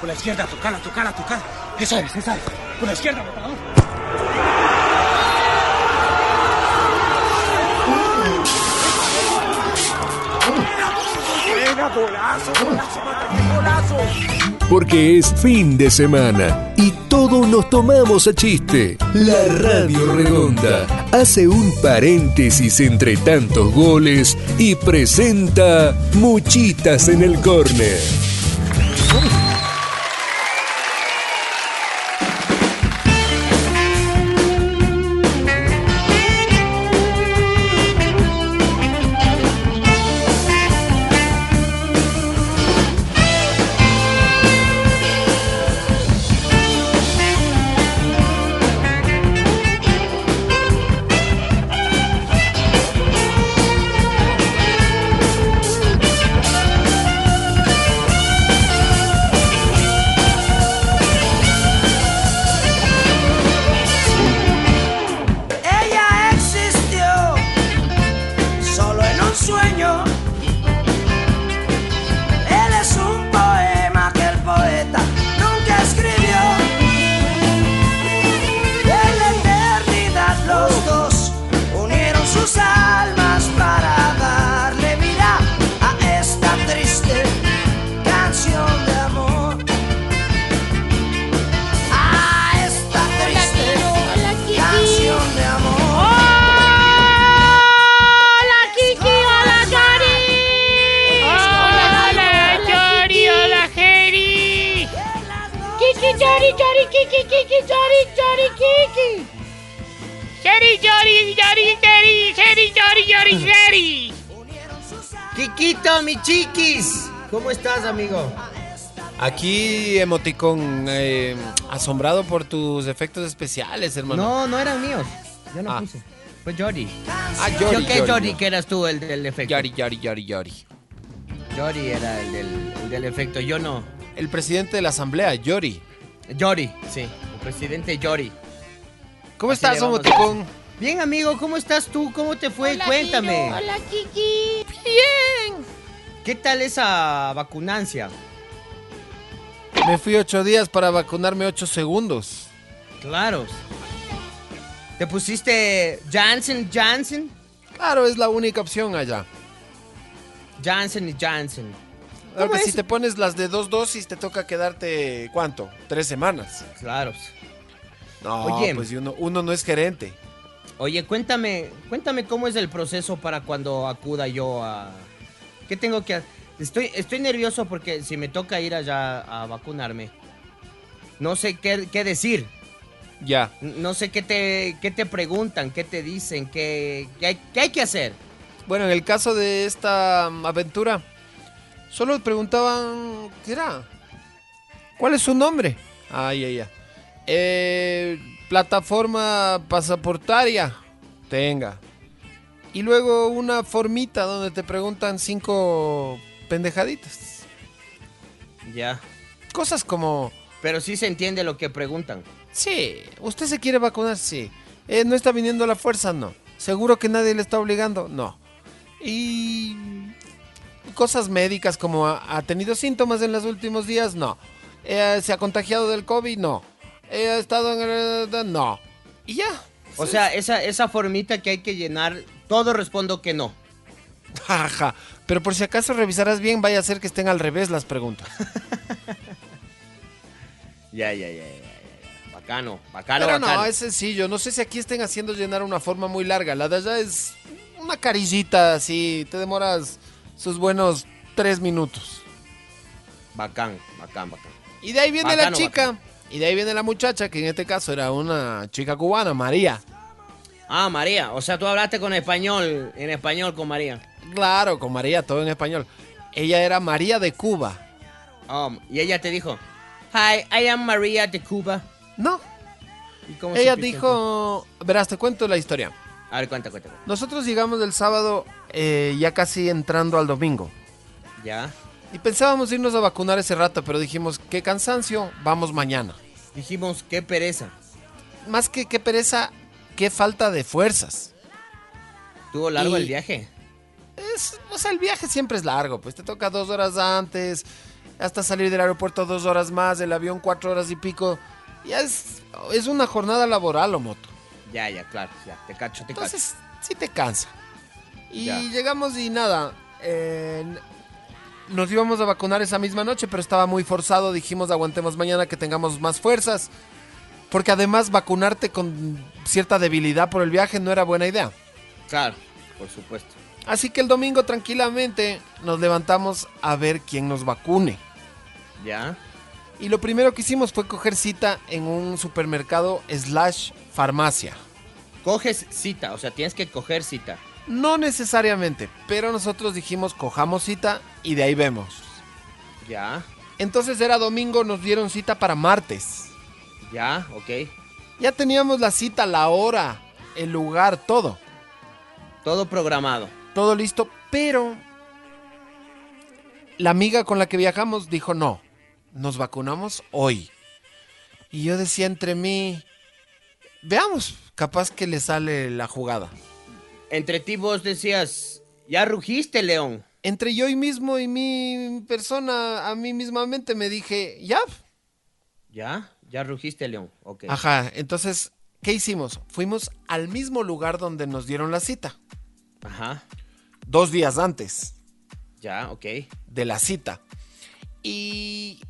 Por la izquierda, tocala, tocala, tocala. Esa es, esa es. Por la izquierda, matador. Golazo, golazo, golazo. Porque es fin de semana y todos nos tomamos a chiste. La Radio Redonda hace un paréntesis entre tantos goles y presenta Muchitas en el Córner. Emoticón, eh, asombrado por tus efectos especiales, hermano. No, no eran míos. Yo no Ah. puse. Fue Jody. Ah, Yori, ¿Yo qué que eras tú el del efecto? Yori, Yori, Yori, Yori. Jody era el del, el del efecto. Yo no. El presidente de la asamblea, Yori. Jody, sí. El presidente Jody. ¿Cómo Así estás, emoticón? Bien, amigo, ¿cómo estás tú? ¿Cómo te fue? Hola, Cuéntame. Hola, Kiki. Bien. ¿Qué tal esa vacunancia? Me fui ocho días para vacunarme ocho segundos. Claro. ¿Te pusiste Janssen, Janssen? Claro, es la única opción allá. Janssen y Janssen. Claro ¿Cómo que si te pones las de dos dosis, te toca quedarte, ¿cuánto? Tres semanas. Claro. No, Oye. pues uno, uno no es gerente. Oye, cuéntame, cuéntame cómo es el proceso para cuando acuda yo a... ¿Qué tengo que hacer? Estoy, estoy nervioso porque si me toca ir allá a vacunarme, no sé qué, qué decir. Ya. No sé qué te, qué te preguntan, qué te dicen, qué, qué hay, qué hay que hacer. Bueno, en el caso de esta mm, aventura, solo preguntaban, ¿qué era? ¿Cuál es su nombre? Ah, ya, ya. Eh, plataforma pasaportaria. Tenga. Y luego una formita donde te preguntan cinco pendejaditas. Ya. Cosas como, Pero sí se entiende lo que preguntan. sí, ¿usted se quiere vacunar? Sí. Eh, ¿No está viniendo a la fuerza? No. ¿Seguro que nadie le está obligando? No. Y cosas médicas como ha, tenido síntomas en los últimos días, no. Eh, ¿Se ha contagiado del COVID? No. Eh, ¿Ha estado en el... No. Y ya. O sea, esa, esa formita que hay que llenar, todo respondo que no. Jaja. Pero por si acaso revisarás bien, vaya a ser que estén al revés las preguntas. Ya, ya, ya, ya, ya. Bacano, bacano, Pero no, bacano. es sencillo. No sé si aquí estén haciendo llenar una forma muy larga. La de allá es una carillita así. Te demoras sus buenos tres minutos. Bacán, bacán, bacán. Y de ahí viene la Bacano, chica. Y de ahí viene la muchacha, que en este caso era una chica cubana, María. Ah, María. O sea, tú hablaste con español, en español con María. Claro, con María, todo en español. Ella era María de Cuba. Um, y ella te dijo, Hi, I am María de Cuba. No, ¿Y cómo ella dijo... Verás, te cuento la historia. A ver, cuenta, cuenta. cuenta. Nosotros llegamos el sábado eh, ya casi entrando al domingo. Ya. Y pensábamos irnos a vacunar ese rato, pero dijimos, qué cansancio, vamos mañana. Dijimos, qué pereza. Más que qué pereza, qué falta de fuerzas. Tuvo largo Y- el viaje. Es, o sea, el viaje siempre es largo, pues te toca dos horas antes. hasta salir del aeropuerto dos horas más, del avión cuatro horas y pico. Ya es, es una jornada laboral o moto. Ya, ya, claro, ya, te cacho, te cacho. Entonces, sí te cansa. Y Ya. llegamos y nada. eh, nos íbamos a vacunar esa misma noche, pero estaba muy forzado. Dijimos, aguantemos mañana que tengamos más fuerzas. Porque además vacunarte con cierta debilidad por el viaje no era buena idea. Claro, por supuesto. Así que el domingo tranquilamente nos levantamos a ver quién nos vacune. Ya, Y lo primero que hicimos fue coger cita en un supermercado slash farmacia. coges cita, o sea, tienes que coger cita. No necesariamente, pero nosotros dijimos cojamos cita y de ahí vemos. Ya, Entonces era domingo, nos dieron cita para martes. ya, ok. Ya teníamos la cita, la hora, el lugar, todo. Todo programado. Todo listo, pero la amiga con la que viajamos dijo no, nos vacunamos hoy. Y yo decía entre mí, veamos, capaz que le sale la jugada. Entre ti vos decías, ya rugiste, León. Entre yo y mismo y mi persona, a mí mismamente me dije, ya. Ya, ya rugiste, León. Ok. Ajá, entonces, ¿qué hicimos? Fuimos al mismo lugar donde nos dieron la cita, Ajá, dos días antes. ya, ok. de la cita. Y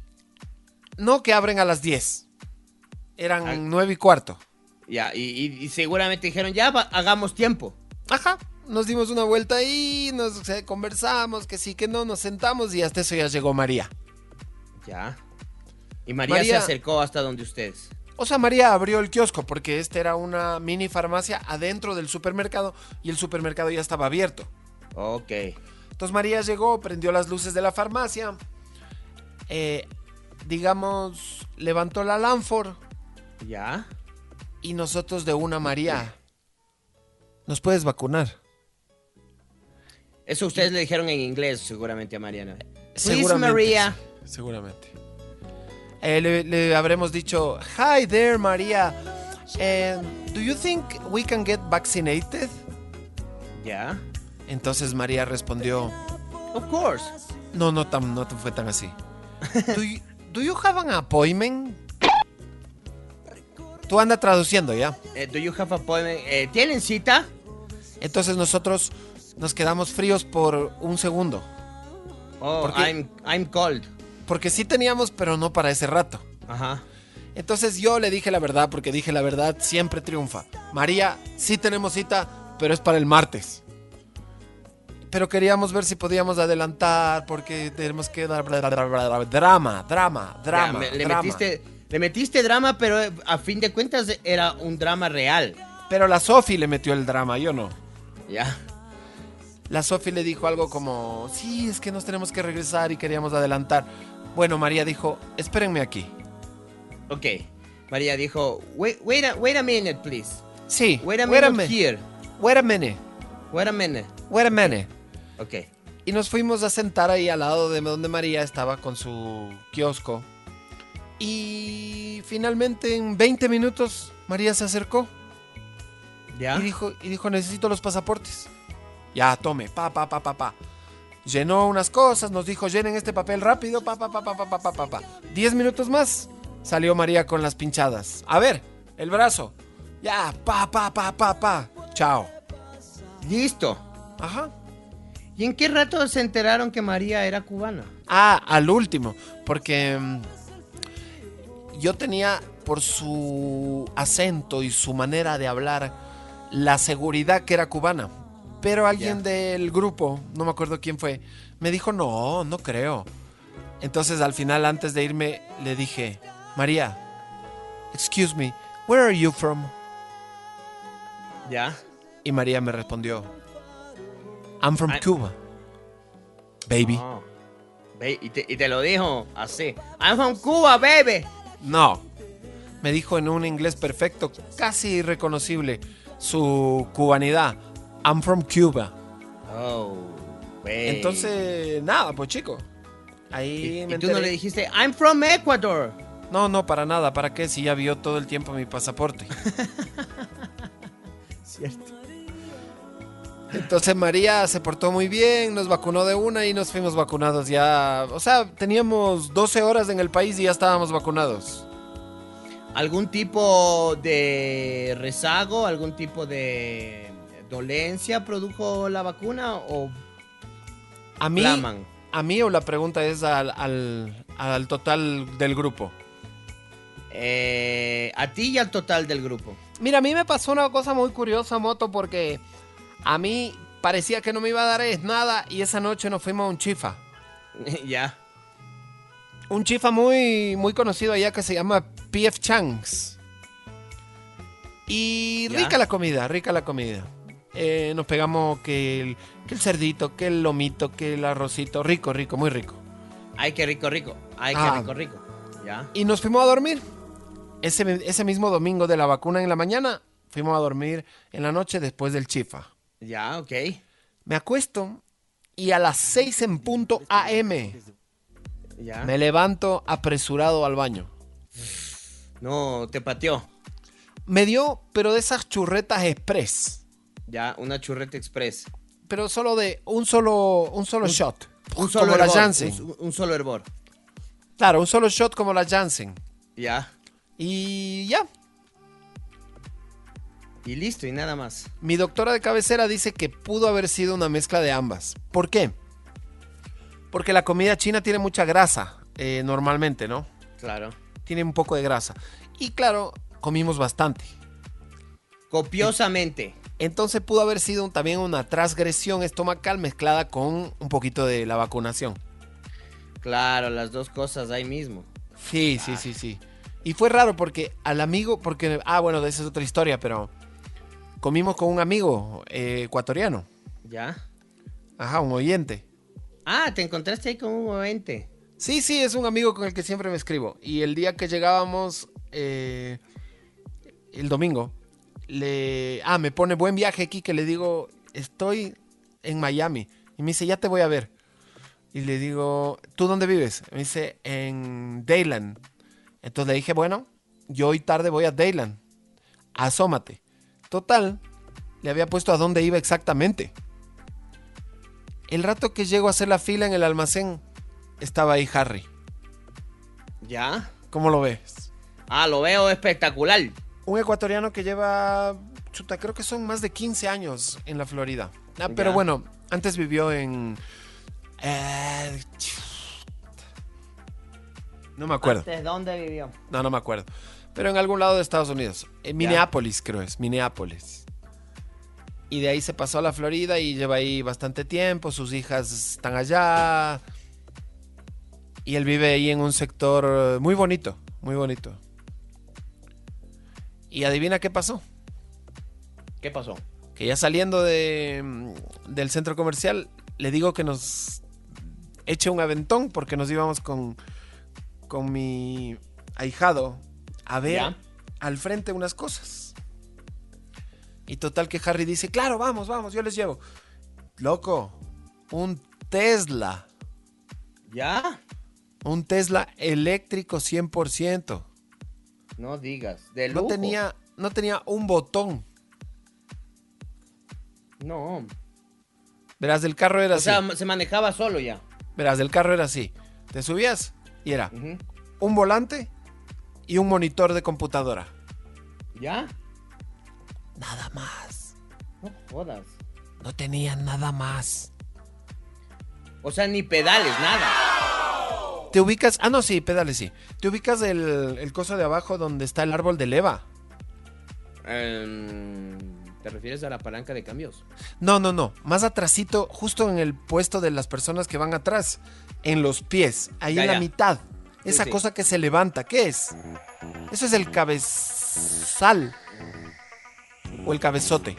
no que abren a las 10. Eran Ah. 9 y cuarto. Ya, y, y- y seguramente dijeron, ya va- hagamos tiempo. Ajá. Nos dimos una vuelta ahí, nos conversamos, que sí, que no, nos sentamos y hasta eso ya llegó María. Ya. Y María, María- se acercó hasta donde ustedes. O sea, María abrió el kiosco porque este era una mini farmacia adentro del supermercado y el supermercado ya estaba abierto. Ok. Entonces María llegó, prendió las luces de la farmacia, eh, digamos, levantó la Lanford Ya. y nosotros de una María, ¿nos puedes vacunar? Eso ustedes le dijeron en inglés seguramente a Mariana. Please, Seguramente, María. sí, seguramente. Eh, le, le habremos dicho, Hi there, María. Eh, do you think we can get vaccinated? Ya. Entonces María respondió, Of course. no, no, tan, no fue tan así. Do you, do you have an appointment? Tú anda traduciendo ya. Eh, do you have appointment? Eh, ¿Tienen cita? Entonces nosotros nos quedamos fríos por un segundo. Oh. I'm, I'm cold. Porque sí teníamos, pero no para ese rato. Ajá. Entonces yo le dije la verdad, porque dije la verdad siempre triunfa. María, sí tenemos cita, pero es para el martes. Pero queríamos ver si podíamos adelantar, porque tenemos que dar drama, drama, drama. le, drama. Metiste, le metiste drama, pero eh, a fin de cuentas era un drama real. Pero la Sofi le metió el drama, yo no. Ya. La Sofi le dijo algo como, sí, es que nos tenemos que regresar y queríamos adelantar. Bueno, María dijo, espérenme aquí. Ok. María dijo, wait, wait, a, wait a minute, please. Sí, Wait a wait a minute mi- here. wait a minute, Wait a minute. wait a minute. Ok. Y nos fuimos a sentar ahí al lado de donde María estaba con su kiosco. Y finalmente en 20 minutos María se acercó ¿Ya? y dijo, y dijo necesito los pasaportes. Ya, tome, pa, pa, pa, pa, pa. Llenó unas cosas, nos dijo llenen este papel rápido, pa, pa, pa, pa, pa, pa, pa, pa, pa. Diez minutos más, salió María con las pinchadas. A ver, el brazo. Ya, pa, pa, pa, pa, pa. Chao. Listo. Ajá. ¿Y en qué rato se enteraron que María era cubana? Ah, al último, porque mm, yo tenía por su acento y su manera de hablar la seguridad que era cubana. Pero alguien del grupo, no me acuerdo quién fue, me dijo, no, no creo. Entonces al final, antes de irme, le dije, María, excuse me, where are you from? ¿Ya? Y María me respondió, I'm from I- Cuba. Baby. Oh. Y, te, y te lo dijo así. I'm from Cuba, baby. No. Me dijo en un inglés perfecto, casi irreconocible, su cubanidad. I'm from Cuba. Oh, wey. Entonces, nada, pues chico. Y, Ahí y me tú no le dijiste, I'm from Ecuador. No, no, para nada. ¿Para qué? Si ya vio todo el tiempo mi pasaporte. Cierto. Entonces María se portó muy bien, nos vacunó de una y nos fuimos vacunados ya. O sea, teníamos 12 horas en el país y ya estábamos vacunados. ¿Algún tipo de rezago, algún tipo de dolencia produjo la vacuna o A mí, a mí o la pregunta es al, al- al total del grupo. Eh, a ti y al total del grupo. Mira, a mí me pasó una cosa muy curiosa, Moto, porque a mí parecía que no me iba a dar es nada y esa noche nos fuimos a un chifa. ya. Un chifa muy, muy conocido allá que se llama PF Changs. Y Ya. rica la comida, rica la comida. Eh, nos pegamos que el, que el cerdito, que el lomito, que el arrocito. Rico, rico, muy rico. Ay, qué rico, rico. Ay, qué Ah. rico, rico. Ya. Y nos fuimos a dormir. Ese, ese mismo domingo de la vacuna en la mañana, fuimos a dormir en la noche después del chifa. Ya, ok. Me acuesto y a las 6 en punto AM Ya. me levanto apresurado al baño. No, te pateó. Me dio, pero de esas churretas express. Ya, una churreta express. Pero solo de un solo, un solo shot. Un solo como la hervor. Janssen. Un, un solo hervor. Claro, un solo shot como la Janssen. Ya. Y ya. Y listo, y nada más. Mi doctora de cabecera dice que pudo haber sido una mezcla de ambas. ¿Por qué? Porque la comida china tiene mucha grasa, eh, normalmente, ¿no? Claro. Tiene un poco de grasa. Y claro, comimos bastante. Copiosamente. Entonces pudo haber sido también una transgresión estomacal mezclada con un poquito de la vacunación. Claro, las dos cosas ahí mismo. Sí, sí, sí, sí. Y fue raro porque al amigo, porque, ah, bueno, esa es otra historia, pero comimos con un amigo eh, ecuatoriano. ¿Ya? Ajá, un oyente. Ah, te encontraste ahí con un oyente. Sí, sí, es un amigo con el que siempre me escribo. Y el día que llegábamos, eh, el domingo, le... Ah, me pone buen viaje aquí que le digo, estoy en Miami. Y me dice, ya te voy a ver. Y le digo, ¿tú dónde vives? Me dice, en Dayland. Entonces le dije, bueno, yo hoy tarde voy a Dayland. Asómate. Total, le había puesto a dónde iba exactamente. El rato que llego a hacer la fila en el almacén, estaba ahí Harry. ¿Ya? ¿Cómo lo ves? Ah, lo veo espectacular. Un ecuatoriano que lleva, chuta, creo que son más de 15 años en la Florida. Ah, pero Ya. bueno, antes vivió en... eh, no me acuerdo. ¿Antes dónde vivió? No, no me acuerdo. Pero en algún lado de Estados Unidos. En Minneapolis, creo es. Minneapolis. Y de ahí se pasó a la Florida y lleva ahí bastante tiempo. Sus hijas están allá. Y él vive ahí en un sector eh, muy bonito. Muy bonito. Y adivina qué pasó. ¿Qué pasó? Que ya saliendo de, mm, del centro comercial, le digo que nos eche un aventón porque nos íbamos con, con mi ahijado a ver Ya. al frente unas cosas. Y total que Harry dice, claro, vamos, vamos, yo les llevo. Loco, un Tesla. ¿Ya? Un Tesla eléctrico 100%. No digas. De No tenía, no tenía un botón. No. Verás, el carro era O así. sea, se manejaba solo ya. Verás, el carro era así. Te subías y era un volante y un monitor de computadora. ¿Ya? Nada más. No jodas. No tenía nada más. O sea, ni pedales, nada. Te ubicas. Ah, no, sí, pedales sí. Te ubicas el, el coso de abajo donde está el árbol de leva. Em, ¿Te refieres a la palanca de cambios? No, no, no. Más atrasito, justo en el puesto de las personas que van atrás. En los pies. Ahí en la mitad. Sí, Esa sí. cosa que se levanta. ¿Qué es? Eso es el cabezal. O el cabezote.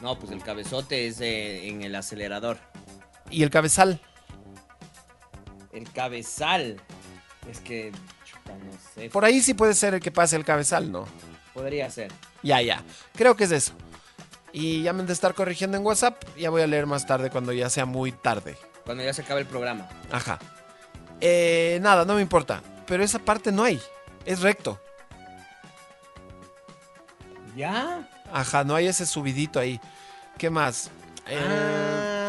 No, pues el cabezote es eh, en el acelerador. Y el cabezal. El cabezal. Es que, chuta, no sé. Por ahí sí puede ser el que pase el cabezal, ¿no? Podría ser. Ya, ya. Creo que es eso. Y ya me han de estar corrigiendo en WhatsApp. Ya voy a leer más tarde cuando ya sea muy tarde. Cuando ya se acabe el programa. Ajá. Eh, nada, no me importa. Pero esa parte no hay. Es recto. ¿Ya? Ajá, no hay ese subidito ahí. ¿Qué más? Eh,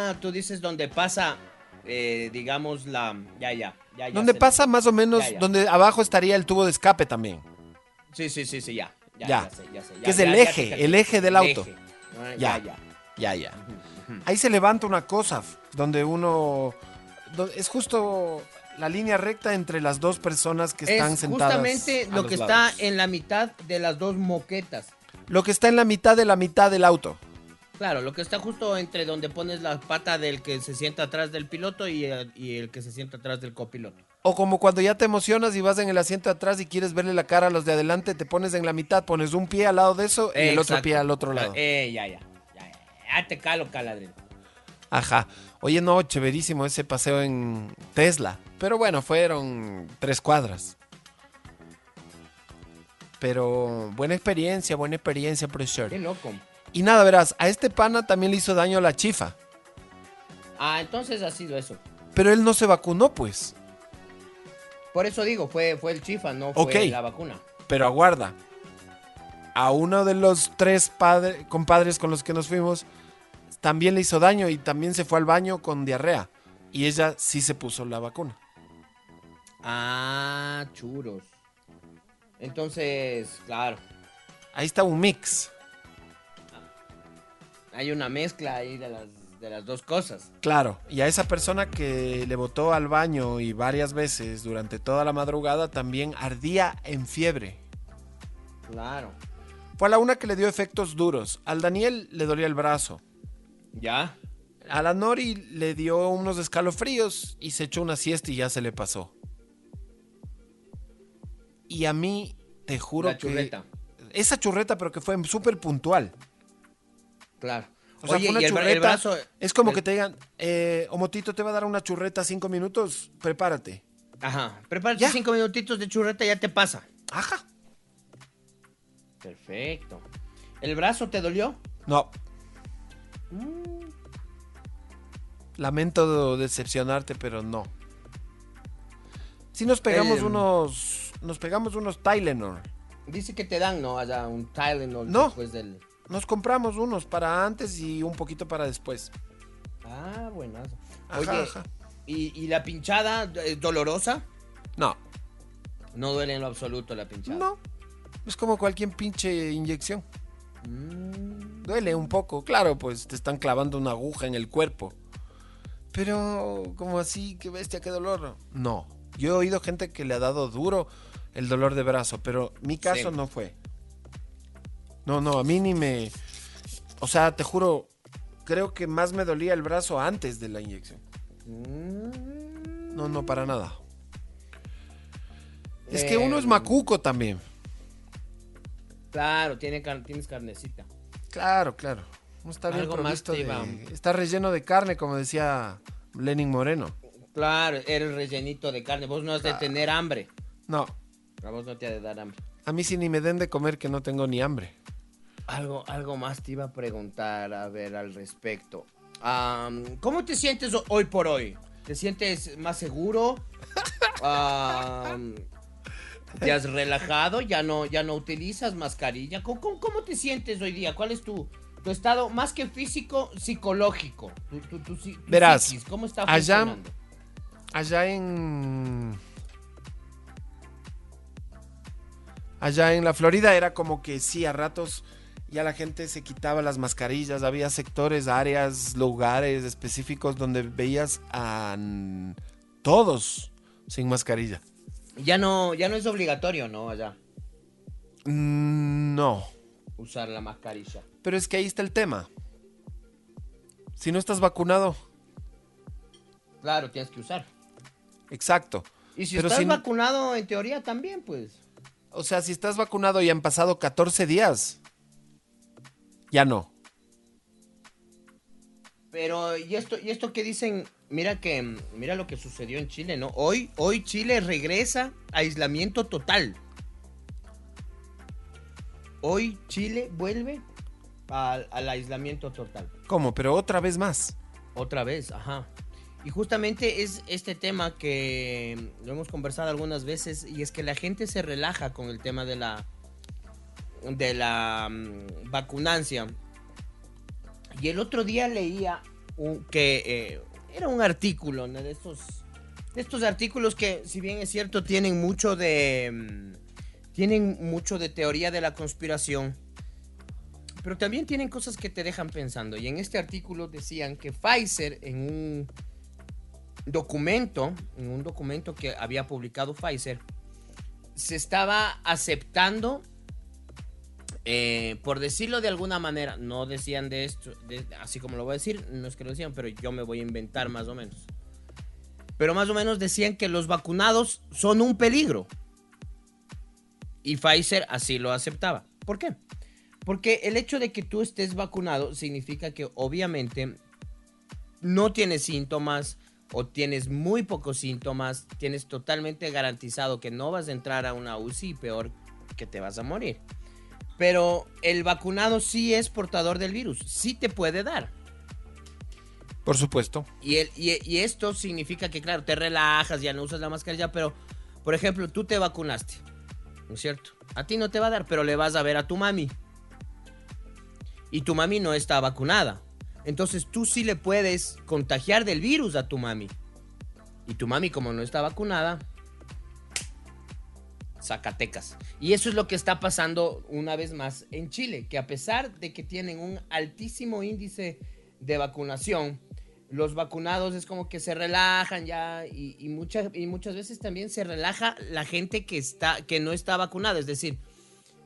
Ah, tú dices donde pasa, eh, digamos, la... Ya, ya, ya. ya donde pasa más o menos, Ya, ya. donde abajo estaría el tubo de escape también. Sí, sí, sí, sí, ya. Ya, Ya. sé, ya sé, Que es el eje, el eje del auto. eje. Ah, Ya. ya, ya. Ya. Ahí se levanta una cosa donde uno... Es justo la línea recta entre las dos personas que están es sentadas. justamente lo que lados. está en la mitad de las dos moquetas. Lo que está en la mitad de la mitad del auto. Claro, lo que está justo entre donde pones la pata del que se sienta atrás del piloto y el, y el que se sienta atrás del copiloto. O como cuando ya te emocionas y vas en el asiento de atrás y quieres verle la cara a los de adelante, te pones en la mitad, pones un pie al lado de eso y el otro pie al otro lado. Eh, ya, ya. Ya, ya, te calo, caladrín. Ajá. Oye, no, chéverísimo ese paseo en Tesla. Pero bueno, fueron tres cuadras. Pero buena experiencia, buena experiencia, profesor. Qué loco. Y nada, verás, a este pana también le hizo daño la chifa. Ah, entonces ha sido eso. Pero él no se vacunó, pues. Por eso digo, fue, fue el chifa, no fue la vacuna. Pero aguarda. A uno de los tres padre- compadres con los que nos fuimos también le hizo daño y también se fue al baño con diarrea. Y ella sí se puso la vacuna. Ah, churos. Entonces, claro, Ahí está un mix. hay una mezcla ahí de las, de las dos cosas. Claro, y a esa persona que le botó al baño y varias veces durante toda la madrugada también ardía en fiebre. Claro. Fue a la una que le dio efectos duros. Al Daniel le dolía el brazo. ¿Ya? A la Nori le dio unos escalofríos y se echó una siesta y ya se le pasó. Y a mí, te juro La que... churreta. Esa churreta, pero que fue súper puntual. Claro. O sea, Oye, fue una y el, bra- el churreta. brazo... es como el- que te digan, eh, Omotito te va a dar una churreta cinco minutos, prepárate. Ajá. Prepárate Ya. cinco minutitos de churreta y ya te pasa. Ajá. Perfecto. ¿El brazo te dolió? No. Mm. Lamento decepcionarte, pero no. Si nos pegamos El- unos. Nos pegamos unos Tylenol. Dice que te dan, ¿no? Allá un Tylenol No. después del... Nos compramos unos para antes y un poquito para después. Ah, buenazo. Ajá, Oye, ajá. ¿y, y la pinchada es dolorosa? No, No duele en lo absoluto la pinchada. no. Es como cualquier pinche inyección. Mm, Duele un poco, claro, pues te están clavando una aguja en el cuerpo. Pero, como así, qué bestia, qué dolor. No. Yo he oído gente que le ha dado duro el dolor de brazo, pero mi caso Sí. no fue. No, no, a mí ni me. O sea, te juro, creo que más me dolía el brazo antes de la inyección. mm. No, no, para nada. Es que uno es Em, macuco también. Claro, tiene car- tienes carnecita. Claro, claro. No está bien Algo más de- Está relleno de carne, como decía Lenin Moreno. Claro, eres rellenito de carne. Vos no has de tener hambre. No, A vos no te ha de dar hambre. a mí sí ni me den de comer que no tengo ni hambre. Algo, algo más te iba a preguntar, a ver, al respecto. ¿Cómo te sientes ho- hoy por hoy? ¿Te sientes más seguro? Am, ¿Te has relajado? ¿Ya no, ya no utilizas mascarilla? ¿Cómo, cómo- cómo te sientes hoy día? ¿Cuál es tu, tu estado más que físico, psicológico? Tu, tu- Verás, psiquis, ¿cómo está allá- funcionando? Allá en. Allá en la Florida era como que sí, a ratos ya la gente se quitaba las mascarillas. Había sectores, áreas, lugares específicos donde veías a todos sin mascarilla. Ya no, ya no es obligatorio, ¿no? Allá, Mm, No. usar la mascarilla. Pero es que ahí está el tema. Si no estás vacunado, Claro, tienes que usar. exacto. Y si Pero estás si- vacunado, en teoría también, pues. O sea, si estás vacunado y han pasado 14 días, ya no. Pero, ¿y esto, y esto que dicen? Mira que, mira lo que sucedió en Chile, ¿no? Hoy, hoy Chile regresa a aislamiento total. Hoy Chile vuelve al, al aislamiento total. ¿Cómo? Pero otra vez más. Otra vez, ajá. Y justamente es este tema que lo hemos conversado algunas veces y es que la gente se relaja con el tema de la de la mm, vacunancia. Y el otro día leía un- que eh, era un artículo ¿no? de estos de estos artículos que, si bien es cierto, tienen mucho de mm, tienen mucho de teoría de la conspiración, pero también tienen cosas que te dejan pensando. Y en este artículo decían que Pfizer en un documento, en un documento que había publicado Pfizer, se estaba aceptando, eh, por decirlo de alguna manera, no decían de esto, así como lo voy a decir, no es que lo decían, pero yo me voy a inventar más o menos. Pero más o menos decían que los vacunados son un peligro. Y Pfizer así lo aceptaba. ¿Por qué? Porque el hecho de que tú estés vacunado significa que obviamente no tienes síntomas o tienes muy pocos síntomas, tienes totalmente garantizado que no vas a entrar a una UCI y peor que te vas a morir. Pero el vacunado sí es portador del virus, sí te puede dar. Por supuesto. Y, el- y- y esto significa que, claro, te relajas, ya no usas la mascarilla, pero, por ejemplo, tú te vacunaste, ¿no es cierto? A ti no te va a dar, pero le vas a ver a tu mami. Y tu mami no está vacunada. Entonces tú sí le puedes contagiar del virus a tu mami. Y tu mami, como no está vacunada, Zacatecas. Y eso es lo que está pasando una vez más en Chile, que a pesar de que tienen un altísimo índice de vacunación, los vacunados es como que se relajan ya y, y muchas, y muchas veces también se relaja la gente que, está, que no está vacunada. Es decir,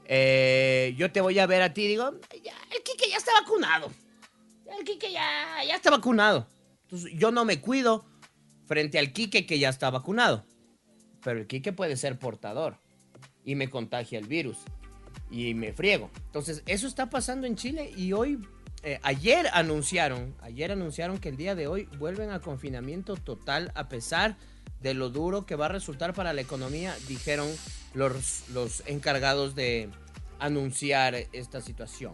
eh, yo te voy a ver a ti y digo, el Kike ya está vacunado. El Kike ya, ya está vacunado. Entonces yo no me cuido frente al Kike que ya está vacunado. Pero el Kike puede ser portador y me contagia el virus y me friego. Entonces, eso está pasando en Chile y hoy, eh, ayer anunciaron, ayer anunciaron que el día de hoy vuelven a confinamiento total a pesar de lo duro que va a resultar para la economía, dijeron los, los encargados de anunciar esta situación.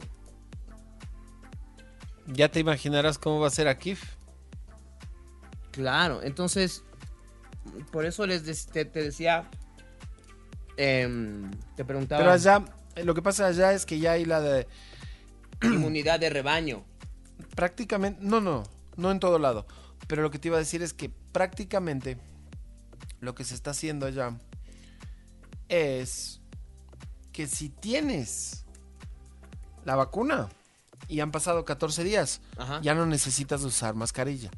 Ya te imaginarás cómo va a ser aquí. Claro, entonces, por eso les te, te decía, em, te preguntaba, Pero allá, lo que pasa allá es que ya hay la de inmunidad de rebaño. prácticamente, no, no, no en todo lado. Pero lo que te iba a decir es que prácticamente lo que se está haciendo allá es que si tienes la vacuna y han pasado 14 días, Ajá. ya no necesitas usar mascarilla.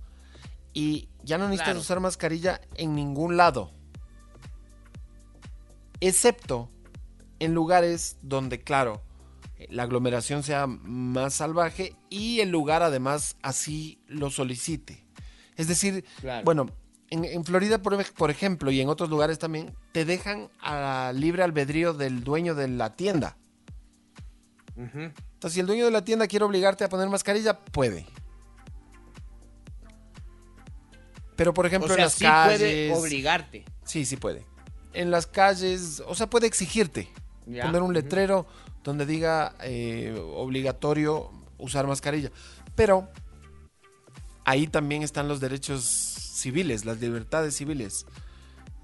Y ya no necesitas Claro. usar mascarilla en ningún lado. Excepto en lugares donde, claro, la aglomeración sea más salvaje y el lugar además así lo solicite. Es decir, Claro. bueno, en, en Florida, por, ej- por ejemplo, y en otros lugares también, te dejan a libre albedrío del dueño de la tienda. Ujú. Entonces, si el dueño de la tienda quiere obligarte a poner mascarilla, puede. Pero, por ejemplo, o sea, en las sí calles... puede obligarte. Sí, sí puede. En las calles, o sea, puede exigirte. Ya. Poner un letrero donde diga eh, obligatorio usar mascarilla. Pero ahí también están los derechos civiles, las libertades civiles.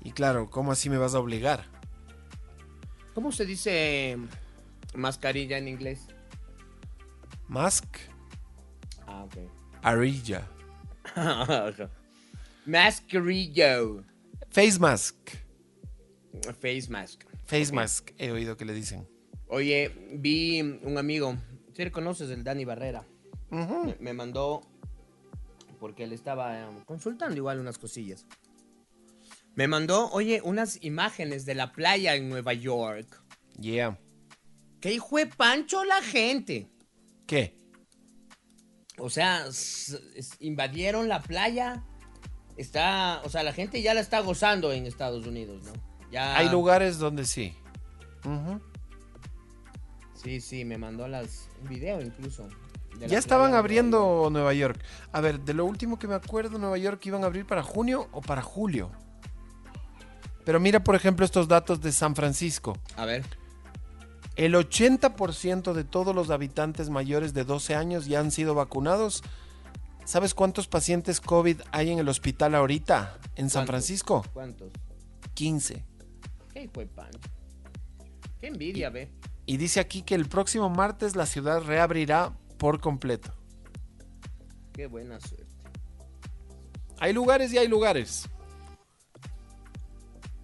Y claro, ¿cómo así me vas a obligar? ¿Cómo se dice mascarilla en inglés? Mask, Ah, ok. arilla. Mascarillo. Face mask. Face mask. Face mask, he oído que le dicen. Oye, vi un amigo, si le conoces, el Dani Barrera. Me, me mandó, porque él estaba eh, consultando igual unas cosillas. Me mandó, oye, unas imágenes de la playa en Nueva York. Yeah. Que hijo de pancho la gente. ¿Qué? O sea, invadieron la playa. Está, o sea, la gente ya la está gozando en Estados Unidos, ¿no? Ya. Hay lugares donde sí. Sí, sí, me mandó las un video incluso. Ya estaban abriendo Nueva York. A ver, de lo último que me acuerdo, Nueva York iban a abrir para junio o para julio. Pero mira, por ejemplo, estos datos de San Francisco. A ver. El 80% de todos los habitantes mayores de 12 años ya han sido vacunados. ¿Sabes cuántos pacientes COVID hay en el hospital ahorita en San. Francisco? ¿Cuántos? 15. Qué hijo de pancho. Qué envidia, ve. Y dice aquí que el próximo martes la ciudad reabrirá por completo. Qué buena suerte. Hay lugares y hay lugares.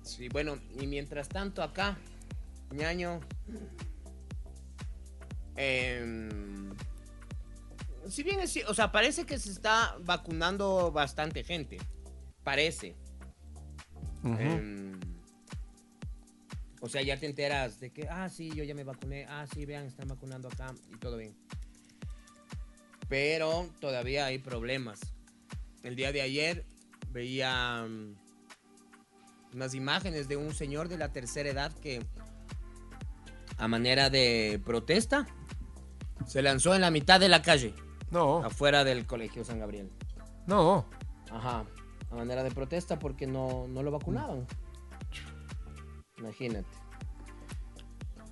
Sí, bueno, y mientras tanto acá, ñaño. em, si bien es, o sea, parece que se está vacunando bastante gente. Parece. Em, o sea, ya te enteras de que, ah, sí, yo ya me vacuné, ah, sí, vean, están vacunando acá y todo bien. Pero todavía hay problemas. El día de ayer veía mm, unas imágenes de un señor de la tercera edad que, a manera de protesta, se lanzó en la mitad de la calle, No, afuera del colegio San Gabriel. no. Ajá, a manera de protesta porque no, no lo vacunaban. Imagínate.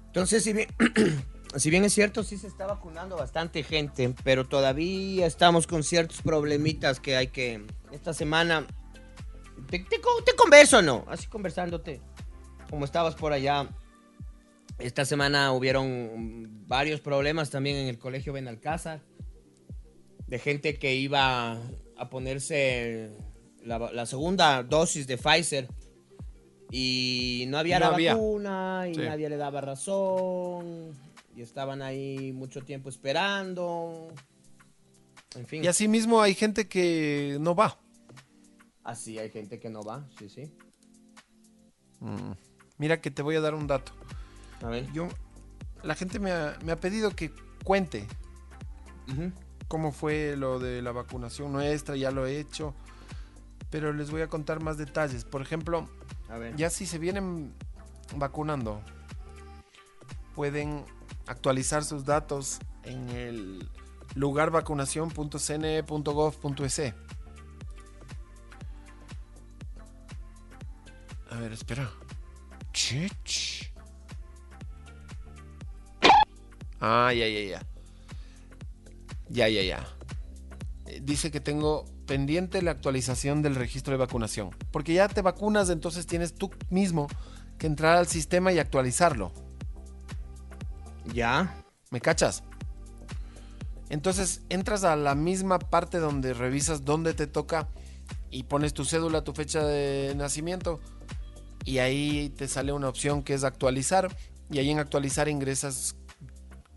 Entonces, si bien, si bien es cierto, sí se está vacunando bastante gente, pero todavía estamos con ciertos problemitas que hay que... Esta semana... Te, te, te converso, ¿no? Así conversándote. Como estabas por allá. Esta semana hubieron mm, varios problemas también en el colegio Benalcázar de gente que iba a ponerse la, la segunda dosis de Pfizer y no había No la había. vacuna y Sí. nadie le daba razón y estaban ahí mucho tiempo esperando. En fin, Y así mismo hay gente que no va. así hay gente que no va, sí, sí. Mm. Mira que te voy a dar un dato. A ver. Yo, la gente me ha, me ha pedido que cuente cómo fue lo de la vacunación nuestra, ya lo he hecho. Pero les voy a contar más detalles. Por ejemplo, A ver. ya si se vienen vacunando, pueden actualizar sus datos en el lugarvacunación.cne.gov.es. A ver, espera. Chich. Ah, ya, ya, ya. Ya, ya, ya. Eh, Dice que tengo pendiente la actualización del registro de vacunación. Porque ya te vacunas, entonces tienes tú mismo que entrar al sistema y actualizarlo. Ya. ¿Me cachas? Entonces entras a la misma parte donde revisas dónde te toca y pones tu cédula, tu fecha de nacimiento y ahí te sale una opción que es actualizar y ahí en actualizar ingresas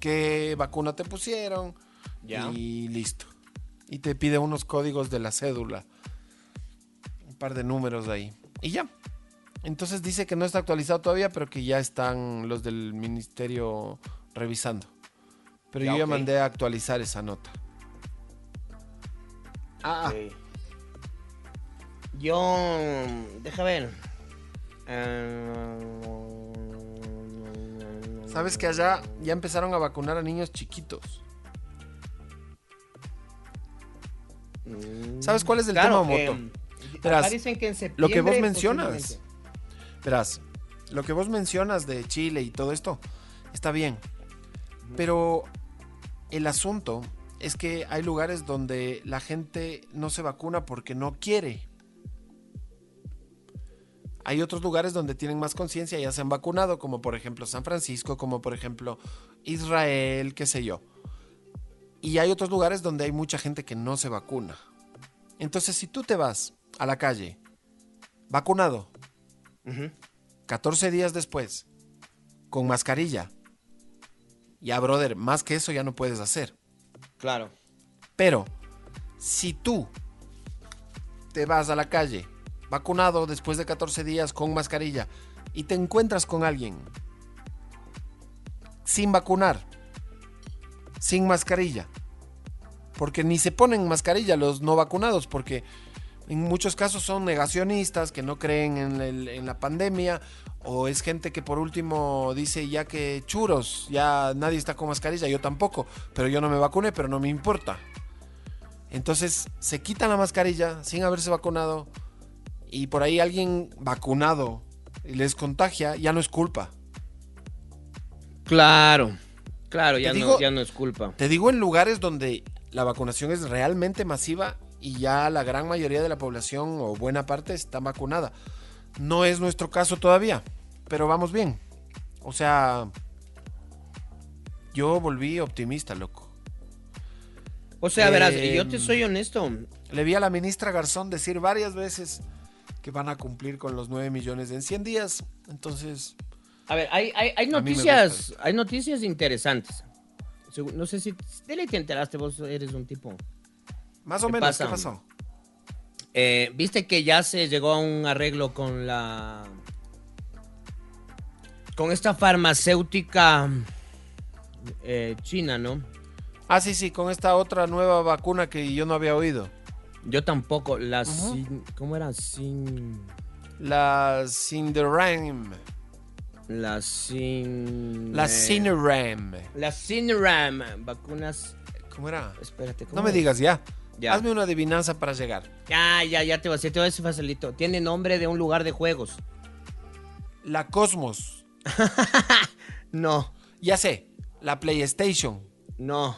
qué vacuna te pusieron Ya. y listo. Y te pide unos códigos de la cédula. Un par de números ahí. Y ya. Entonces dice que no está actualizado todavía, pero que ya están los del ministerio revisando. Pero Ya, yo ya mandé a actualizar esa nota. Ah, Ok. Yo. Deja ver. Eh, sabes que allá ya empezaron a vacunar a niños chiquitos. Mm, ¿Sabes cuál es el claro, tema, Moto? Verás, acá dicen que en Lo que vos mencionas, verás, lo que vos mencionas de Chile y todo esto, está bien. Pero el asunto es que hay lugares donde la gente no se vacuna porque no quiere. Hay otros lugares donde tienen más conciencia y ya se han vacunado, como por ejemplo San Francisco, como por ejemplo Israel, qué sé yo. Y hay otros lugares donde hay mucha gente que no se vacuna. Entonces, si tú te vas a la calle vacunado, Ujú. 14 días después, con mascarilla, ya, brother, más que eso ya no puedes hacer. Claro. Pero, si tú te vas a la calle vacunado después de 14 días con mascarilla y te encuentras con alguien sin vacunar, sin mascarilla, porque ni se ponen mascarilla los no vacunados, porque en muchos casos son negacionistas que no creen en, la pandemia, o es gente que por último dice ya que churos, ya nadie está con mascarilla, yo tampoco, pero yo no me vacuné, pero no me importa. Entonces se quitan la mascarilla sin haberse vacunado y por ahí alguien vacunado les contagia, ya no es culpa. Claro. Claro, ya, no, ya no es culpa. Te digo en lugares donde la vacunación es realmente masiva y ya la gran mayoría de la población o buena parte está vacunada. No es nuestro caso todavía, pero vamos bien. O sea, yo volví optimista, loco. O sea, verás, yo te soy honesto. Le vi a la ministra Garzón decir varias veces que van a cumplir con los 9 millones en 100 días. Entonces, A ver, hay, hay, noticias, hay noticias interesantes. No sé si de ley te enteraste, vos eres un tipo. más o ¿Qué menos, pasa? ¿qué pasó? Eh, Viste que ya se llegó a un arreglo con la. con esta farmacéutica eh, china, ¿no? Ah, sí, sí, con esta otra nueva vacuna que yo no había oído. Yo tampoco. La. Sin- ¿Cómo era? Sin. La Cinderam. La Sin. La Cineram. La Cineram. Vacunas. ¿Cómo era? Espérate. ¿cómo No me era? digas ya. Ya. Hazme una adivinanza para llegar. Ya, ya, ya te voy a decir, te voy a decir facilito. Tiene nombre de un lugar de juegos. La Cosmos. No, Ya sé. La PlayStation. no.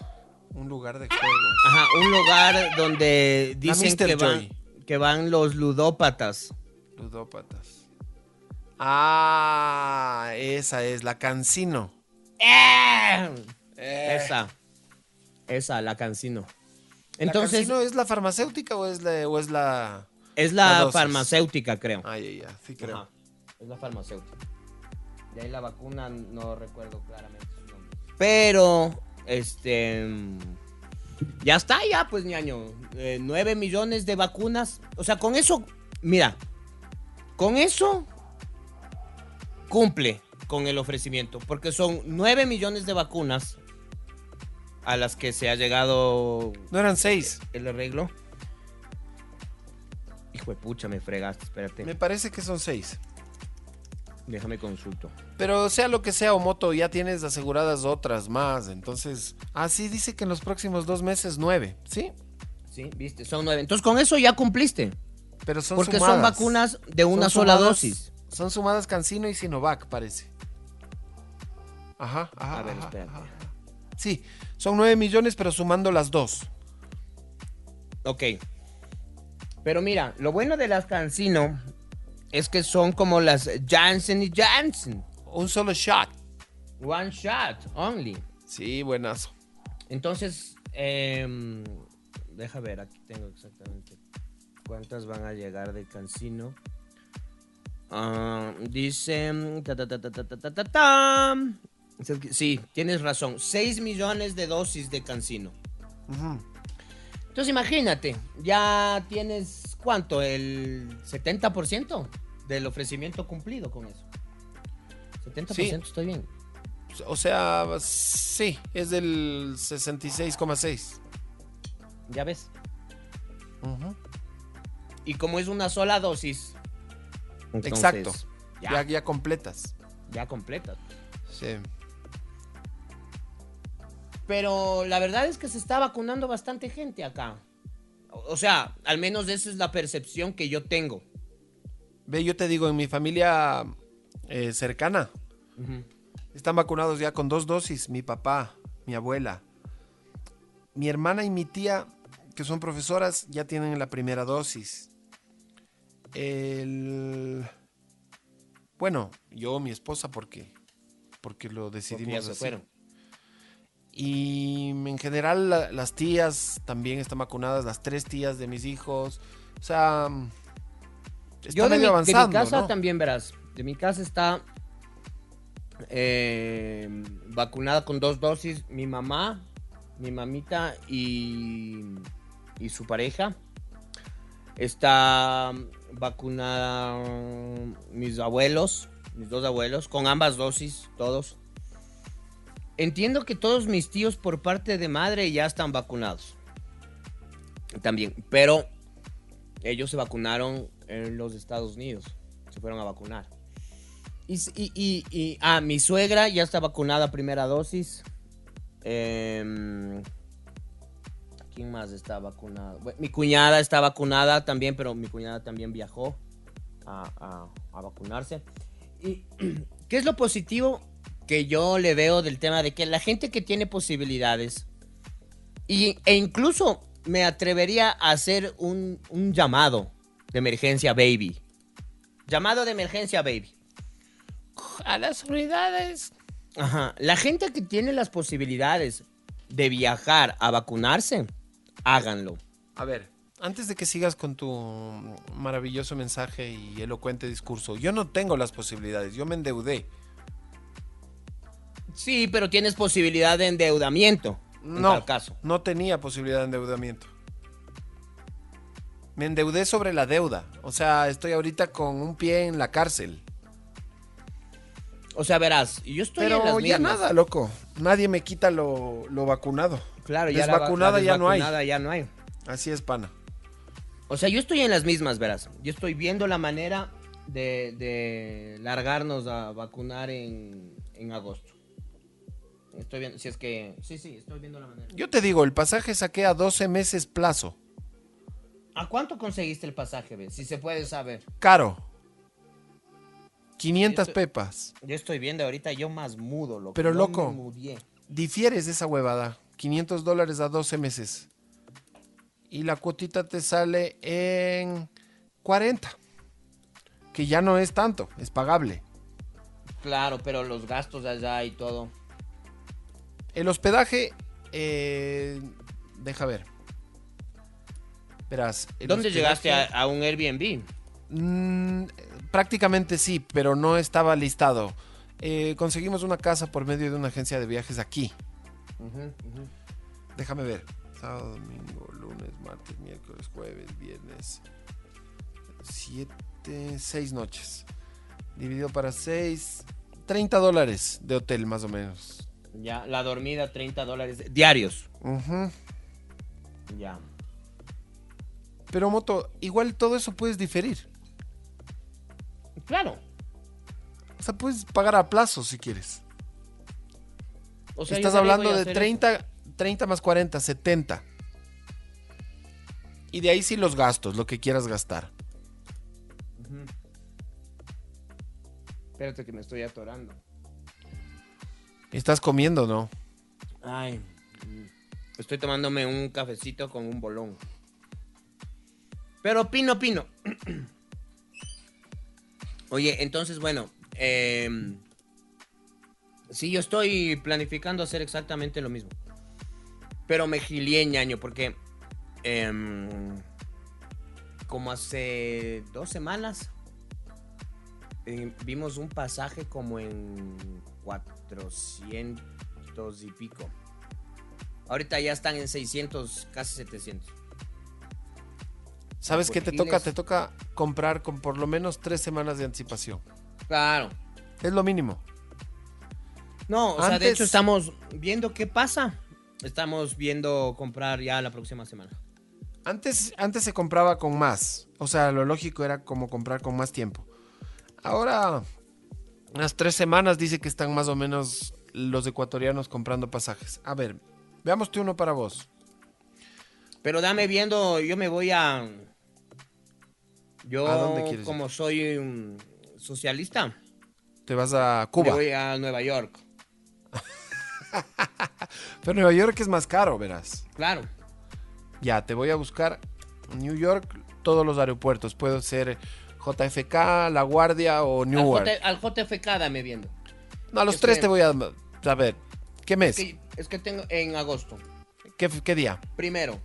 Un lugar de juegos. Ajá, un lugar donde dicen que van, que van los ludópatas. Ludópatas. Ah, esa es la Cancino. ¡Eh! Esa. Esa, la cancino. Entonces, ¿La Cancino es la farmacéutica o es la, o es la... es la farmacéutica, creo. Ay, ay, ay, sí creo. Ajá, es la farmacéutica. De ahí la vacuna no recuerdo claramente su nombre. Pero, este. Ya está, ya, pues, ñaño. Eh, 9 millones de vacunas. O sea, con eso. Mira. Con eso. Cumple con el ofrecimiento. Porque son 9 millones de vacunas. A las que se ha llegado No eran seis. el arreglo. Hijo de pucha, me fregaste, espérate. Me parece que son seis. Déjame consulto. Pero sea lo que sea, Omoto, ya tienes aseguradas otras más. Entonces, así dice que en los próximos dos meses nueve, ¿sí? Sí, viste, son nueve. Entonces con eso ya cumpliste. Pero son porque sumadas. son vacunas de una Son sola sumadas- dosis. Son sumadas Cancino y Sinovac, parece. Ajá, ajá. A ver, ajá, espérate. ajá. Sí, son nueve millones, pero sumando las dos. Ok. Pero mira, lo bueno de las Cancino es que son como las Janssen y Janssen. Un solo shot. One shot only. Sí, buenazo. Entonces, em, deja ver, aquí tengo exactamente cuántas van a llegar de Cancino. Uh, dice. Sí, tienes razón. 6 millones de dosis de Cancino. Entonces, imagínate, ya tienes cuánto, el 70% del ofrecimiento cumplido con eso. 70% Sí. estoy bien. O sea, sí, es del 66,6. Ya ves. Y como es una sola dosis. entonces, Exacto. Ya, Ya, ya completas. ya completa. Sí. Pero la verdad es que se está vacunando bastante gente acá. O sea, al menos esa es la percepción que yo tengo. Ve, yo te digo, en mi familia eh, cercana están vacunados ya con dos dosis. Mi papá, mi abuela, mi hermana y mi tía, que son profesoras, ya tienen la primera dosis. El... Bueno, yo, mi esposa, porque porque lo Porque decidimos ya se fueron. Y en general la- las tías también están vacunadas, las tres tías de mis hijos. O sea, está Yo de mi, medio de mi casa ¿no? también verás. De mi casa está eh, vacunada con dos dosis mi mamá, mi mamita y, y su pareja. Está vacunada mis abuelos, mis dos abuelos, con ambas dosis, todos. Entiendo que todos mis tíos por parte de madre ya están vacunados. También, pero ellos se vacunaron en los Estados Unidos. Se fueron a vacunar. Y, y, y- y- ah, mi suegra ya está vacunada primera dosis. Em, ¿Quién más está vacunado? Mi cuñada está vacunada también, pero mi cuñada también viajó a, a- a vacunarse. ¿Y qué es lo positivo que yo le veo del tema de que la gente que tiene posibilidades y, e incluso me atrevería a hacer un, un llamado de emergencia, baby. Llamado de emergencia, baby. A las unidades. Ajá. La gente que tiene las posibilidades de viajar a vacunarse, háganlo. A ver, antes de que sigas con tu maravilloso mensaje y elocuente discurso, yo no tengo las posibilidades, yo me endeudé. Sí, pero tienes posibilidad de endeudamiento. En No, tal caso. no tenía posibilidad de endeudamiento. Me endeudé sobre la deuda. O sea, estoy ahorita con un pie en la cárcel. O sea, verás, yo estoy en las Pero ya mismas. nada, loco. Nadie me quita lo, lo vacunado. Claro, ya la va- Desvacunada la ya no hay. desvacunada ya no hay. Así es, pana. O sea, yo estoy en las mismas, verás. Yo estoy viendo la manera de, de largarnos a vacunar en, en agosto. Estoy viendo, si es que... Sí, sí, estoy viendo la manera. Yo te digo, el pasaje saqué a 12 meses plazo. ¿A cuánto conseguiste el pasaje, ve? Si se puede saber. Caro. 500 Esto- pepas. Yo estoy viendo ahorita yo más mudo, loco. Pero, loco. Difieres de esa huevada. 500 dólares a 12 meses. Y la cuotita te sale en 40. Que ya no es tanto, es pagable. Claro, pero los gastos allá y todo. El hospedaje, eh, deja ver. Verás. el ¿Dónde llegaste a un Airbnb? Mm, prácticamente sí, pero no estaba listado. Eh, conseguimos una casa por medio de una agencia de viajes aquí. Déjame ver. Sábado, domingo, lunes, martes, miércoles, jueves, viernes. Siete, seis noches. Dividido para seis. 30 dólares de hotel, más o menos. Ya, la dormida 30 dólares diarios. Ujú. Ya. Pero, Moto, igual todo eso puedes diferir. Claro. O sea, puedes pagar a plazo si quieres. O sea, Estás hablando de hacer 30, 30 más 40, 70. Y de ahí sí los gastos, lo que quieras gastar. Ujú. Espérate que me estoy atorando. Estás comiendo, ¿no? Ay. Estoy tomándome un cafecito con un bolón. Pero pino, pino. Oye, entonces, bueno. em, sí, yo estoy planificando hacer exactamente lo mismo. Pero me gilié ñaño porque... em, como hace dos semanas eh, vimos un pasaje como en 400 y pico. Ahorita ya están en 600, casi 700. ¿Sabes qué te toca? Te toca comprar con por lo menos tres semanas de anticipación. Claro. Es lo mínimo. No, o sea, de Antes- hecho estamos viendo qué pasa. Estamos viendo comprar ya la próxima semana. Antes, antes se compraba con más. O sea, lo lógico era como comprar con más tiempo. Ahora, las tres semanas dice que están más o menos los ecuatorianos comprando pasajes. A ver, veamos tú uno para vos. Pero dame viendo, yo me voy a... Yo, ¿A dónde ir? como soy un socialista, Te vas a me Cuba. voy a Nueva York. Pero Nueva York es más caro, verás. Claro. Ya, te voy a buscar New York, todos los aeropuertos. Puede ser JFK, La Guardia o Al, Newark. J- al JFK dame viendo. No, a los es tres te voy a... Ver, ¿qué mes? Es que, es que tengo en agosto. ¿Qué, qué día? Primero.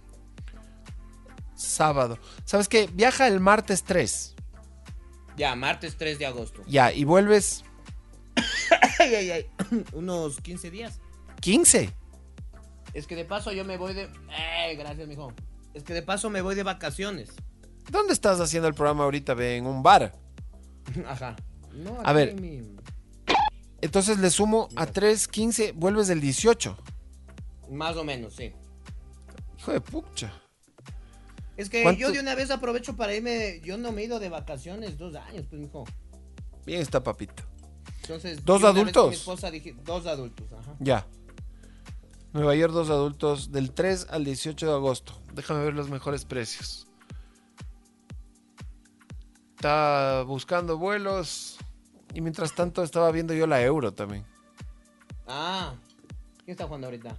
Sábado. ¿Sabes qué? Viaja el martes 3. Ya, martes 3 de agosto. Ya, y vuelves Ay, ay, ay. Unos 15 días. 15. Es que de paso yo me voy de... Eh, gracias, mijo. Es que de paso me voy de vacaciones. ¿Dónde estás haciendo el programa ahorita? Ve, en un bar. Ajá. No, A ver. mi- Entonces le sumo a 3, 15, vuelves el 18. Más o menos, sí. Hijo de pucha. Es que ¿Cuánto- yo de una vez aprovecho para irme... Yo no me he ido de vacaciones dos años, pues, mijo. Bien está, papito. Entonces... ¿Dos adultos? Mi esposa dije... Dos adultos, ajá. Ya. Nueva York, dos adultos, del 3 al 18 de agosto. Déjame ver los mejores precios. Está buscando vuelos. Y mientras tanto estaba viendo yo la euro también. Ah. ¿Quién está jugando ahorita?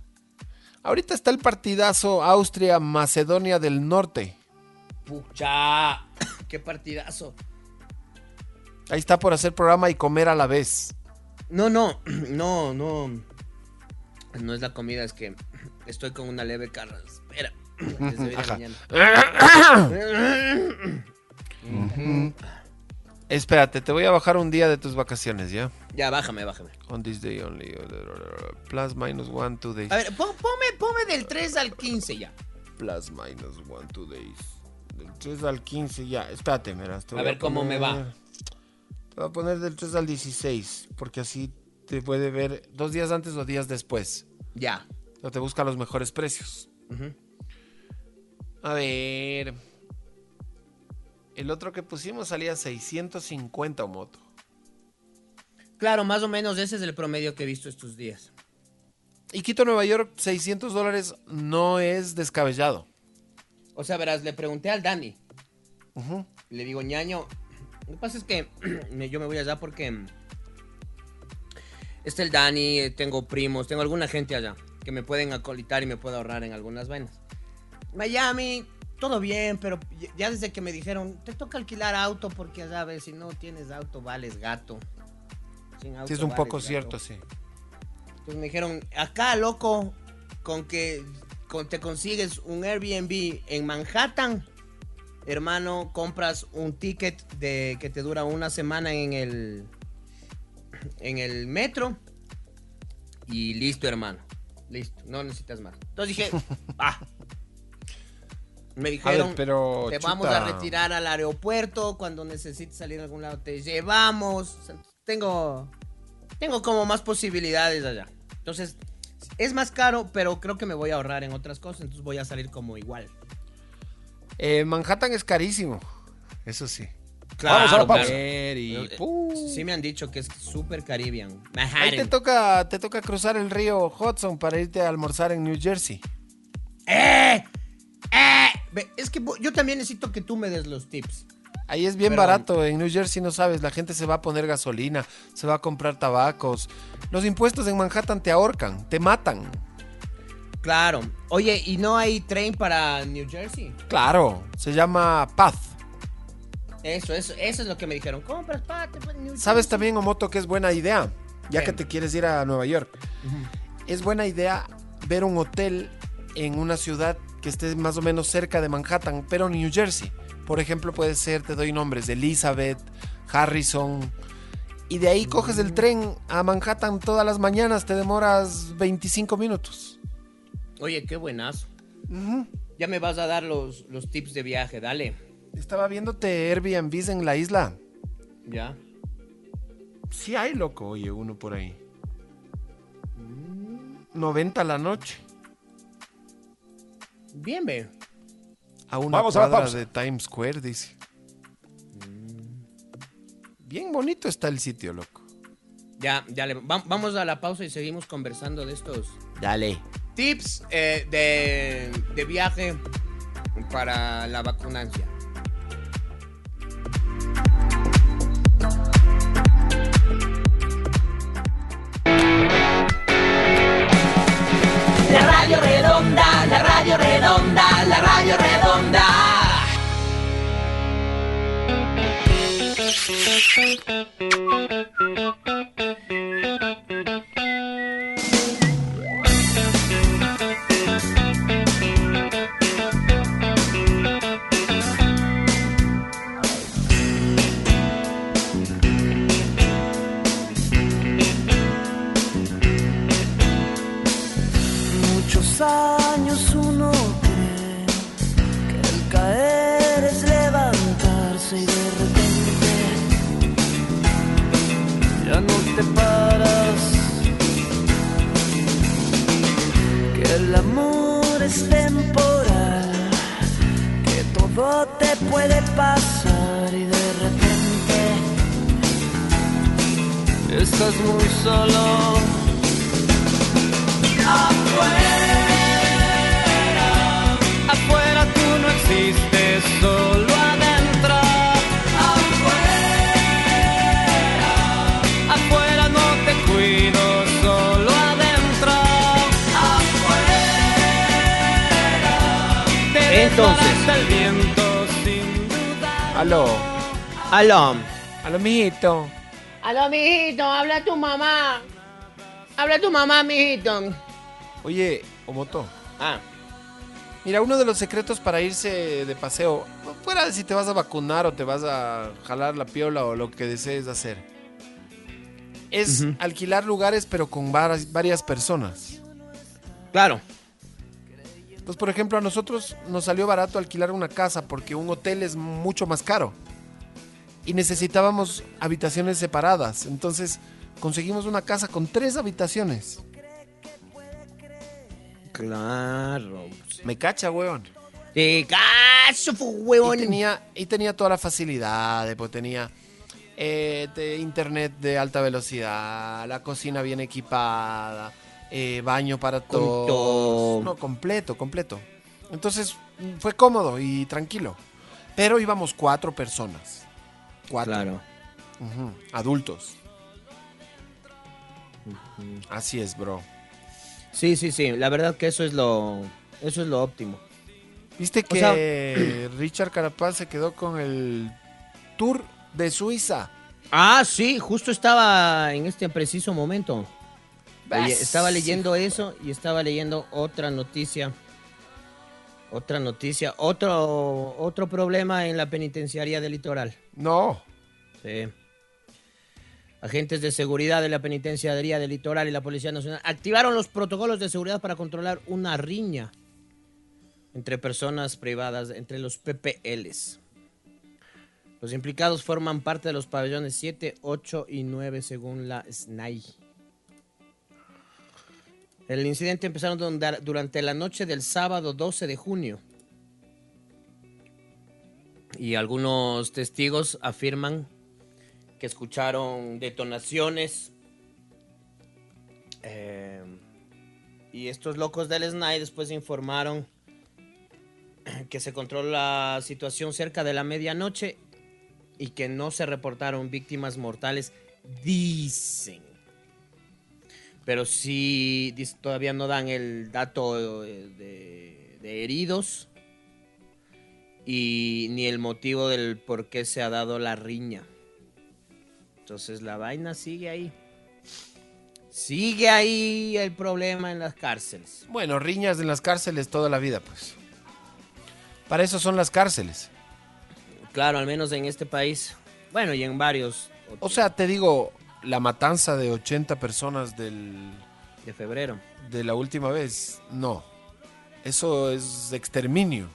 Ahorita está el partidazo Austria-Macedonia del Norte. Pucha. Qué partidazo. Ahí está por hacer programa y comer a la vez. No, no, no, no. No es la comida, es que estoy con una leve carraspera. Desde hoy de Espérate, te voy a bajar un día de tus vacaciones, ¿ya? Ya, bájame, bájame. On this day only. Plus minus one, two days. A ver, pon- ponme, ponme del 3 al 15 ya. Plus minus one, two days. Del 3 al 15, ya. Espérate, te A ver cómo me va. Te voy a poner del 3 al 16, porque así te puede ver dos días antes o días después. Ya. O te busca los mejores precios. A ver. El otro que pusimos salía 650 o moto. Claro, más o menos ese es el promedio que he visto estos días. Y Quito, Nueva York, 600 dólares no es descabellado. O sea, verás, le pregunté al Dani. Le digo, ñaño. Lo que pasa es que yo me voy allá porque. Está el Dani, tengo primos, tengo alguna gente allá que me pueden acolitar y me puedo ahorrar en algunas vainas. Miami, todo bien, pero ya- desde que me dijeron, te toca alquilar auto porque ya ves, si no tienes auto, vales gato. Sin auto, Sí, es un vales poco gato". cierto, sí. Entonces me dijeron, acá, loco, con que con- te consigues un Airbnb en Manhattan, hermano, compras un ticket de que te dura una semana en el en el metro y listo, hermano. Listo, no necesitas más. Entonces dije, ah. Me A dijeron, ver, pero. te vamos a retirar al aeropuerto cuando necesites salir a algún lado te llevamos O sea, tengo tengo como más posibilidades allá entonces es más caro pero creo que me voy a ahorrar en otras cosas entonces voy a salir como igual eh, Manhattan es carísimo. Eso sí. Vamos a la pausa. Y, Eh, sí me han dicho que es super Caribbean Ahí te toca, te toca cruzar el río Hudson para irte a almorzar en New Jersey. ¡Eh! ¡Eh! Es que yo también necesito que tú me des los tips Ahí es bien Pero- barato. En New Jersey no sabes, la gente se va a poner gasolina, se va a comprar tabacos. Los impuestos en Manhattan te ahorcan, te matan. claro oye y no hay tren para New Jersey Claro, se llama Path. eso eso eso es lo que me dijeron compras pues, New ¿Sabes Jersey". también, Omoto, que es buena idea? Ya que te quieres ir a Nueva York. Es buena idea ver un hotel en una ciudad que esté más o menos cerca de Manhattan, pero New Jersey. Por ejemplo, puede ser, te doy nombres, Elizabeth, Harrison. Y de ahí coges el tren a Manhattan todas las mañanas, te demoras 25 minutos. oye qué buenazo. Ya me vas a dar los, los tips de viaje, dale. Estaba viéndote Airbnbs en la isla. Ya. Sí hay, loco, oye, uno por ahí. 90 la noche. Bien, ve. A una Vamos a la de Times Square, dice. Bien bonito está el sitio, loco. Ya, ya le, va- vamos a la pausa y seguimos conversando de estos Dale. tips eh, de, de viaje para la vacunancia. La radio redonda, la radio redonda, la radio redonda. Te puede pasar y de repente estás muy solo. Afuera tú no existes, solo adentro. Afuera, afuera no te cuido, solo adentro. Afuera, Entonces. Aló. Aló. Aló, mijito. Aló, mijito, habla tu mamá. Habla tu mamá, mijito. Oye, Omoto. Ah, Mira, uno de los secretos para irse de paseo, fuera de si te vas a vacunar o te vas a jalar la piola o lo que desees hacer, es alquilar lugares pero con varas- varias personas. Claro. Pues, por ejemplo, a nosotros nos salió barato alquilar una casa porque un hotel es mucho más caro. Y necesitábamos habitaciones separadas. Entonces, conseguimos una casa con tres habitaciones. Claro. Me cacha, weón. ¡Te cacho, fu- Y huevón! tenía, y tenía toda la facilidad, pues tenía eh, de internet de alta velocidad, la cocina bien equipada, eh, baño para Con todos. todo. No, completo, completo. Entonces fue cómodo y tranquilo. Pero íbamos cuatro personas. Cuatro. Claro. Adultos. Así es, bro. Sí, sí, sí. La verdad que eso es lo, eso es lo óptimo. ¿Viste O que sea- Richard Carapaz se quedó con el tour de Suiza? Ah, sí, justo estaba en este preciso momento. Estaba leyendo eso y estaba leyendo otra noticia. Otra noticia, otro, otro problema en la penitenciaría del litoral. No. Sí. Agentes de seguridad de la penitenciaría del litoral y la Policía Nacional activaron los protocolos de seguridad para controlar una riña entre personas privadas, entre los PPLs. Los implicados forman parte de los pabellones 7, 8 y 9 según la SNAI. El incidente empezaron durante la noche del sábado 12 de junio. Y algunos testigos afirman que escucharon detonaciones. eh, y estos locos del SNAI después informaron que se controla la situación cerca de la medianoche y que no se reportaron víctimas mortales. Dicen. Pero sí dis- todavía no dan el dato eh, de, de heridos y ni el motivo del por qué se ha dado la riña. Entonces la vaina sigue ahí. Sigue ahí el problema en las cárceles. Bueno, riñas en las cárceles toda la vida, pues. Para eso son las cárceles. Claro, al menos en este país. Bueno, y en varios O sea, te digo, la matanza de 80 personas del, de febrero. de la última vez, no. Eso es exterminio.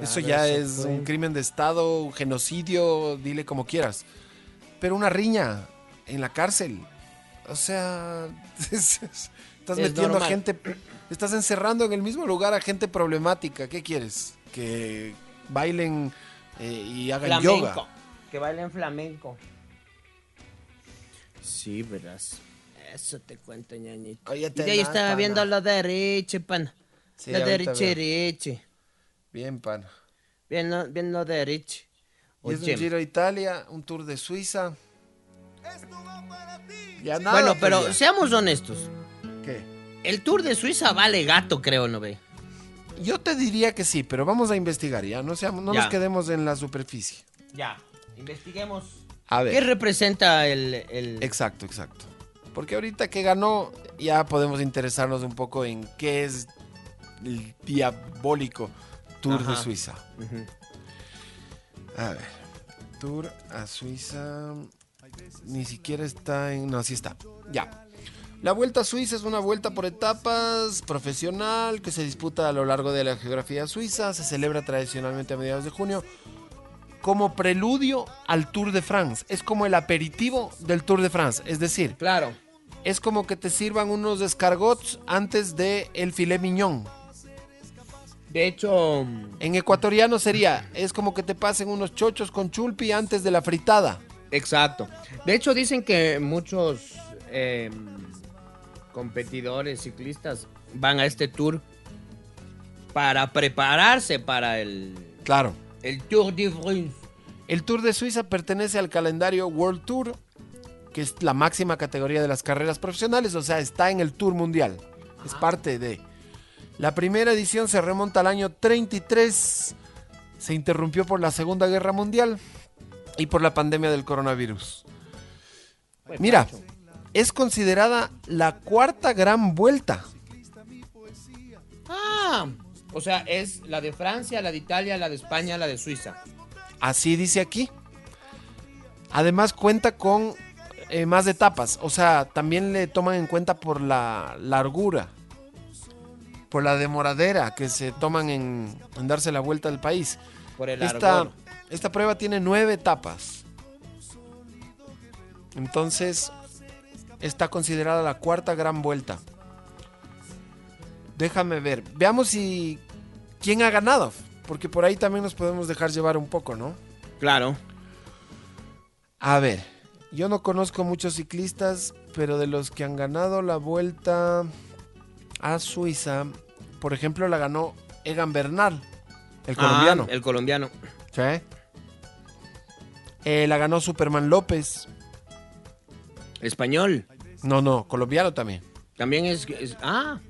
eso ya eso es fue. un crimen de Estado, un genocidio, dile como quieras. Pero una riña en la cárcel, o sea, es- es- estás Es metiendo a gente, estás encerrando en el mismo lugar a gente problemática. ¿Qué quieres? Que bailen eh, y hagan Flamenco. yoga. Que bailen flamenco. Sí, verás. Eso te cuento, ñañito. Oye, Y de ahí estaba pana. viendo lo de Riche, pana. Sí, lo de veo. Riche. Bien, pana. Bien, lo- bien lo de Riche. Y es un Giro de Italia, un Tour de Suiza. Ya nada, bueno, pero ya. seamos honestos. ¿Qué? El Tour de Suiza vale gato, creo, ¿no ve? Yo te diría que sí, pero vamos a investigar ya. No, seamos, no Ya. nos quedemos en la superficie. Ya, investiguemos. A ver. ¿Qué representa el, el- Exacto, exacto. Porque ahorita que ganó, ya podemos interesarnos un poco en qué es el diabólico Tour de Ajá. Suiza. Ujú. A ver. Tour a Suiza. Ni siquiera está en. No, sí está. Ya. La Vuelta a Suiza es una vuelta por etapas profesional que se disputa a lo largo de la geografía suiza. Se celebra tradicionalmente a mediados de junio como preludio al Tour de France. Es como el aperitivo del Tour de France. Es decir, Claro. es como que te sirvan unos escargots antes de el filet mignon. De hecho, En ecuatoriano sería, es como que te pasen unos chochos con chulpi antes de la fritada. exacto. De hecho, dicen que muchos eh, competidores ciclistas van a este tour para prepararse para el, Claro. El Tour de France. El Tour de Suiza pertenece al calendario World Tour, que es la máxima categoría de las carreras profesionales, o sea, está en el Tour Mundial. Es parte de... La primera edición se remonta al año 33, se interrumpió por la Segunda Guerra Mundial y por la pandemia del coronavirus. Mira, es considerada la cuarta gran vuelta. Ah, O sea, es la de Francia, la de Italia, la de España, la de Suiza. Así dice aquí. Además cuenta con eh, más etapas. O sea, también le toman en cuenta por la largura. Por la demoradera que se toman en, en darse la vuelta al país. Por el Esta, argor. esta prueba tiene nueve etapas. Entonces, está considerada la cuarta gran vuelta. Déjame ver. Veamos si. ¿Quién ha ganado? Porque por ahí también nos podemos dejar llevar un poco, ¿no? Claro. A ver. Yo no conozco muchos ciclistas, pero de los que han ganado la vuelta a Suiza, por ejemplo, la ganó Egan Bernal, el colombiano. Ah, el colombiano. Sí. Eh, la ganó Superman López. Español. No, no, colombiano también. También es. es- ah,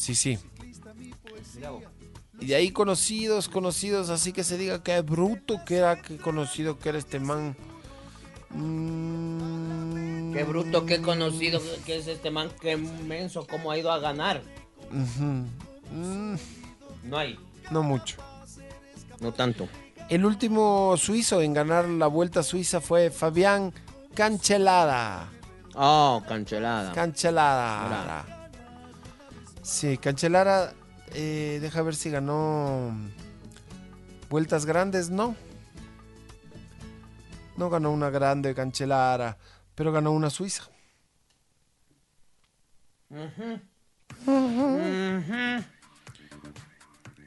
Sí, sí. Y de ahí conocidos, conocidos, así que se diga que bruto que era, que conocido que era este man. Mm, qué bruto, qué conocido que es este man, qué menso, cómo ha ido a ganar. Mm, No hay. no mucho. No tanto. El último suizo en ganar la vuelta suiza fue Fabián Cancellara. Oh, cancelada. Cancellara. Sí, Cancellara, eh, deja ver si ganó vueltas grandes, no. No ganó una grande Cancellara, pero ganó una suiza.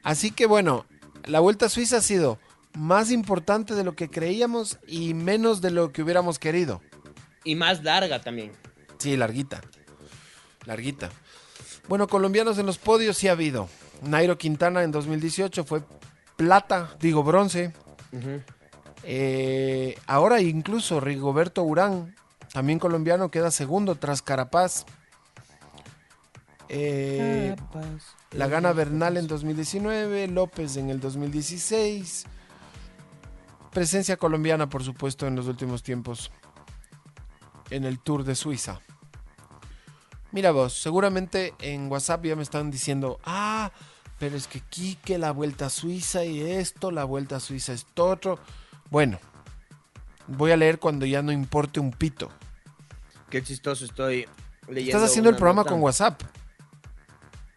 Así que bueno, la vuelta suiza ha sido más importante de lo que creíamos y menos de lo que hubiéramos querido. y más larga también. Sí, larguita. Larguita. Bueno, colombianos en los podios sí ha habido. Nairo Quintana en 2018 fue plata, digo bronce. Eh, ahora incluso Rigoberto Urán, también colombiano, queda segundo tras Carapaz. Eh, la gana Bernal en 2019, López en el 2016. Presencia colombiana, por supuesto, en los últimos tiempos en el Tour de Suiza. Mira vos, seguramente en WhatsApp ya me están diciendo, ah, pero es que Quique, la vuelta a Suiza y esto, la vuelta a Suiza esto otro. Bueno, voy a leer cuando ya no importe un pito. Qué chistoso estoy leyendo. Estás haciendo el programa nota. con WhatsApp.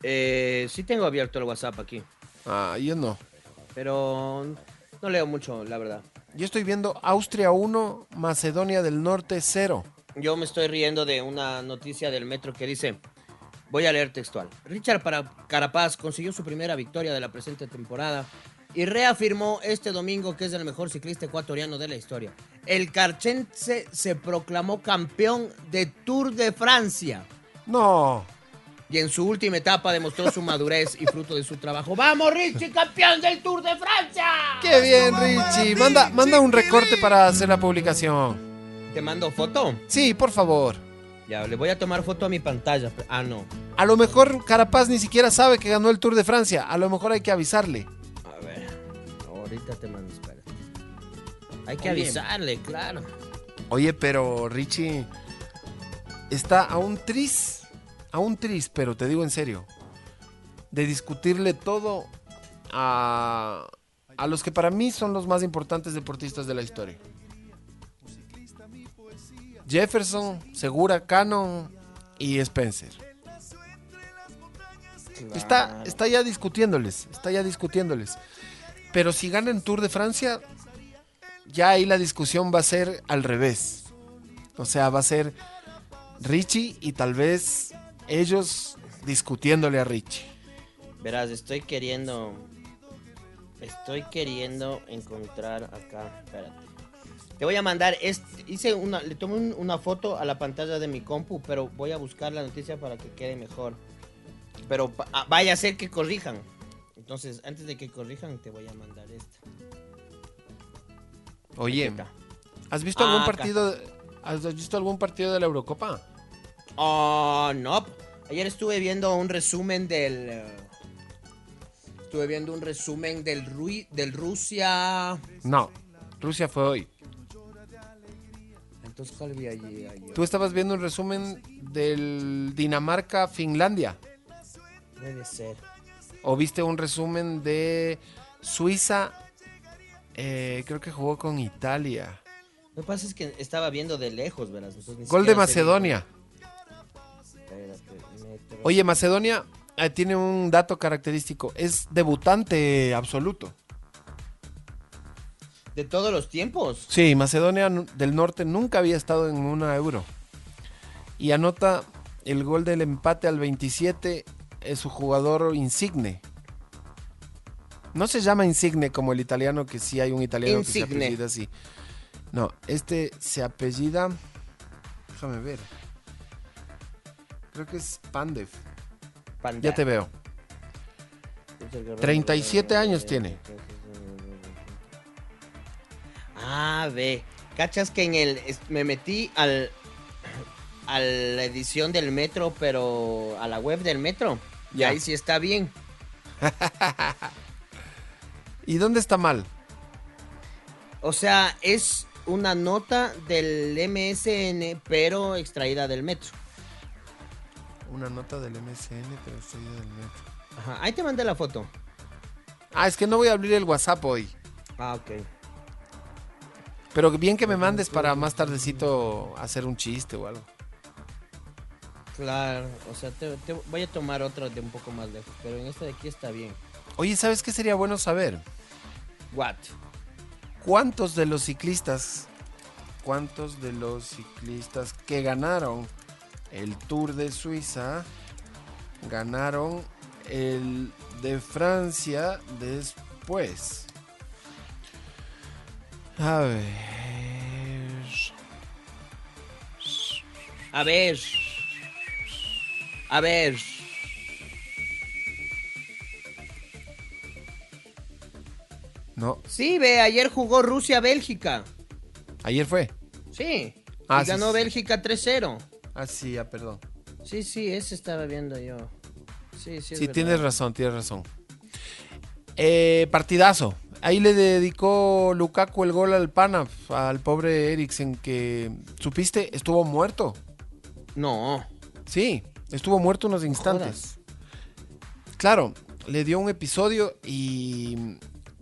Eh, sí tengo abierto el WhatsApp aquí, Ah, yo no. pero no leo mucho, la verdad. Yo estoy viendo Austria 1, Macedonia del Norte 0. Yo me estoy riendo de una noticia del metro que dice, voy a leer textual. Richard para Carapaz consiguió su primera victoria de la presente temporada y reafirmó este domingo que es el mejor ciclista ecuatoriano de la historia. El carchense se proclamó campeón de Tour de Francia No. y en su última etapa demostró su madurez y fruto de su trabajo. ¡Vamos, Richie, campeón del Tour de Francia! ¡Qué bien, Richie! Manda, manda un recorte para hacer la publicación. ¿Te mando foto? Sí, por favor. Ya, le voy a tomar foto a mi pantalla. Ah, no. A lo mejor Carapaz ni siquiera sabe que ganó el Tour de Francia. A lo mejor hay que avisarle. A ver, ahorita te mando, espera. Hay que Oye. avisarle, claro. Oye, pero Richie está a un tris, a un tris, pero te digo en serio, de discutirle todo a, a los que para mí son los más importantes deportistas de la historia. Jefferson, Segura, Cannon y Spencer. Está, está ya discutiéndoles, está ya discutiéndoles. Pero si ganan Tour de Francia, ya ahí la discusión va a ser al revés. O sea, va a ser Richie y tal vez ellos discutiéndole a Richie. Verás, estoy queriendo. Estoy queriendo encontrar acá. Espérate. Te voy a mandar. Este, hice una. Le tomé un- una foto a la pantalla de mi compu, pero voy a buscar la noticia para que quede mejor. Pero ah, vaya a ser que corrijan. Entonces, antes de que corrijan, te voy a mandar esta. Oye. ¿has visto Ah, algún acá. partido? ¿Has visto algún partido de la Eurocopa? Oh, no. Ayer estuve viendo un resumen del. eh, estuve viendo un resumen del, Rui, del Rusia. No, Rusia fue hoy. Tú estabas viendo un resumen del Dinamarca-Finlandia. Puede ser. ¿O viste un resumen de Suiza? Eh, creo que jugó con Italia. Lo que pasa es que estaba viendo de lejos, ni Gol de Macedonia. Oye, Macedonia eh, tiene un dato característico. Es debutante absoluto. De todos los tiempos. Sí, Macedonia del Norte nunca había estado en una euro. Y anota el gol del empate al 27, es su jugador insigne. No se llama insigne como el italiano, que sí hay un italiano que se Insigne. apellida así. No, este se apellida. Déjame ver. Creo que es Pandev. Ya te veo. 37 años tiene. Ah, ve. Cachas que en el. Me metí al. A la edición del metro, pero a la web del metro. Y Ya. ahí sí está bien. ¿Y dónde está mal? O sea, es una nota del MSN, pero extraída del metro. Una nota del MSN, pero estoy del metro. Ajá. Ahí te mandé la foto. Ah, es que no voy a abrir el WhatsApp hoy. Ah, ok. Pero bien que me mandes para más tardecito hacer un chiste o algo. Claro, o sea, te, te- voy a tomar otra de un poco más lejos, pero en esta de aquí está bien. Oye, ¿sabes qué sería bueno saber? What? ¿Cuántos de los ciclistas, cuántos de los ciclistas que ganaron el Tour de Suiza ganaron el de Francia después? A ver. A ver. A ver. No, Sí, ve, ayer jugó Rusia-Bélgica. ayer fue. Sí. Ah, y sí, ganó sí. Bélgica 3-0. Ah, sí, ya, perdón. Sí, sí, ese estaba viendo yo. Sí, sí. es Sí, verdad. tienes razón, tienes razón. Eh, partidazo. Ahí le dedicó Lukaku el gol al pana, al pobre Eriksen, que, ¿supiste? Estuvo muerto. No. Sí, estuvo muerto unos instantes. Claro, le dio un episodio y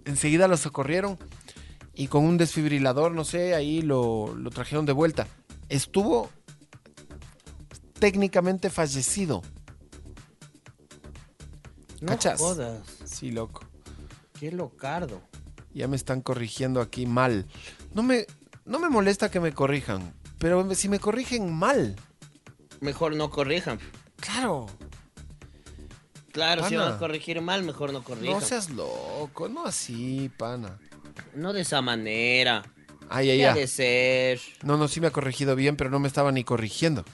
enseguida lo socorrieron y con un desfibrilador, no sé, ahí lo, lo trajeron de vuelta. Estuvo técnicamente fallecido. No ¿Cachas? jodas. Sí, loco. Qué locardo. Ya me están corrigiendo aquí mal. No me, no me molesta que me corrijan, pero si me corrigen mal, Mejor no corrijan. claro, Claro, si Pana. van a corregir mal, mejor no corrijan. no seas loco, no así, pana. No de esa manera. Ay, ay, ay. ser. No, no, sí me ha corregido bien, pero no me estaba ni corrigiendo.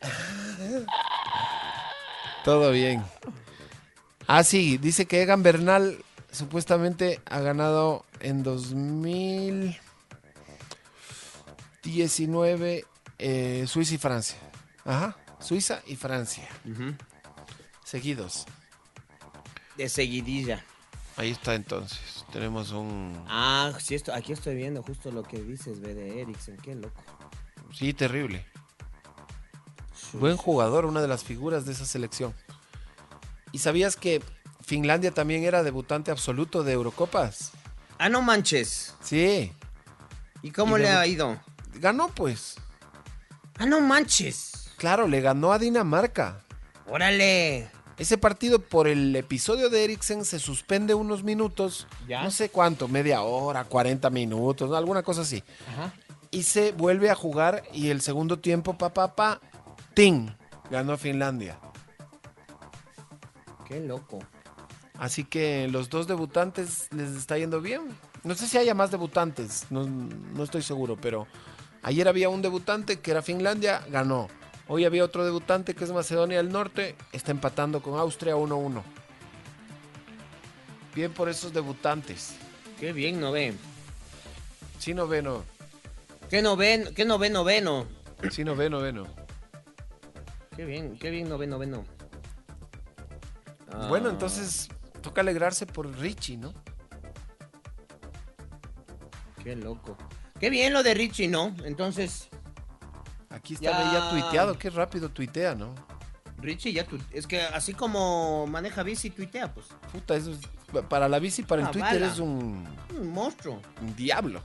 Todo bien. Ah, sí, dice que Egan Bernal supuestamente ha ganado en 2019 eh, Suiza y Francia. Ajá, Suiza y Francia. Seguidos. De seguidilla. Ahí está entonces. Tenemos un... Ah, sí, esto, aquí estoy viendo justo lo que dices, ve de Eriksen. Qué loco. Sí, terrible. Buen jugador, una de las figuras de esa selección. ¿Y sabías que Finlandia también era debutante absoluto de Eurocopas? Ah, no manches. Sí, ¿Y cómo Y le ha ido? ganó pues. Ah, no manches. Claro, le ganó a Dinamarca. Órale. Ese partido por el episodio de Eriksen se suspende unos minutos, ¿Ya? no sé cuánto, media hora, 40 minutos, alguna cosa así. Ajá. Y se vuelve a jugar y el segundo tiempo, pa, pa, pa, ¡ting! Ganó Finlandia. Qué loco. Así que los dos debutantes les está yendo bien. No sé si haya más debutantes, no, no estoy seguro, pero ayer había un debutante que era Finlandia, ganó. Hoy había otro debutante que es Macedonia del Norte, está empatando con Austria 1-1. Bien por esos debutantes. Qué bien noveno. Sí, noveno. Qué noveno, qué noveno, noveno. Sí, noveno, noveno. Qué bien, qué bien noveno, noveno. Ah, Bueno, entonces toca alegrarse por Richie, ¿no? Qué loco. Qué bien lo de Richie, ¿no? Entonces, Aquí está Ya. ya tuiteado, qué rápido tuitea, ¿no? Richie ya tu- es que así como maneja bici tuitea, pues. Puta, eso es, para la bici, para el Ah, Twitter bala. es un, Un monstruo. un diablo.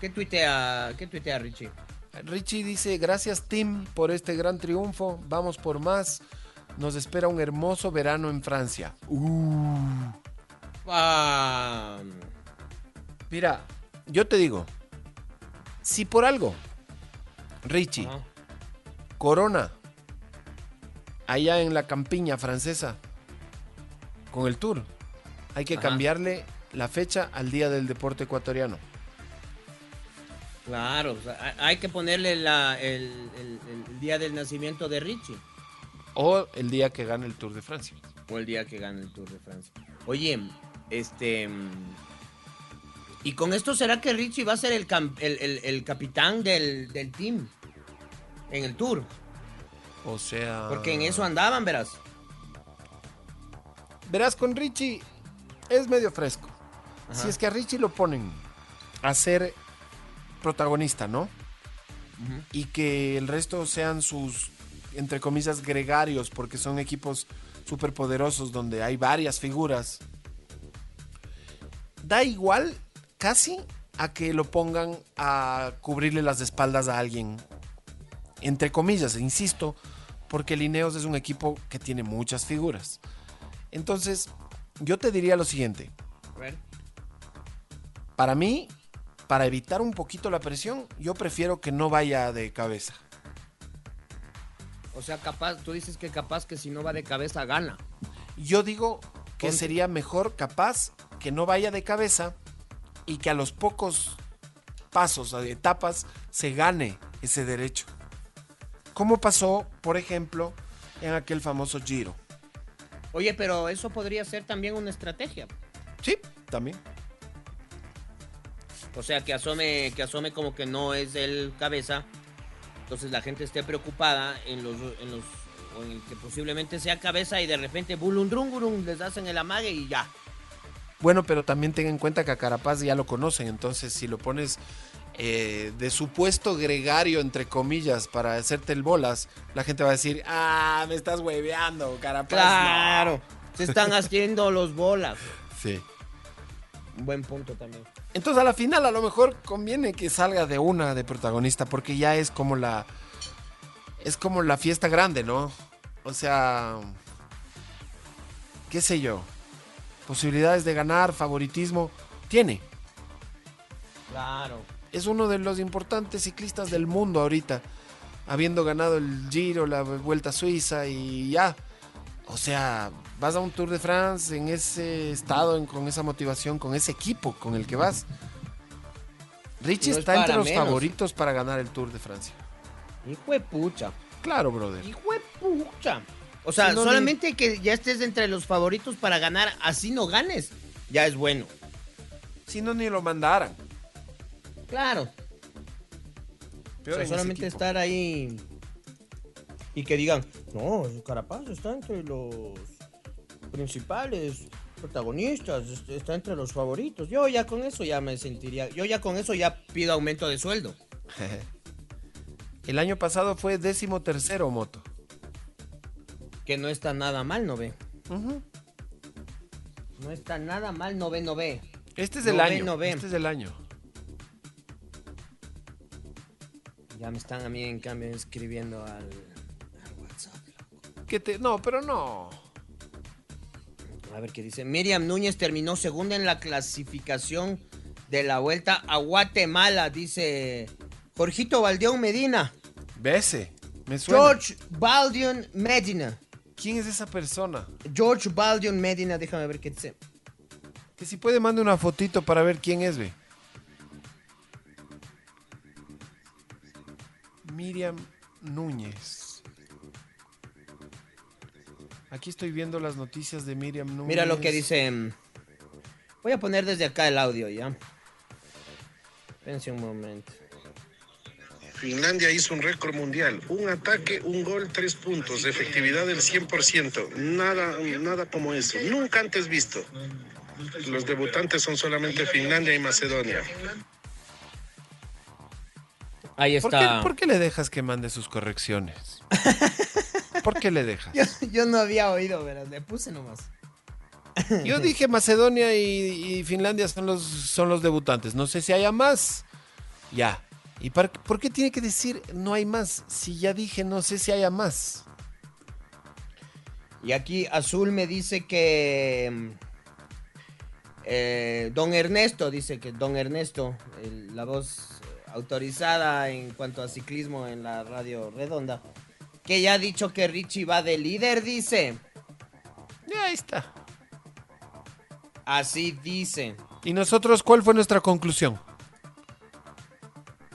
¿Qué tuitea, qué tuitea Richie? Richie dice, gracias Tim por este gran triunfo, vamos por más. Nos espera un hermoso verano en Francia. Uh. Ah, Mira, yo te digo, si por algo, Richie. Corona, allá en la campiña francesa, con el tour, hay que cambiarle la fecha al Día del Deporte Ecuatoriano. Claro, o sea, hay- hay que ponerle la- el, el- el día del nacimiento de Richie. O el día que gane el Tour de Francia. O el día que gane el Tour de Francia. Oye, este. ¿Y con esto será que Richie va a ser el, el, el- el capitán del, del team? En el Tour. O sea... Porque en eso andaban, verás. Verás, con Richie es medio fresco. Ajá. Si es que a Richie lo ponen a ser protagonista, ¿no? Y que el resto sean sus, entre comillas, gregarios, porque son equipos súper poderosos donde hay varias figuras. Da igual casi a que lo pongan a cubrirle las espaldas a alguien. Entre comillas, insisto, porque Lineos es un equipo que tiene muchas figuras. Entonces, yo te diría lo siguiente. A ver. Para mí, para evitar un poquito la presión, yo prefiero que no vaya de cabeza. O sea, capaz, tú dices que capaz que si no va de cabeza gana. Yo digo que Ponte. sería mejor capaz que no vaya de cabeza y que a los pocos pasos, etapas, se gane ese derecho. Como pasó, por ejemplo, en aquel famoso Giro. Oye, pero eso podría ser también una estrategia. Sí, también. O sea, que asome, que asome como que no es el cabeza. Entonces la gente esté preocupada en los, en los, o en el que posiblemente sea cabeza y de repente bulundrungurum les hacen el amague y ya. Bueno, pero también ten en cuenta que a Carapaz ya lo conocen, entonces si lo pones eh, de supuesto gregario, entre comillas, para hacerte el bolas, la gente va a decir, ah, me estás hueveando, Carapaz. no". Claro, se están haciendo los bolas. Sí. Un buen punto también. Entonces a la final a lo mejor conviene que salga de una de protagonista, porque ya es como la... Es como la fiesta grande, ¿no? O sea... ¿Qué sé yo? Posibilidades de ganar, favoritismo, tiene. Claro. es uno de los importantes ciclistas del mundo ahorita, habiendo ganado el Giro, la Vuelta a Suiza y ya. O sea, vas a un Tour de France en ese estado, en- con esa motivación, con ese equipo con el que vas. Richie No es está entre los menos. favoritos para ganar el Tour de Francia. Hijo de pucha. Claro, brother. Hijo de pucha. O sea, Si no, solamente que ya estés entre los favoritos para ganar, así no ganes, ya es bueno. Si no, ni lo mandaran. Claro. O Peor sea, solamente estar ahí y que digan, no, Carapaz está entre los principales protagonistas, est- está entre los favoritos. Yo ya con eso ya me sentiría, yo ya con eso ya pido aumento de sueldo. El año pasado fue décimo tercero, Moto. Que no está nada mal, no ve. No está nada mal, no ve, no ve. Este es el No ve, año. no ve. Este es el año. Ya me están a mí en cambio escribiendo al, al WhatsApp. Que te... No, pero no. A ver qué dice. Miriam Núñez terminó segunda en la clasificación de la vuelta a Guatemala, dice Jorgito Valdeón Medina. Bese. Me suena. George Valdeón Medina. ¿Quién es esa persona? George Valdeón Medina, déjame ver qué dice. Que si puede mande una fotito para ver quién es, ve. Miriam Núñez. Aquí estoy viendo las noticias de Miriam Núñez. Mira lo que dice. mm, Voy a poner desde acá el audio, ¿ya? Espérense un momento. Finlandia hizo un récord mundial. Un ataque, un gol, tres puntos. Efectividad del 100%. Nada, nada como eso. Nunca antes visto. Los debutantes son solamente Finlandia y Macedonia. Ahí ¿Por qué, está. por qué le dejas que mande sus correcciones? ¿Por qué le dejas? Yo, yo no había oído, pero le puse nomás. Yo dije Macedonia y, y Finlandia son los, son los debutantes. No sé si haya más. Ya. ¿Y para- por qué tiene que decir no hay más? Si ya dije no sé si haya más. Y aquí Azul me dice que. eh, don Ernesto dice que Don Ernesto, el- la voz autorizada en cuanto a ciclismo en la radio redonda, que ya ha dicho que Richie va de líder, dice. Ya ahí está. Así dice ¿Y nosotros cuál fue nuestra conclusión?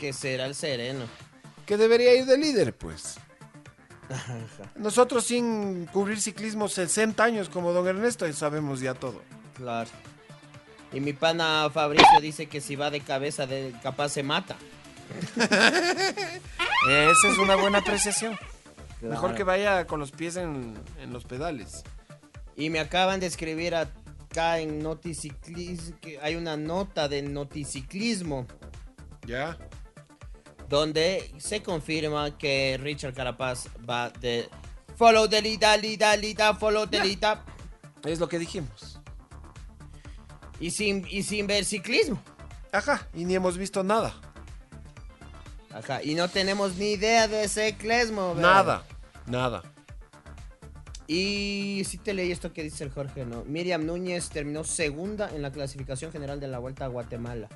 que será el sereno. Que debería ir de líder, pues. Nosotros sin cubrir ciclismo 60 años como don Ernesto, sabemos ya todo. Claro. Y mi pana Fabricio dice que si va de cabeza, de, capaz se mata. Esa es una buena apreciación. Mejor que vaya con los pies en, en los pedales. Y me acaban de escribir acá en Noticiclismo que hay una nota de Noticiclismo ¿Ya? donde se confirma que Richard Carapaz va de follow delita, lita, lita, follow delita Es lo que dijimos. y sin, y sin ver ciclismo. Ajá, y ni hemos visto nada. Ajá, y no tenemos ni idea de ciclismo. ¿verdad? Nada, nada. Y sí te leí esto que dice el Jorge, ¿no? Miriam Núñez terminó segunda en la clasificación general de la Vuelta a Guatemala.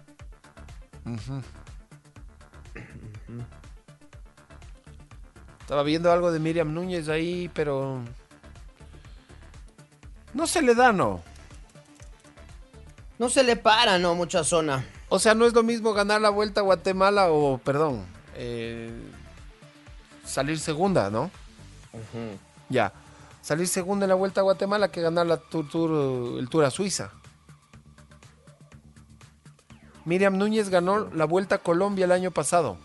Estaba viendo algo de Miriam Núñez ahí, pero... No se le da, ¿no? No se le para, ¿no? Mucha zona. O sea, no es lo mismo ganar la vuelta a Guatemala o, perdón, eh, salir segunda, ¿no? Ya. Salir segunda en la vuelta a Guatemala que ganar la tour, tour- el Tour a Suiza. Miriam Núñez ganó la vuelta a Colombia el año pasado.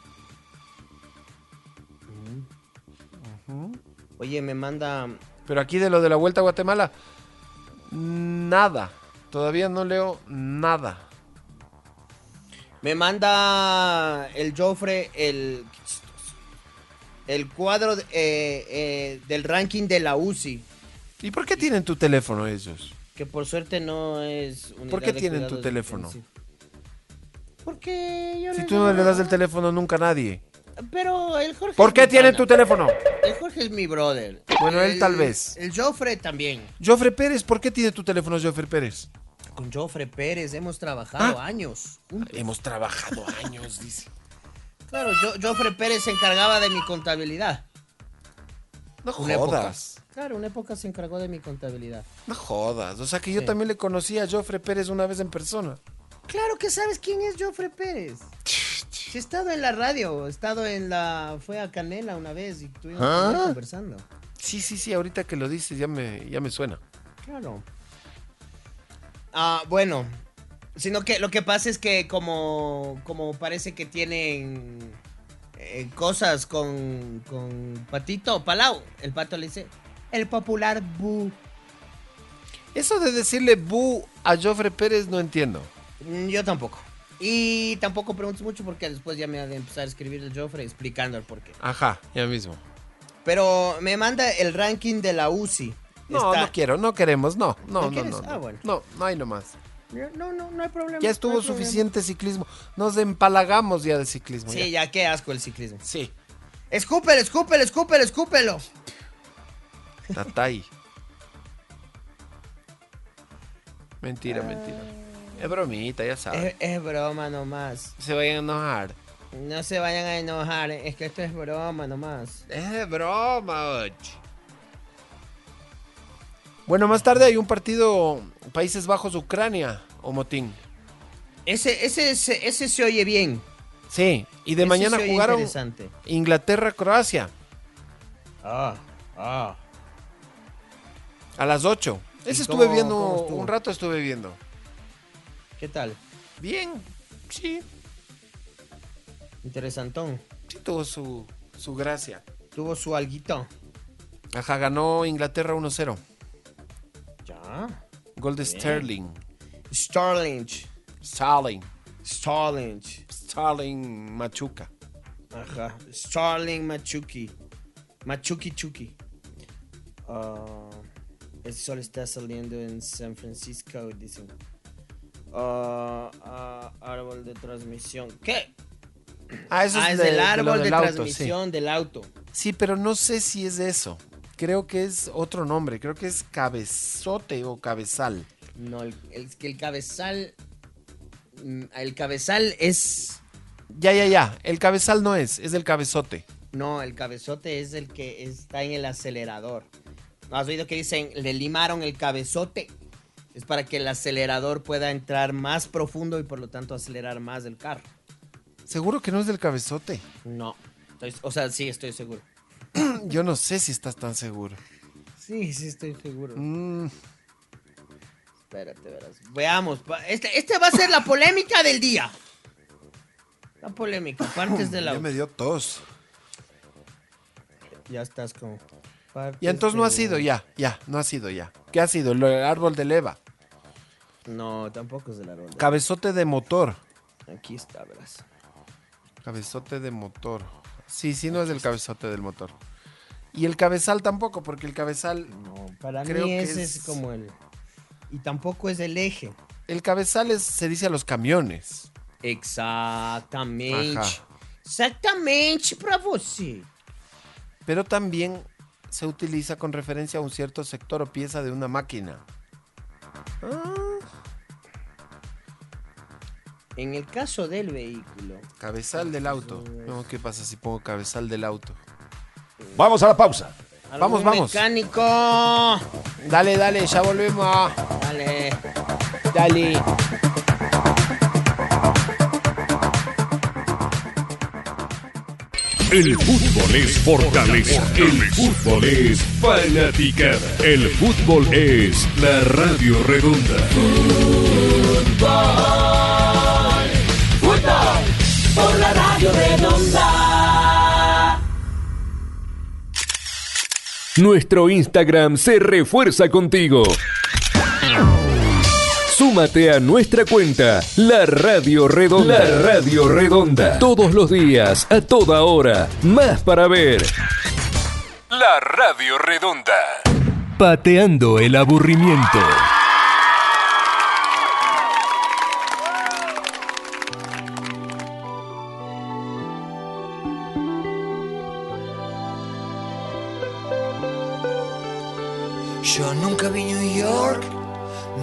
Oye, me manda. Pero aquí de lo de la vuelta a Guatemala, nada. Todavía no leo nada. Me manda el Joffre el. El cuadro eh, eh, del ranking de la UCI. ¿Y por qué tienen tu teléfono ellos? Que por suerte no es. unidad ¿Por qué de tienen tu teléfono? Porque yo Si tú no le das el teléfono nunca a nadie. Pero el Jorge. ¿Por qué tienen tu teléfono? El Jorge es mi brother. Bueno, él tal vez. El Joffre también. Joffre Pérez, ¿por qué tiene tu teléfono Joffre Pérez? Con Joffre Pérez hemos trabajado Ah. años. juntos. Hemos trabajado años, dice. Claro, Jo- Joffre Pérez se encargaba de mi contabilidad. No Una época. jodas. Claro, una época se encargó de mi contabilidad. No jodas. O sea que yo Sí. también le conocí a Joffre Pérez una vez en persona. Claro que sabes quién es Joffre Pérez. Sí, he estado en la radio, he estado en la... Fue a Canela una vez y estuvimos ¿Ah? conversando. Sí, sí, sí, ahorita que lo dices ya me, ya me suena. Claro. Ah, bueno. Sino que lo que pasa es que como, como parece que tienen eh, cosas con, con Patito Palau, el pato le dice, el popular Bu. Eso de decirle bu a Joffre Pérez no entiendo. Mm, Yo tampoco. Y tampoco preguntes mucho porque después ya me ha de empezar a escribir el Joffre explicando el porqué. Ajá, ya mismo. Pero me manda el ranking de la UCI. No, Está- no quiero, no queremos, no, no, ¿No no. Ah, no. bueno. No, no hay nomás. No, no, no hay problema. Ya no estuvo problema. suficiente ciclismo. Nos empalagamos ya de ciclismo. Sí, ya. ya qué asco el ciclismo. Sí, Escúpelo, escúpelo, escúpelo, escúpelo. Tatay. Mentira, mentira. Es bromita, ya sabes. Es, es broma nomás. Se vayan a enojar. No se vayan a enojar, es que esto es broma nomás. Es broma. Bueno, más tarde hay un partido Países Bajos-Ucrania, o Motín. Ese, ese, ese, ese se oye bien. Sí, y de Ese mañana jugaron. Inglaterra-Croacia Ah, ah. a las 8. Ese ¿Y estuve cómo- viendo, cómo un rato estuve viendo. ¿Qué tal? Bien, sí, Interesantón. sí tuvo su, su gracia. Tuvo su alguito. Ajá, ganó Inglaterra 1-0. Gol de Sterling. Starling. Starling. Starling. Starling Machuca. Ajá. Starling Machuki. Machuki Chuki. Ah, el sol está saliendo en San Francisco, dicen. Ah, ah, árbol de transmisión. ¿Qué? Ah, eso Ah, es, es de- lo árbol de, del auto, sí. transmisión del auto. Sí, pero no sé si es eso. Creo que es otro nombre. Creo que es cabezote o cabezal. No, el, el- que el cabezal. mm, El cabezal es. Ya, ya, ya. El cabezal no es, es el cabezote. No, el cabezote es el que está en el acelerador. ¿No has oído que dicen le limaron el cabezote? Es para que el acelerador pueda entrar más profundo y por lo tanto acelerar más el carro. Seguro que no es del cabezote. No. Estoy- o sea, sí, estoy seguro. Yo no sé si estás tan seguro. Sí, sí, estoy seguro. Mm, Espérate, verás. Veamos. Este, este va a ser la polémica del día. La polémica, partes del ya auto. me dio tos. Ya estás con. Y entonces no ha sido ya, ya, no ha sido ya. ¿Qué ha sido? El árbol de leva. No, tampoco es del árbol. de- Cabezote de motor. Aquí está, verás. Cabezote de motor. Sí, sí, no es del cabezote del motor. Y el cabezal tampoco, porque el cabezal. No, para Creo mí que ese es... es- como el. Y tampoco es el eje. El cabezal es, se dice a los camiones. Exactamente. Ajá. Exactamente para você. Pero también se utiliza con referencia a un cierto sector o pieza de una máquina. En el caso del vehículo. Cabezal del auto. No, ¿qué pasa si pongo cabezal del auto? Vamos a la pausa. Vamos, vamos. Mecánico. Dale, dale, ya volvemos. Dale. Dale. El fútbol es fortaleza. El fútbol es fanaticada. El fútbol es la radio redonda. Por la radio redonda. Nuestro Instagram se refuerza contigo. Súmate a nuestra cuenta, La Radio Redonda. La Radio Redonda. Todos los días, a toda hora, más para ver. La Radio Redonda. Pateando el aburrimiento.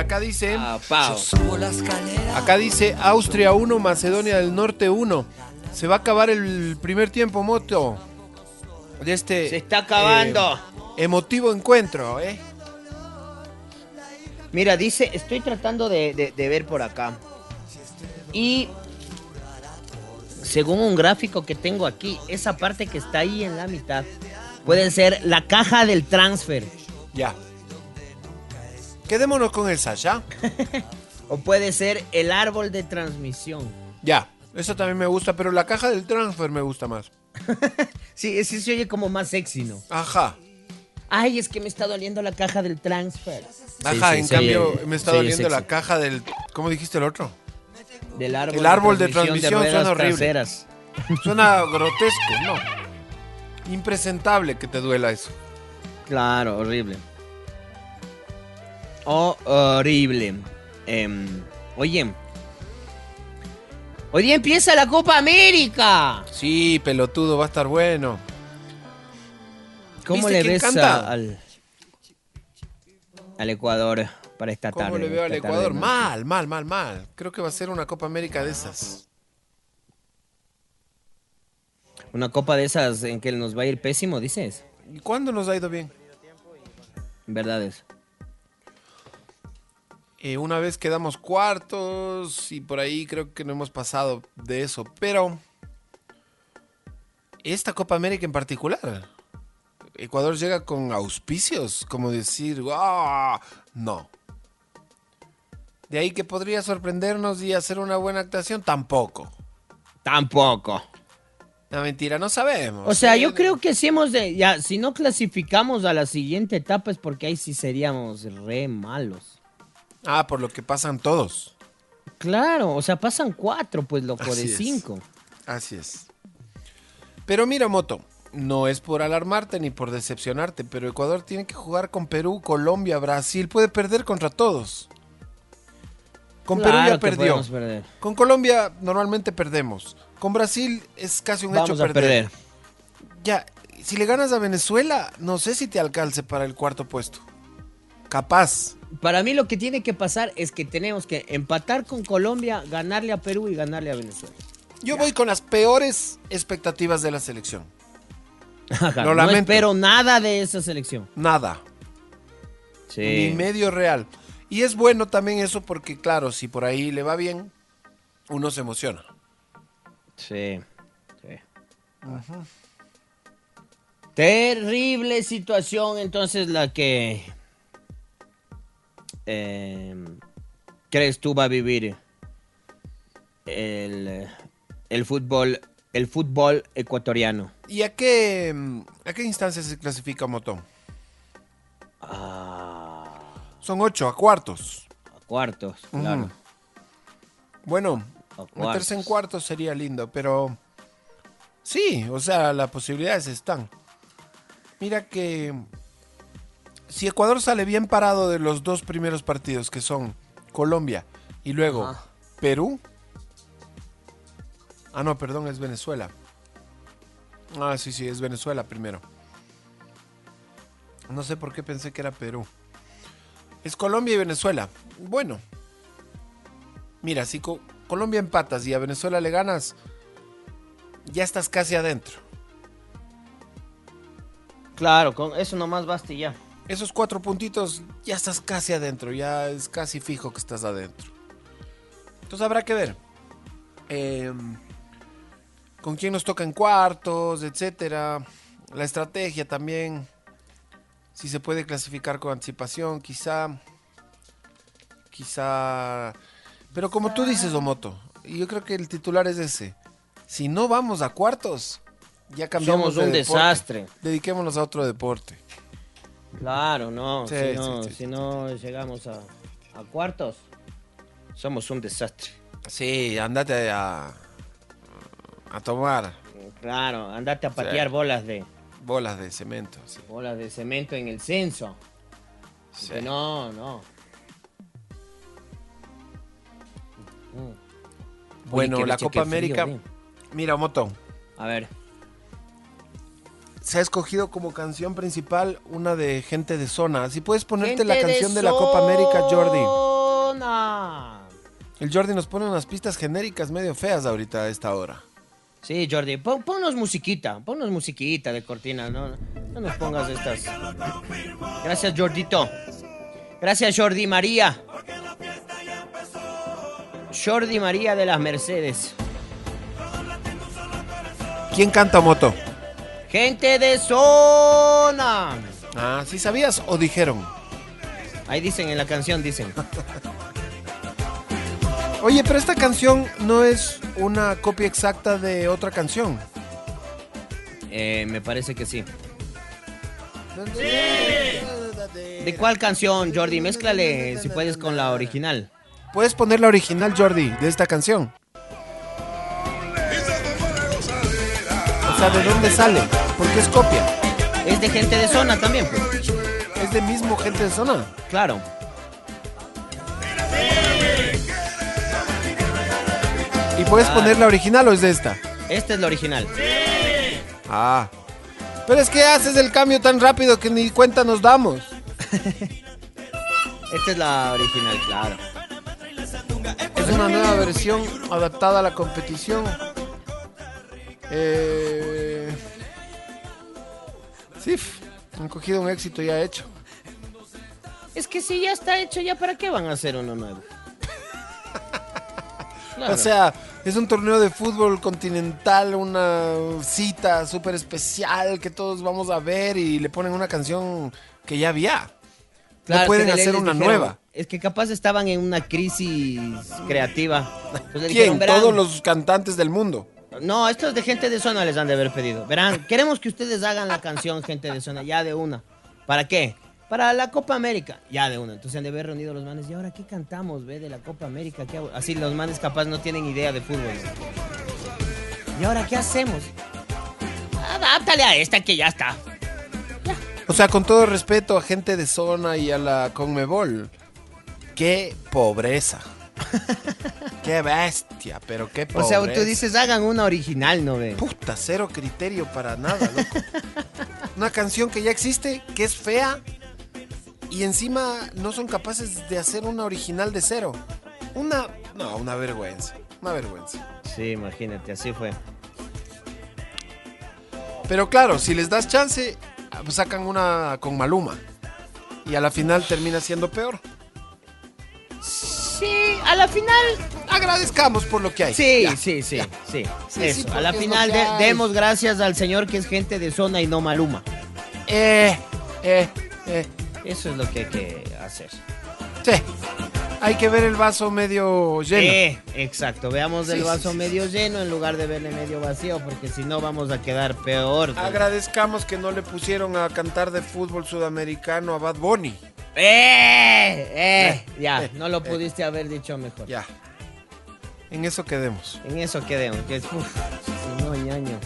ver, acá dice. Ah, pao. Subo la escalera. Acá dice Austria 1, Macedonia del Norte 1. Se va a acabar el primer tiempo, moto. De este. Se está acabando. eh, emotivo encuentro, ¿eh? Mira, dice, estoy tratando de, de- de ver por acá. Y según un gráfico que tengo aquí, esa parte que está ahí en la mitad puede ser la caja del transfer. Ya. Quedémonos con el Sasha. O puede ser el árbol de transmisión. Ya. Eso también me gusta, pero la caja del transfer me gusta más. Sí, ese se oye como más sexy, ¿no? Ajá. Ay, es que me está doliendo la caja del transfer. Ajá, Sí, sí, en cambio oye- me está doliendo la caja del. ¿Cómo dijiste el otro? Del árbol, El árbol de transmisión ruedas suena horrible. traseras. Suena grotesco, no. Impresentable que te duela eso. Claro, horrible. Horrible. Em, oye. Hoy día empieza la Copa América. Sí, pelotudo, va a estar bueno. ¿Cómo ¿Viste le ves a- al, al Ecuador para esta tarde? ¿Cómo le veo al tarde, Ecuador? Mal, mal, mal, mal. Creo que va a ser una Copa América de esas. Una copa de esas en que nos va a ir pésimo, dices. ¿Y cuándo nos ha ido bien? Verdades. Eh, una vez quedamos cuartos y por ahí creo que no hemos pasado de eso. Pero esta Copa América en particular Ecuador llega con auspicios, como decir, ¡ah! No. De ahí que podría sorprendernos y hacer una buena actuación, tampoco. Tampoco. No, mentira, no sabemos. O sea, yo creo que si hemos de. Ya, si no clasificamos a la siguiente etapa es porque ahí sí seríamos re malos. Ah, por lo que pasan todos. Claro, o sea, pasan cuatro, pues loco, Así de es. cinco. Así es. Pero mira, Moto, no es por alarmarte ni por decepcionarte, pero Ecuador tiene que jugar con Perú, Colombia, Brasil. Puede perder contra todos. Con Perú ya perdió. perder. Con Colombia normalmente perdemos. Con Brasil es casi un Vamos hecho a perder. Ya, si le ganas a Venezuela, no sé si te alcance para el cuarto puesto. Capaz. Para mí lo que tiene que pasar es que tenemos que empatar con Colombia, ganarle a Perú y ganarle a Venezuela. Yo voy con las peores expectativas de la selección. Ajá, Lo no lamento. espero nada de esa selección. Nada. Ni medio real. Y es bueno también eso porque, claro, si por ahí le va bien, uno se emociona. Sí. sí. Terrible situación entonces la que eh, crees tú va a vivir el, el fútbol el fútbol ecuatoriano. ¿Y a qué, mm, a qué instancia se clasifica Motón? Son ocho, a cuartos. A cuartos, claro. Bueno, A meterse en cuartos. cuartos sería lindo, pero sí, o sea, las posibilidades están. Mira que si Ecuador sale bien parado de los dos primeros partidos, que son Colombia y luego Ajá. Perú. Ah, no, perdón, es Venezuela. Ah, sí, sí, es Venezuela primero. No sé por qué pensé que era Perú. Es Colombia y Venezuela. Bueno, Mira, si Co- Colombia empatas y a Venezuela le ganas, ya estás casi adentro. Claro, con eso nomás basta y ya. Esos cuatro puntitos, ya estás casi adentro, ya es casi fijo que estás adentro. Entonces habrá que ver. eh, con quién nos toca en cuartos, etcétera. La estrategia también. Si se puede clasificar con anticipación, quizá. Quizá. Pero como tú dices, Omoto, y yo creo que el titular es ese. Si no vamos a cuartos, ya cambiamos Somos de un deporte. desastre. Dediquémonos a otro deporte. Claro, no. Sí, si, no sí, si no llegamos a, a cuartos, somos un desastre. Sí, andate a, a tomar Claro, andate a patear bolas de bolas de cemento. sí. bolas de cemento en el censo. Sí. Que no, no. Bueno, la Copa frío, América. eh. Mira, Moto, A ver. Se ha escogido como canción principal una de Gente de Zona. Si puedes ponerte Gente la canción de, la Copa América, Jordi. zona. El Jordi nos pone unas pistas genéricas medio feas ahorita a esta hora. Sí, Jordi, pon- ponnos musiquita, ponnos musiquita de cortina, no, no nos pongas estas. Gracias, Jordito. Gracias, Jordi María. Jordi María de las Mercedes. ¿Quién canta Moto? Gente de zona. Ah, ¿sí sabías o dijeron? Ahí dicen en la canción, dicen. Oye, pero esta canción no es una copia exacta de otra canción. Eh, me parece que sí. ¿De cuál canción, Jordi? Mézclale, si puedes, con la original. Puedes poner la original, Jordi, de esta canción. ¿De dónde sale? Porque es copia. Es de gente de zona también, pues. Es de mismo gente de zona. Claro. ¿Y puedes Ah. poner la original o es de esta? Esta es la original. Ah. Pero es que haces el cambio tan rápido que ni cuenta nos damos. Esta es la original, claro. Es una nueva versión adaptada a la competición. Eh... Sí, han cogido un éxito ya hecho. Es que si ya está hecho, ¿ya para qué van a hacer uno nuevo? Claro. O sea, Es un torneo de fútbol continental, una cita súper especial que todos vamos a ver y le ponen una canción que ya había. Claro, no pueden hacer una dijeron, nueva. Es que capaz estaban en una crisis creativa. Entonces ¿Quién? dijeron, "Verán, Todos los cantantes del mundo. No, estos de gente de zona les han de haber pedido. Verán, queremos que ustedes hagan la canción gente de zona, ya de una. ¿Para qué? Para la Copa América, ya de una. Entonces han de haber reunido los manes. ¿Y ahora qué cantamos, ve, de la Copa América? Así los manes capaz no tienen idea de fútbol. ¿Y ahora qué hacemos? Adáptale a esta que ya está. O sea, con todo respeto a gente de zona y a la Conmebol. Qué pobreza. Qué bestia, pero qué O pobreza. sea, tú dices, hagan una original, ¿no ve? Puta, cero criterio para nada, loco. Una canción que ya existe, que es fea, y encima no son capaces de hacer una original de cero. Una. No, una vergüenza. Una vergüenza. Sí, imagínate, así fue. Pero claro, si les das chance, sacan una con Maluma. Y a la final termina siendo peor. Sí, a la final. Agradezcamos por lo que hay. Sí, Ya. sí, sí, sí. Sí, Eso, sí, a la final de- demos gracias al señor que es gente de zona y no Maluma. Eh, eh, eh. Eso es lo que hay que hacer. Sí. Hay que ver el vaso medio lleno. Eh, exacto, veamos Sí, el sí, vaso sí, medio lleno en lugar de verle medio vacío, porque si no vamos a quedar peor. Agradezcamos que no le pusieron a cantar de fútbol sudamericano a Bad Bunny. ¡Eh! ¡Eh! Ya, eh, no lo eh. pudiste haber dicho mejor. Ya. En eso quedemos. En eso quedemos, que es. Uf, no, ñaño.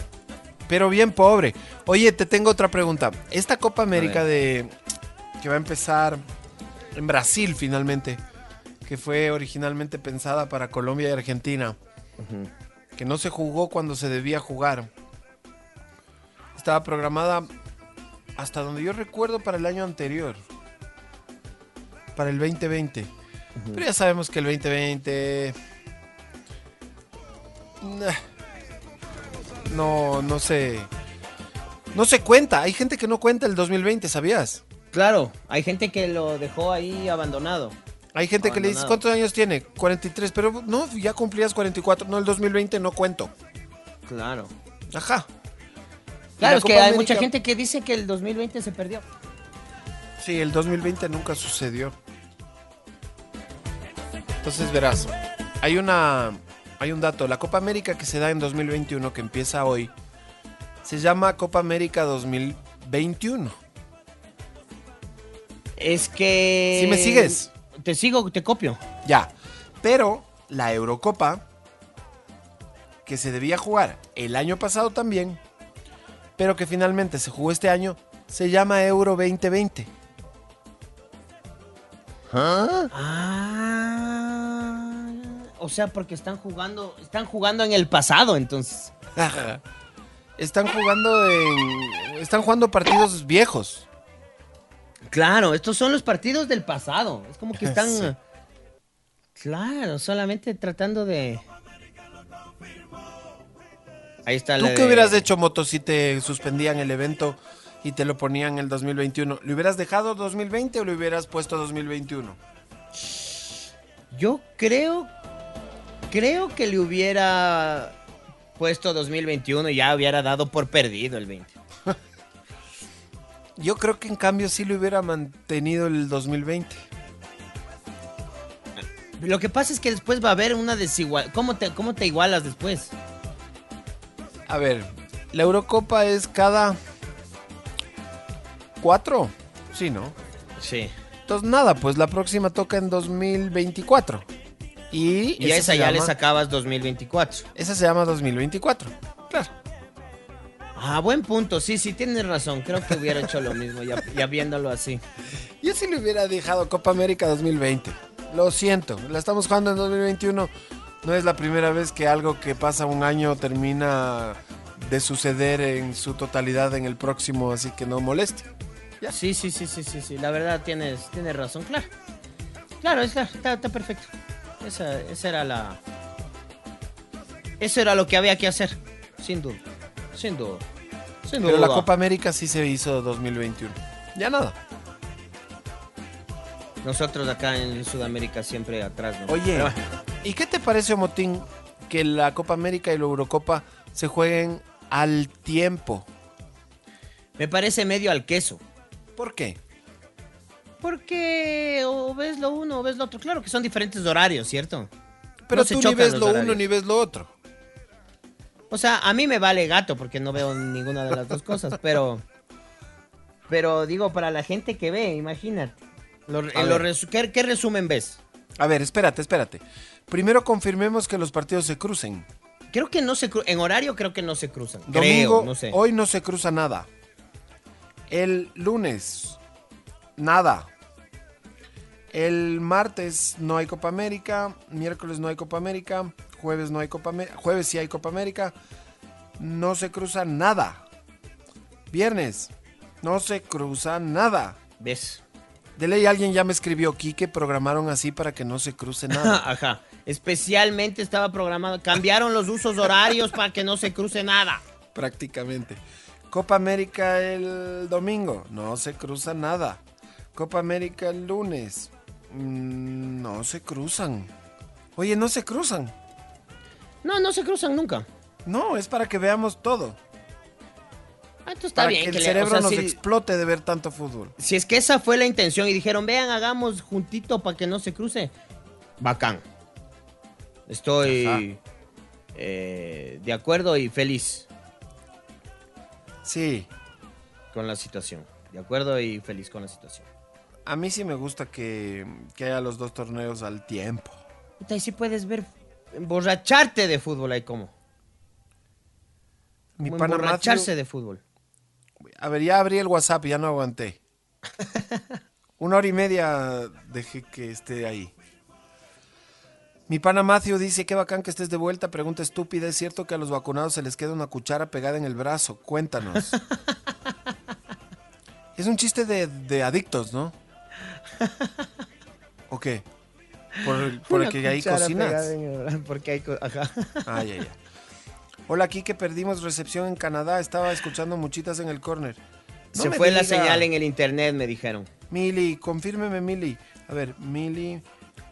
Pero bien pobre. Oye, te tengo otra pregunta. Esta Copa América de que va a empezar en Brasil finalmente, que fue originalmente pensada para Colombia y Argentina, que no se jugó cuando se debía jugar. Estaba programada hasta donde yo recuerdo para el año anterior. Para el 2020. Pero ya sabemos que el 2020 nah, no, no se. No se cuenta. Hay gente que no cuenta el 2020, ¿sabías? Claro, hay gente que lo dejó ahí abandonado. Hay gente que le dice. ¿cuántos años tiene? 43, pero no, ya cumplías 44. No, el 2020 no cuento. Claro. Ajá. Claro, es que hay mucha gente que dice que el 2020 se perdió. Sí, el 2020 nunca sucedió. Entonces verás, hay una hay un dato, la Copa América que se da en 2021 que empieza hoy se llama Copa América 2021. Es que. ¿Sí me sigues? Te sigo, te copio. Ya. Pero la Eurocopa que se debía jugar el año pasado también, pero que finalmente se jugó este año, se llama Euro 2020. Ah. O sea, porque están jugando, están jugando en el pasado, entonces. Están jugando en están jugando partidos viejos. Claro, estos son los partidos del pasado. Es como que están. Sí. Claro, solamente tratando de. Ahí está ¿Tú qué de- hubieras hecho, Moto, si te suspendían el evento y te lo ponían en el 2021? ¿Le hubieras dejado 2020 o le hubieras puesto 2021? Yo creo. Creo que le hubiera puesto 2021 y ya hubiera dado por perdido el 20. Yo creo que en cambio sí le hubiera mantenido el 2020. Lo que pasa es que después va a haber una desigualdad. ¿Cómo te, ¿Cómo te igualas después? A ver, la Eurocopa es cada cuatro, sí, ¿no? Sí. Entonces nada, pues la próxima toca en 2024. Y, Y a esa ya le llama- sacabas 2024. Esa se llama 2024. Claro. Ah, buen punto. Sí, sí, tienes razón. Creo que hubiera hecho lo mismo ya, ya viéndolo así. Yo sí le hubiera dejado Copa América 2020. Lo siento, la estamos jugando en 2021. No es la primera vez que algo que pasa un año termina de suceder en su totalidad en el próximo, así que no moleste. Sí, sí, sí, sí, sí, sí. La verdad tienes, tienes razón, claro. Claro, es claro, está, está perfecto. Esa, esa era la. Eso era lo que había que hacer. Sin duda. Sin duda. Sin Pero duda. la Copa América sí se hizo 2021. Ya nada. Nosotros acá en Sudamérica siempre atrás, ¿no? Oye, Pero. ¿y qué te parece, Motín, que la Copa América y la Eurocopa se jueguen al tiempo. Me parece medio al queso. ¿Por qué? Porque o ves lo uno o ves lo otro. Claro que son diferentes horarios, ¿cierto? Pero No tú ni ves lo uno ni ves lo otro. O sea, a mí me vale gato porque no veo ninguna de las dos cosas, pero... Pero digo, para la gente que ve, imagínate. Lo- en lo ver. resu- ¿qué, qué resumen ves? A ver, espérate, espérate. Primero confirmemos que los partidos se crucen. Creo que no se cru- en horario creo que no se cruzan. Domingo, creo, no sé. hoy no se cruza nada. El lunes, nada. El martes no hay Copa América, miércoles no hay Copa América, jueves no hay Copa América, jueves sí hay Copa América, no se cruza nada. Viernes, no se cruza nada. ¿Ves? De ley alguien ya me escribió aquí que programaron así para que no se cruce nada. Ajá. Especialmente estaba programado. Cambiaron los usos horarios para que no se cruce nada. prácticamente. Copa América el domingo, no se cruza nada. Copa América el lunes, mm, no se cruzan. Oye, no se cruzan. No, no se cruzan nunca. No, es para que veamos todo. Ah, entonces está Para bien. que el le- o cerebro sea, nos si- explote de ver tanto fútbol. Si es que esa fue la intención y dijeron, vean, hagamos juntito para que no se cruce. Bacán. Estoy eh, de acuerdo y feliz Sí, con la situación. De acuerdo y feliz con la situación. A mí sí me gusta que, que haya los dos torneos al tiempo. Puta, Y si puedes ver, emborracharte de fútbol ahí como. Mi Como pana emborracharse Matthew- de fútbol. A ver, ya abrí el WhatsApp y ya no aguanté. Una hora y media dejé que esté ahí. Mi pana Matthew dice, qué bacán que estés de vuelta. Pregunta estúpida, ¿es cierto que a los vacunados se les queda una cuchara pegada en el brazo? Cuéntanos. es un chiste de, de adictos, ¿no? ¿O qué? Por, por Una el que ahí cocinas. pegada Porque hay... co- Ajá. Ay, ay, ay. Hola, aquí que perdimos recepción en Canadá. Estaba escuchando muchitas en el corner. No Se fue la diga. señal en el internet, me dijeron. Mili, confírmeme, Mili. A ver, Mili,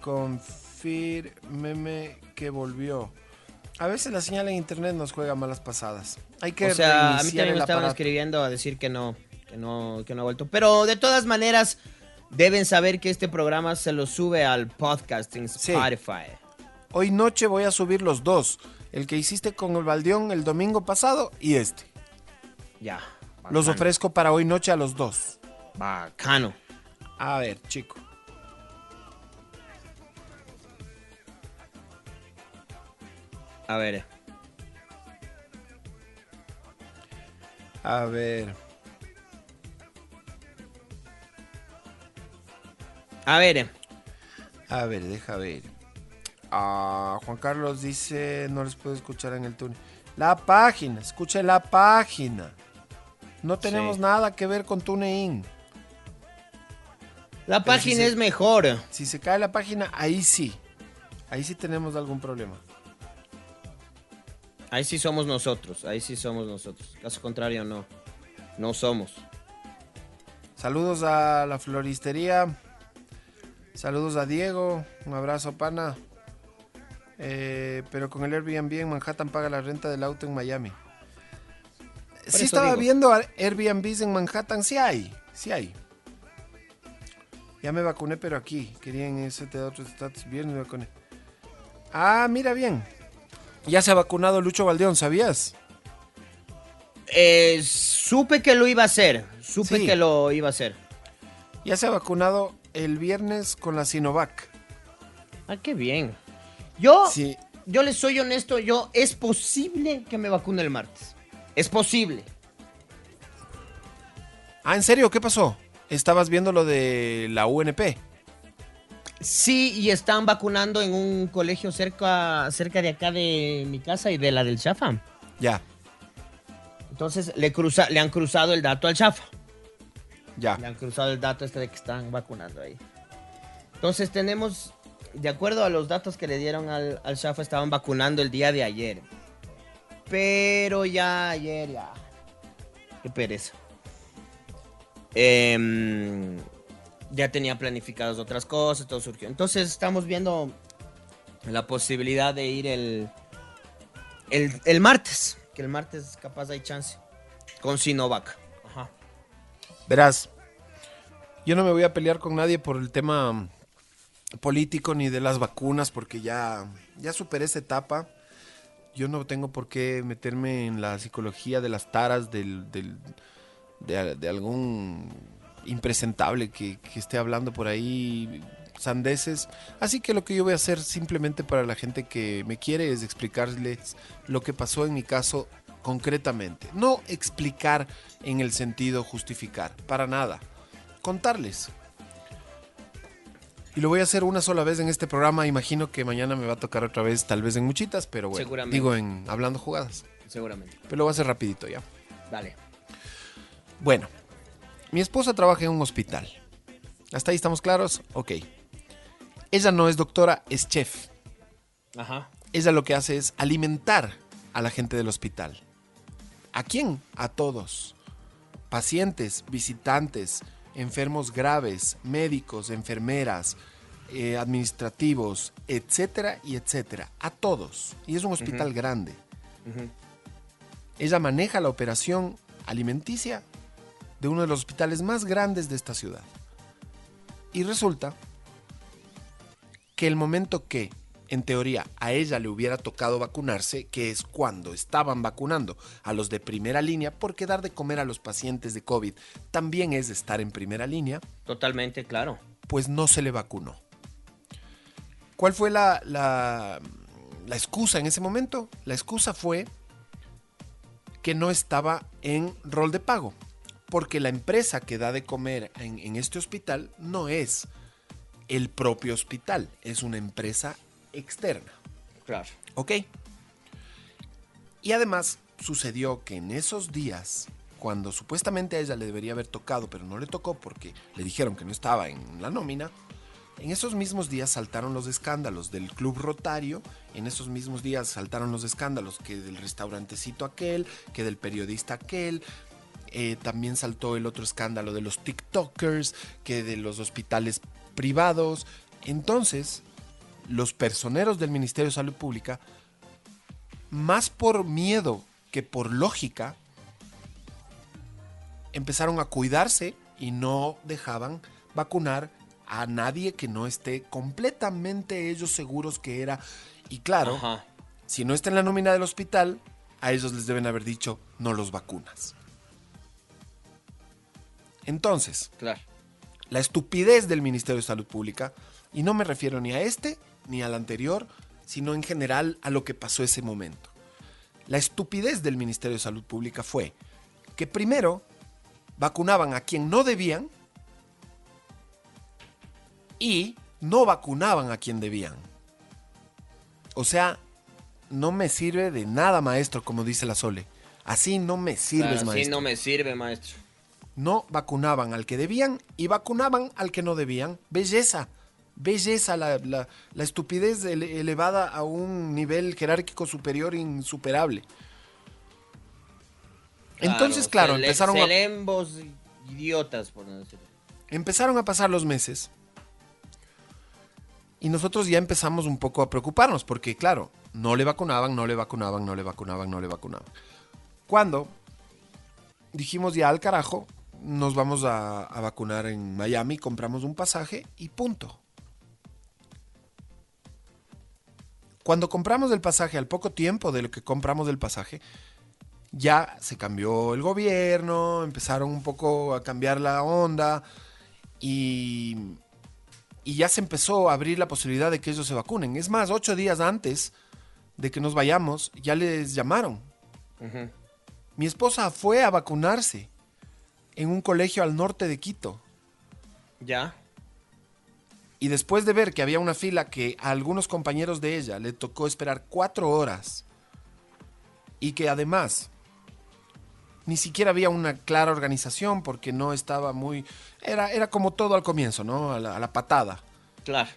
confírmeme que volvió. A veces la señal en internet nos juega malas pasadas. Hay que o sea, a mí también me estaban aparato. escribiendo a decir que no, que no, que no ha vuelto. Pero de todas maneras, deben saber que este programa se lo sube al podcast en Sí. Spotify. Hoy noche voy a subir los dos. El que hiciste con el Baldeón el domingo pasado y este. Ya. Los ofrezco para hoy noche a los dos. Bacano. A ver, chico. A ver. A ver. A ver. A ver, deja ver. Ah, Juan Carlos dice, no les puedo escuchar en el túnel. La página, escuche la página. No tenemos Sí. nada que ver con TuneIn. La Pero página si se- es mejor. Si se cae la página, ahí sí. Ahí sí tenemos algún problema. Ahí sí somos nosotros. Ahí sí somos nosotros. Caso contrario, no. No somos. Saludos a la floristería. Saludos a Diego. Un abrazo, pana. Eh, pero con el Airbnb en Manhattan paga la renta del auto en Miami. Sí estaba digo. viendo Airbnbs en Manhattan. Sí hay. Sí hay. Ya me vacuné, pero aquí. Querían ese te da estatus. Bien, me vacuné. Ah, mira bien. Ya se ha vacunado Lucho Valdeón, ¿sabías? Eh, supe que lo iba a hacer. Supe Sí. que lo iba a hacer. Ya se ha vacunado el viernes con la Sinovac. Ah, qué bien. Yo, Sí. yo les soy honesto, yo es posible que me vacune el martes. Es posible. Ah, ¿en serio? ¿Qué pasó? Estabas viendo lo de la UNP. Sí, y están vacunando en un colegio cerca, cerca de acá de mi casa y de la del Chafa. Ya, Entonces le, cruza, le han cruzado el dato al Chafa. Ya. Le han cruzado el dato este de que están vacunando ahí. Entonces tenemos, de acuerdo a los datos que le dieron al, al Chafa, estaban vacunando el día de ayer. Pero ya ayer, ya. Qué pereza. Em, ya tenía planificadas otras cosas, todo surgió. Entonces estamos viendo la posibilidad de ir el, El, el martes, que el martes capaz hay chance. Con Sinovac. Verás, yo no me voy a pelear con nadie por el tema político ni de las vacunas porque ya, ya superé esa etapa. Yo no tengo por qué meterme en la psicología de las taras del, del- de, de algún impresentable que, que esté hablando por ahí sandeces. Así que lo que yo voy a hacer simplemente para la gente que me quiere es explicarles lo que pasó en mi caso concretamente. No explicar en el sentido justificar, para nada. Contarles. Y lo voy a hacer una sola vez en este programa. Imagino que mañana me va a tocar otra vez, tal vez en muchitas, pero bueno. Seguramente. Digo en hablando jugadas. Seguramente. Pero lo voy a hacer rapidito ya. Dale. Bueno, mi esposa trabaja en un hospital. ¿Hasta ahí estamos claros? Ok. Ella no es doctora, es chef. Ajá. Ella lo que hace es alimentar a la gente del hospital. ¿A quién? A todos. Pacientes, visitantes, enfermos graves, médicos, enfermeras, eh, administrativos, etcétera y etcétera. A todos. Y es un hospital grande. Ella maneja la operación alimenticia de uno de los hospitales más grandes de esta ciudad. Y resulta que el momento que, en teoría, a ella le hubiera tocado vacunarse, que es cuando estaban vacunando a los de primera línea, porque dar de comer a los pacientes de COVID también es estar en primera línea, Totalmente, claro. pues no se le vacunó. ¿Cuál fue la, la, la excusa en ese momento? La excusa fue que no estaba en rol de pago, porque la empresa que da de comer en, en este hospital no es el propio hospital, es una empresa externa. Claro. ¿Ok? Y además sucedió que en esos días, cuando supuestamente a ella le debería haber tocado, pero no le tocó porque le dijeron que no estaba en la nómina, en esos mismos días saltaron los escándalos del Club Rotario, en esos mismos días saltaron los escándalos que del restaurantecito aquel, que del periodista aquel, eh, también saltó el otro escándalo de los TikTokers, que de los hospitales privados. Entonces, los personeros del Ministerio de Salud Pública, más por miedo que por lógica, empezaron a cuidarse y no dejaban vacunar a nadie que no esté completamente ellos seguros que era. Y claro, Ajá. si no está en la nómina del hospital, a ellos les deben haber dicho no los vacunas. Entonces, Claro. la estupidez del Ministerio de Salud Pública, y no me refiero ni a este ni al anterior, sino en general a lo que pasó ese momento. La estupidez del Ministerio de Salud Pública fue que primero vacunaban a quien no debían y no vacunaban a quien debían. O sea, no me sirve de nada, maestro, como dice la Sole. Así no me sirves, Claro, maestro sí no me sirve, maestro. no vacunaban al que debían y vacunaban al que no debían. Belleza, belleza, la, la- la estupidez ele- elevada a un nivel jerárquico superior insuperable. Entonces, claro, empezaron a, idiotas, por no decirlo. empezaron a pasar los meses y nosotros ya empezamos un poco a preocuparnos porque, claro, no le vacunaban, no le vacunaban, no le vacunaban, no le vacunaban. Cuando dijimos ya al carajo, nos vamos a, a vacunar en Miami, compramos un pasaje y punto. Cuando compramos el pasaje, al poco tiempo de lo que compramos el pasaje, ya se cambió el gobierno, empezaron un poco a cambiar la onda y, y ya se empezó a abrir la posibilidad de que ellos se vacunen. Es más, ocho días antes de que nos vayamos, ya les llamaron. Mi esposa fue a vacunarse en un colegio al norte de Quito. Ya. Y después de ver que había una fila que a algunos compañeros de ella le tocó esperar cuatro horas y que además ni siquiera había una clara organización porque no estaba muy... Era, era como todo al comienzo, ¿no? A la, a la patada. Claro.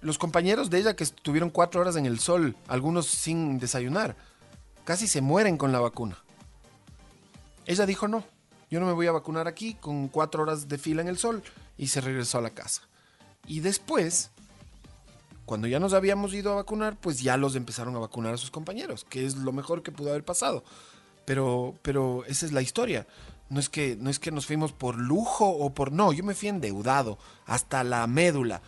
Los compañeros de ella que estuvieron cuatro horas en el sol, algunos sin desayunar, casi se mueren con la vacuna. Ella dijo no, yo no me voy a vacunar aquí con cuatro horas de fila en el sol y se regresó a la casa. Y después, Cuando ya nos habíamos ido a vacunar, pues ya los empezaron a vacunar a sus compañeros, que es lo mejor que pudo haber pasado. Pero, pero esa es la historia. No es que, no es que nos fuimos por lujo o por. No, yo me fui endeudado hasta la médula.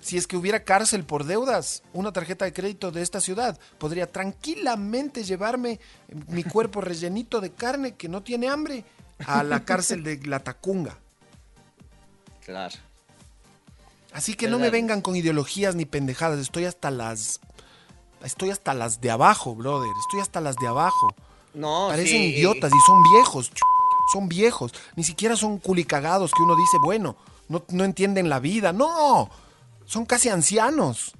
Si es que hubiera cárcel por deudas, una tarjeta de crédito de esta ciudad podría tranquilamente llevarme mi cuerpo rellenito de carne que no tiene hambre a la cárcel de La Tacunga. Claro. Así que no me vengan con ideologías ni pendejadas. Estoy hasta las. Estoy hasta las de abajo, brother. Estoy hasta las de abajo. No, Parecen sí. idiotas y son viejos. ch- Son viejos. Ni siquiera son culicagados que uno dice, bueno, no, no entienden la vida. No. Son casi ancianos.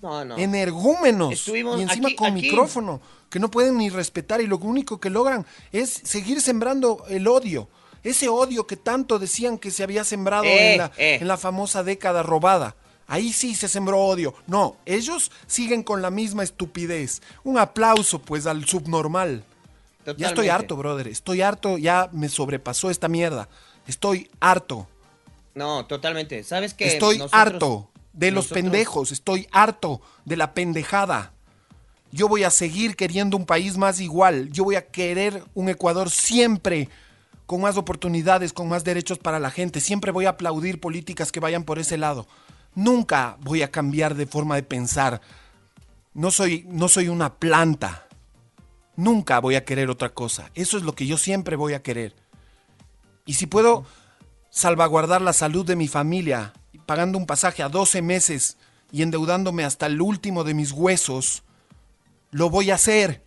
No, no. Energúmenos. Estuvimos y encima aquí- con aquí- micrófono. Que no pueden ni respetar y lo único que logran es seguir sembrando el odio. Ese odio que tanto decían que se había sembrado Eh, en, la, eh. en la famosa década robada. Ahí sí se sembró odio. No, ellos siguen con la misma estupidez. Un aplauso pues al subnormal. Ya estoy harto, brother. Estoy harto, ya me sobrepasó esta mierda. Estoy harto. No, totalmente. ¿Sabes qué? Estoy Nosotros- harto de los pendejos. Estoy harto de la pendejada. Yo voy a seguir queriendo un país más igual. Yo voy a querer un Ecuador siempre con más oportunidades, con más derechos para la gente. Siempre voy a aplaudir políticas que vayan por ese lado. Nunca voy a cambiar de forma de pensar. No soy, no soy una planta. Nunca voy a querer otra cosa. Eso es lo que yo siempre voy a querer. Y si puedo salvaguardar la salud de mi familia, pagando un pasaje a 12 meses y endeudándome hasta el último de mis huesos, lo voy a hacer.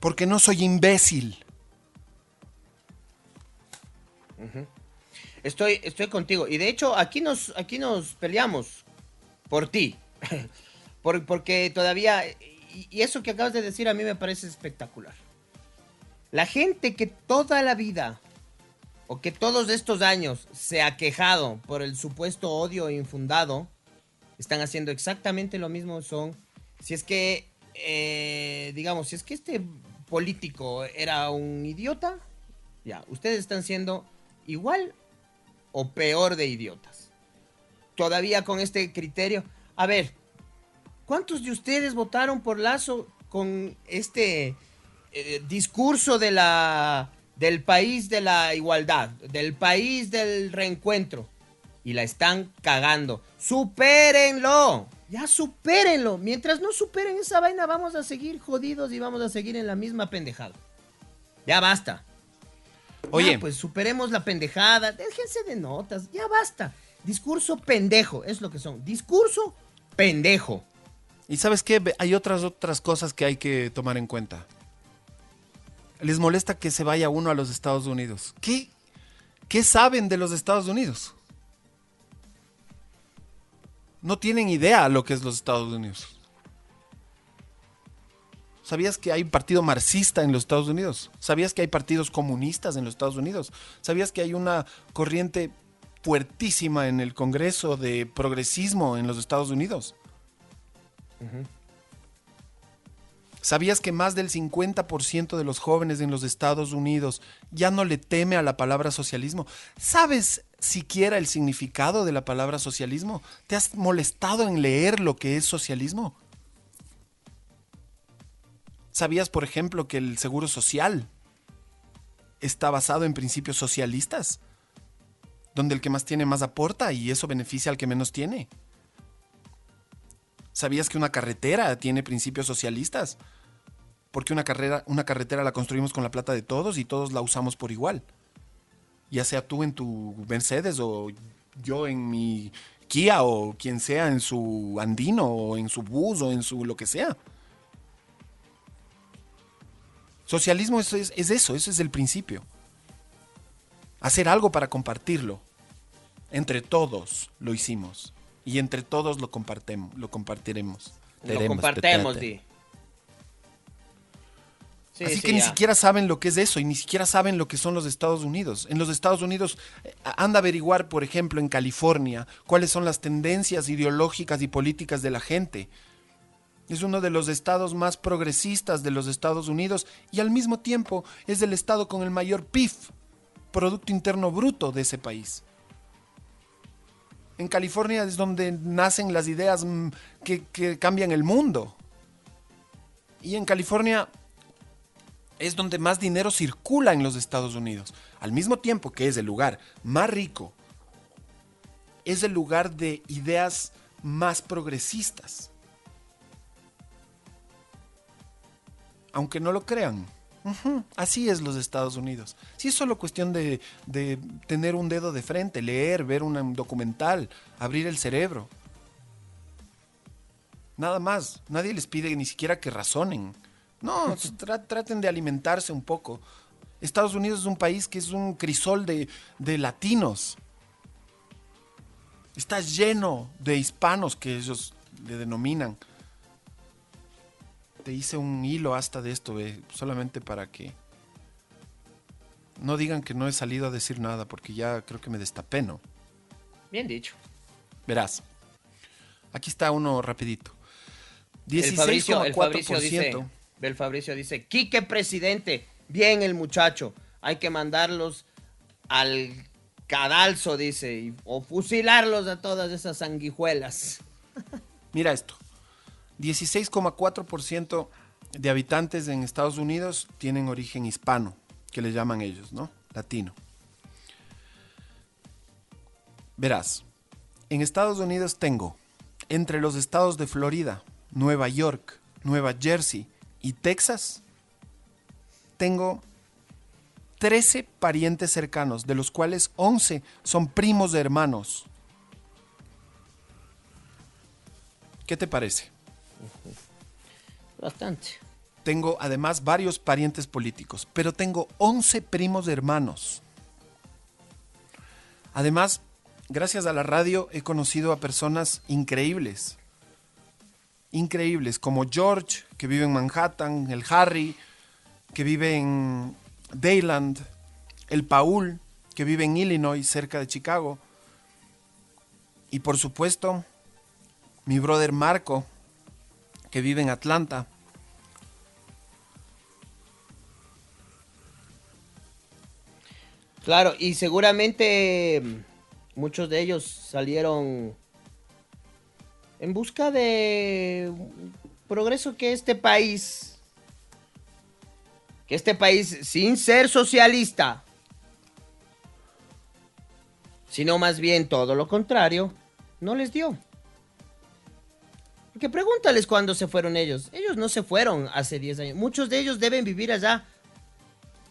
Porque no soy imbécil. Estoy, estoy contigo. Y de hecho, aquí nos, aquí nos peleamos por ti. por, porque todavía. Y, y eso que acabas de decir a mí me parece espectacular. La gente que toda la vida o que todos estos años se ha quejado por el supuesto odio infundado, están haciendo exactamente lo mismo. Son, si es que, eh, digamos, si es que este político era un idiota, ya, ustedes están siendo igual o peor de idiotas. Todavía con este criterio. A ver, ¿cuántos de ustedes votaron por Lazo con este eh, discurso de la del país de la igualdad, del país del reencuentro? Y la están cagando. ¡Supérenlo! Ya supérenlo. Mientras no superen esa vaina, vamos a seguir jodidos y vamos a seguir en la misma pendejada. Ya basta. Oye. Ya, pues superemos la pendejada. Déjense de notas. Ya basta. Discurso pendejo. Es lo que son. Discurso pendejo. Y sabes qué, hay otras otras cosas que hay que tomar en cuenta. Les molesta que se vaya uno a los Estados Unidos. ¿Qué, qué saben de los Estados Unidos? No tienen idea lo que es los Estados Unidos. ¿Sabías que hay un partido marxista en los Estados Unidos? ¿Sabías que hay partidos comunistas en los Estados Unidos? ¿Sabías que hay una corriente fuertísima en el Congreso de progresismo en los Estados Unidos? ¿Sabías que más del 50% de los jóvenes en los Estados Unidos ya no le teme a la palabra socialismo? ¿Sabes siquiera el significado de la palabra socialismo? ¿Te has molestado en leer lo que es socialismo? ¿Sabías, por ejemplo, que el seguro social está basado en principios socialistas? Donde el que más tiene más aporta y eso beneficia al que menos tiene. ¿Sabías que una carretera tiene principios socialistas? Porque una, carrera, una carretera la construimos con la plata de todos y todos la usamos por igual. Ya sea tú en tu Mercedes o yo en mi Kia o quien sea en su Andino o en su bus o en su lo que sea. Socialismo es, es, es eso, ese es el principio. Hacer algo para compartirlo. Entre todos lo hicimos. Y entre todos lo compartemos, lo compartiremos. Lo compartemos, di. Sí, Así sí, que ni siquiera saben lo que es eso y ni siquiera saben lo que son los Estados Unidos. En los Estados Unidos eh, anda a averiguar, por ejemplo, en California, cuáles son las tendencias ideológicas y políticas de la gente. Es uno de los estados más progresistas de los Estados Unidos y al mismo tiempo es el estado con el mayor PIB, Producto Interno Bruto de ese país. En California es donde nacen las ideas mm, que, que cambian el mundo. Y en California es donde más dinero circula en los Estados Unidos. Al mismo tiempo que es el lugar más rico, es el lugar de ideas más progresistas. Aunque no lo crean. Así es los Estados Unidos. Si es solo cuestión de, de tener un dedo de frente, leer, ver un documental, abrir el cerebro. Nada más. Nadie les pide ni siquiera que razonen. No, tra- traten de alimentarse un poco. Estados Unidos es un país que es un crisol de, de latinos. Está lleno de hispanos que ellos le denominan. Te hice un hilo hasta de esto, eh, solamente para que no digan que no he salido a decir nada, porque ya creo que me destapé, ¿no? Bien dicho. Verás. Aquí está uno rapidito. El Fabricio, el Fabricio 16,4%. dice, el Fabricio dice, Quique presidente, bien el muchacho, hay que mandarlos al cadalso, dice, o fusilarlos a todas esas sanguijuelas. Mira esto. 16,4% de habitantes en Estados Unidos tienen origen hispano, que le llaman ellos, ¿no? Latino. Verás, en Estados Unidos tengo, entre los estados de Florida, Nueva York, Nueva Jersey y Texas, tengo 13 parientes cercanos, de los cuales 11 son primos de hermanos. ¿Qué te parece? Bastante. Tengo además varios parientes políticos, pero tengo 11 primos hermanos. Además, gracias a la radio he conocido a personas increíbles. Increíbles, como George, que vive en Manhattan, el Harry, que vive en Dayland, el Paul, que vive en Illinois, cerca de Chicago. Y por supuesto, mi brother Marco, que vive en Atlanta. Claro, y seguramente muchos de ellos salieron en busca de progreso que este país, que este país, sin ser socialista, sino más bien todo lo contrario, no les dio. Porque pregúntales cuándo se fueron ellos. Ellos no se fueron hace 10 años. Muchos de ellos deben vivir allá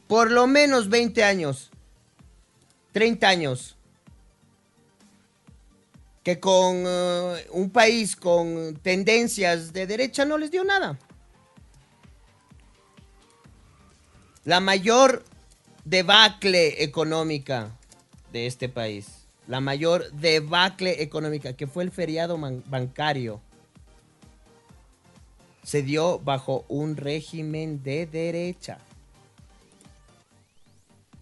por lo menos 20 años. 30 años. Que con eh, un país con tendencias de derecha no les dio nada. La mayor debacle económica de este país, la mayor debacle económica, que fue el feriado bancario, se dio bajo un régimen de derecha.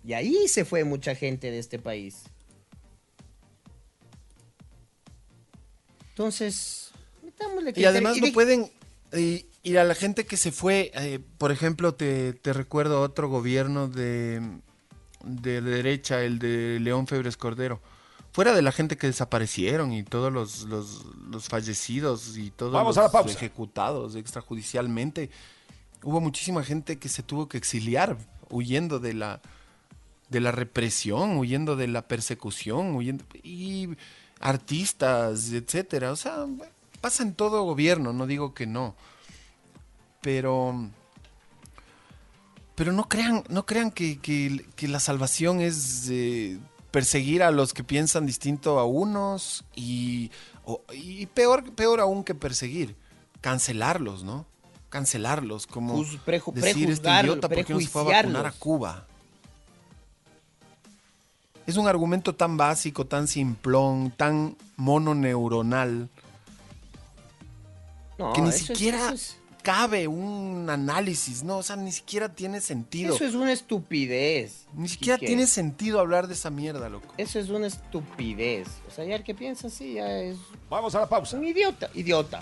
Y ahí se fue mucha gente de este país. Entonces, metámosle Y además no de- pueden... Y, y a la gente que se fue, eh, por ejemplo, te, te recuerdo otro gobierno de, de derecha, el de León Febres Cordero. Fuera de la gente que desaparecieron y todos los, los, los fallecidos y todos Vamos los a la pausa. ejecutados extrajudicialmente, hubo muchísima gente que se tuvo que exiliar huyendo de la, de la represión, huyendo de la persecución, huyendo y artistas, etcétera. O sea, pasa en todo gobierno, no digo que no. Pero pero no crean, no crean que, que- que la salvación es eh, perseguir a los que piensan distinto a unos y, o- y peor, peor aún que perseguir, cancelarlos, ¿no? Cancelarlos, como Juz- preju- decir este idiota por qué no se fue a vacunar a. Cuba. Es un argumento tan básico, tan simplón, tan mononeuronal, No, que ni siquiera es- cabe un análisis, ¿no? O sea, ni siquiera tiene sentido. Eso es una estupidez. Ni siquiera Quique. tiene sentido hablar de esa mierda, loco. Eso es una estupidez. O sea, ya el que piensa así ya es Vamos a la pausa. un idiota. Idiota.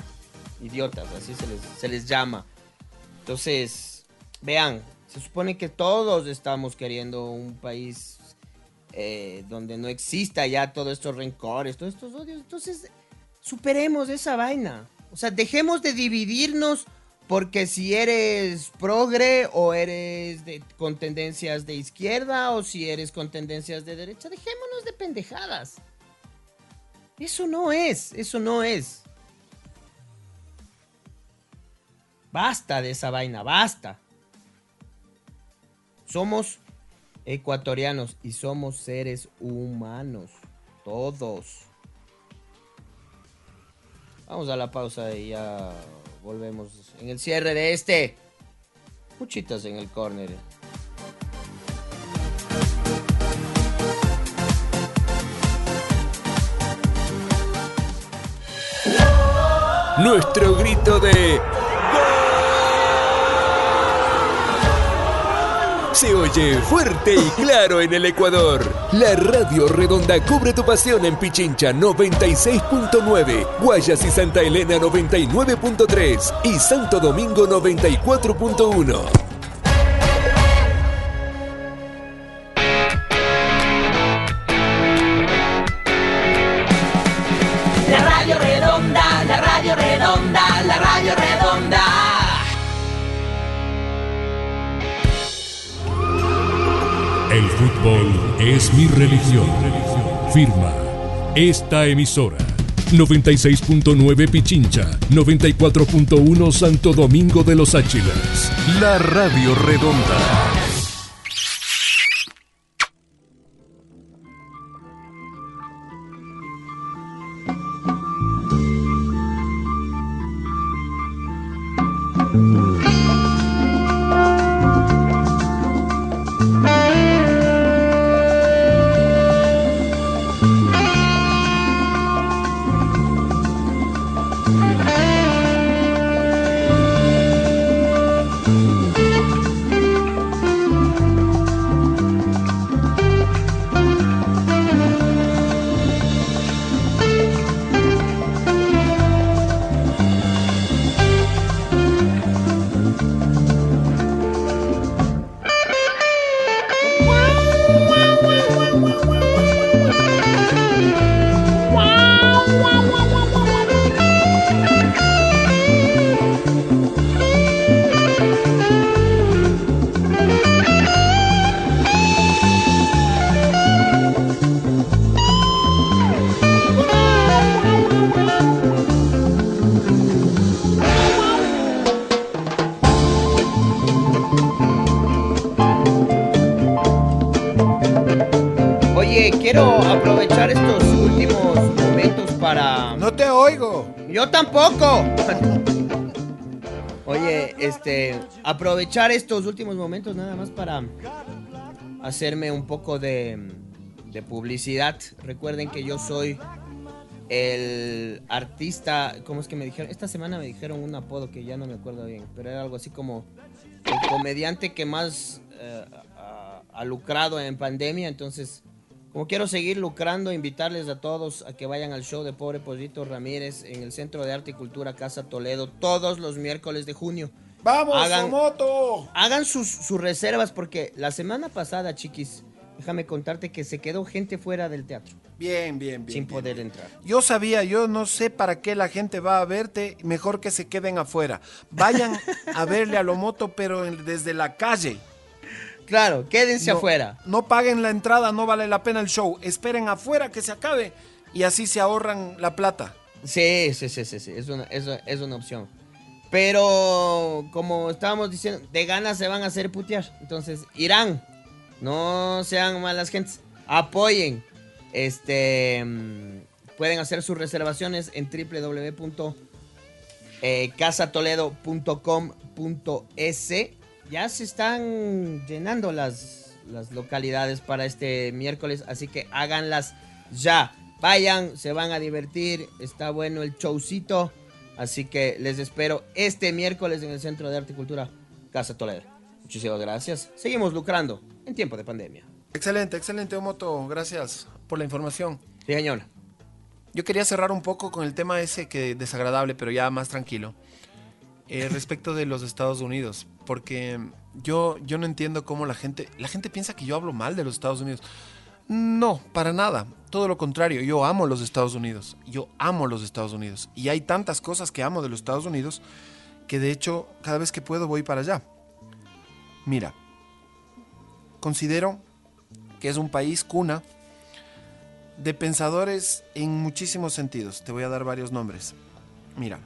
Idiotas, así se les, se les llama. Entonces, vean, se supone que todos estamos queriendo un país eh, donde no exista ya todos estos rencores, todos estos odios. Entonces, superemos esa vaina. O sea, dejemos de dividirnos porque si eres progre o eres con tendencias de izquierda o si eres con tendencias de derecha, dejémonos de pendejadas. Eso no es, eso no es. Basta de esa vaina, basta. Somos ecuatorianos y somos seres humanos. Todos. Vamos a la pausa y ya volvemos en el cierre de este. Muchitas en el corner. Nuestro grito de se oye fuerte y claro en el Ecuador. La Radio Redonda cubre tu pasión en Pichincha 96.9, Guayas y Santa Elena 99.3 y Santo Domingo 94.1. fútbol es mi religión. Firma esta emisora. 96.9 Pichincha, 94.1 Santo Domingo de los Áchilas. La Radio Redonda. Aprovechar estos últimos momentos nada más para hacerme un poco de, publicidad. Recuerden que yo soy el artista, ¿cómo es que me dijeron? Esta semana me dijeron un apodo que ya no me acuerdo bien, pero era algo así como el comediante que más eh, ha lucrado en pandemia, entonces como quiero seguir lucrando, invitarles a todos a que vayan al show de Pobre Pollito Ramírez en el Centro de Arte y Cultura Casa Toledo todos los miércoles de junio. ¡Vamos, Hagan- Somoto! Hagan sus, sus reservas porque la semana pasada, chiquis, déjame contarte que se quedó gente fuera del teatro Bien, bien, bien. sin bien. poder entrar. Yo sabía, yo no sé para qué la gente va a verte, mejor que se queden afuera. Vayan a verle a Lomoto, pero en- desde la calle. Claro, quédense No- afuera. No paguen la entrada, no vale la pena el show. Esperen afuera que se acabe y así se ahorran la plata. Sí, sí, sí, sí, sí, es una, es, es una opción. Pero, como estábamos diciendo, de ganas se van a hacer putear. Entonces, irán. No sean malas gentes. Apoyen. Este. mm, Pueden hacer sus reservaciones en www.casatoledo.com.es. Ya se están llenando las, las localidades para este miércoles, así que háganlas ya. Vayan, se van a divertir, está bueno el showcito. Así que les espero este miércoles en el Centro de Arte y Cultura Casa Toledo. Muchísimas gracias. Seguimos lucrando en tiempo de pandemia. Excelente, excelente, Omoto. Gracias por la información. Sí, señor. Yo quería cerrar un poco con el tema ese que desagradable, pero ya más tranquilo. eh, respecto de los Estados Unidos, porque yo, yo no entiendo cómo la gente, la gente piensa que yo hablo mal de los Estados Unidos. No, para nada. Todo lo contrario, yo amo los Estados Unidos. Yo amo los Estados Unidos. Y hay tantas cosas que amo de los Estados Unidos que de hecho cada vez que puedo voy para allá. Mira, considero que es un país cuna de pensadores en muchísimos sentidos. Te voy a dar varios nombres. Mira,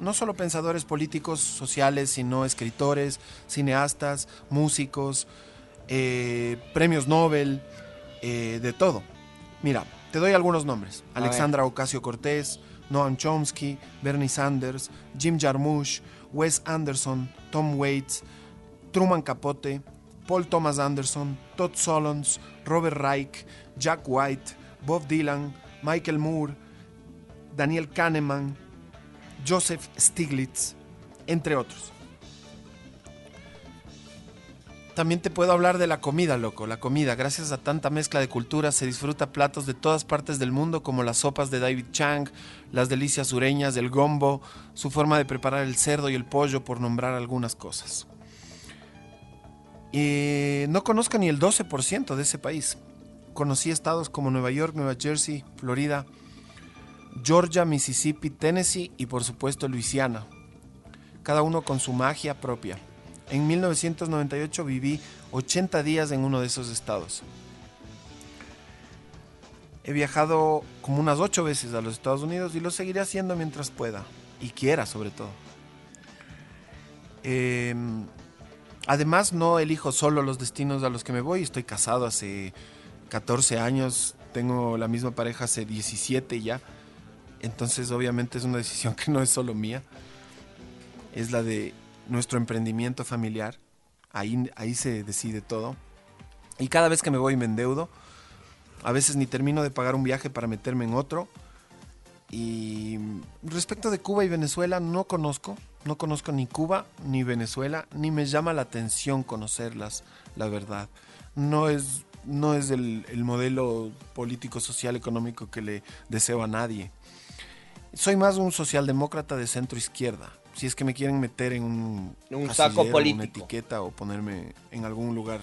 no solo pensadores políticos, sociales, sino escritores, cineastas, músicos, eh, premios Nobel, eh, de todo. Mira, te doy algunos nombres. A Alexandra Ocasio Cortés, Noam Chomsky, Bernie Sanders, Jim Jarmusch, Wes Anderson, Tom Waits, Truman Capote, Paul Thomas Anderson, Todd Solondz, Robert Reich, Jack White, Bob Dylan, Michael Moore, Daniel Kahneman, Joseph Stiglitz, entre otros. También te puedo hablar de la comida, loco. La comida, gracias a tanta mezcla de culturas, se disfruta platos de todas partes del mundo, como las sopas de David Chang, las delicias sureñas, el gombo, su forma de preparar el cerdo y el pollo, por nombrar algunas cosas. Y no conozco ni el 12% de ese país. Conocí estados como Nueva York, Nueva Jersey, Florida, Georgia, Mississippi, Tennessee y por supuesto Luisiana. Cada uno con su magia propia. En 1998 viví 80 días en uno de esos estados. He viajado como unas 8 veces a los Estados Unidos y lo seguiré haciendo mientras pueda y quiera sobre todo. Eh, además no elijo solo los destinos a los que me voy, estoy casado hace 14 años, tengo la misma pareja hace 17 ya, entonces obviamente es una decisión que no es solo mía, es la de nuestro emprendimiento familiar, ahí, ahí se decide todo. Y cada vez que me voy me endeudo, a veces ni termino de pagar un viaje para meterme en otro. Y respecto de Cuba y Venezuela, no conozco, no conozco ni Cuba ni Venezuela, ni me llama la atención conocerlas, la verdad. No es, no es el, el modelo político, social, económico que le deseo a nadie. Soy más un socialdemócrata de centro izquierda. Si es que me quieren meter en un, saco Una político. etiqueta o ponerme en algún lugar.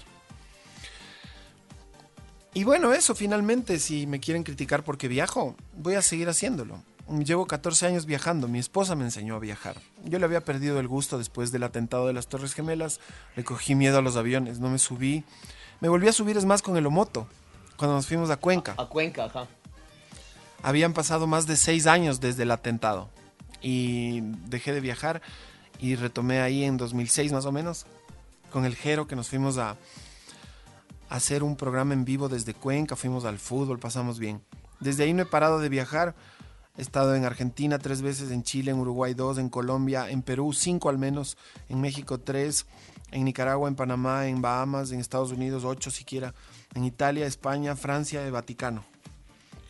Y bueno, eso finalmente, si me quieren criticar porque viajo, voy a seguir haciéndolo. Llevo 14 años viajando, mi esposa me enseñó a viajar. Yo le había perdido el gusto después del atentado de las Torres Gemelas, le cogí miedo a los aviones, no me subí. Me volví a subir es más con el Omoto, cuando nos fuimos a Cuenca. A Cuenca, ajá. Habían pasado más de seis años desde el atentado y dejé de viajar y retomé ahí en 2006 más o menos con el Jero que nos fuimos a, hacer un programa en vivo desde Cuenca, fuimos al fútbol, pasamos bien. Desde ahí no he parado de viajar, he estado en Argentina tres veces, en Chile, en Uruguay dos, en Colombia, en Perú cinco al menos, en México tres, en Nicaragua, en Panamá, en Bahamas, en Estados Unidos ocho siquiera, en Italia, España, Francia, el Vaticano.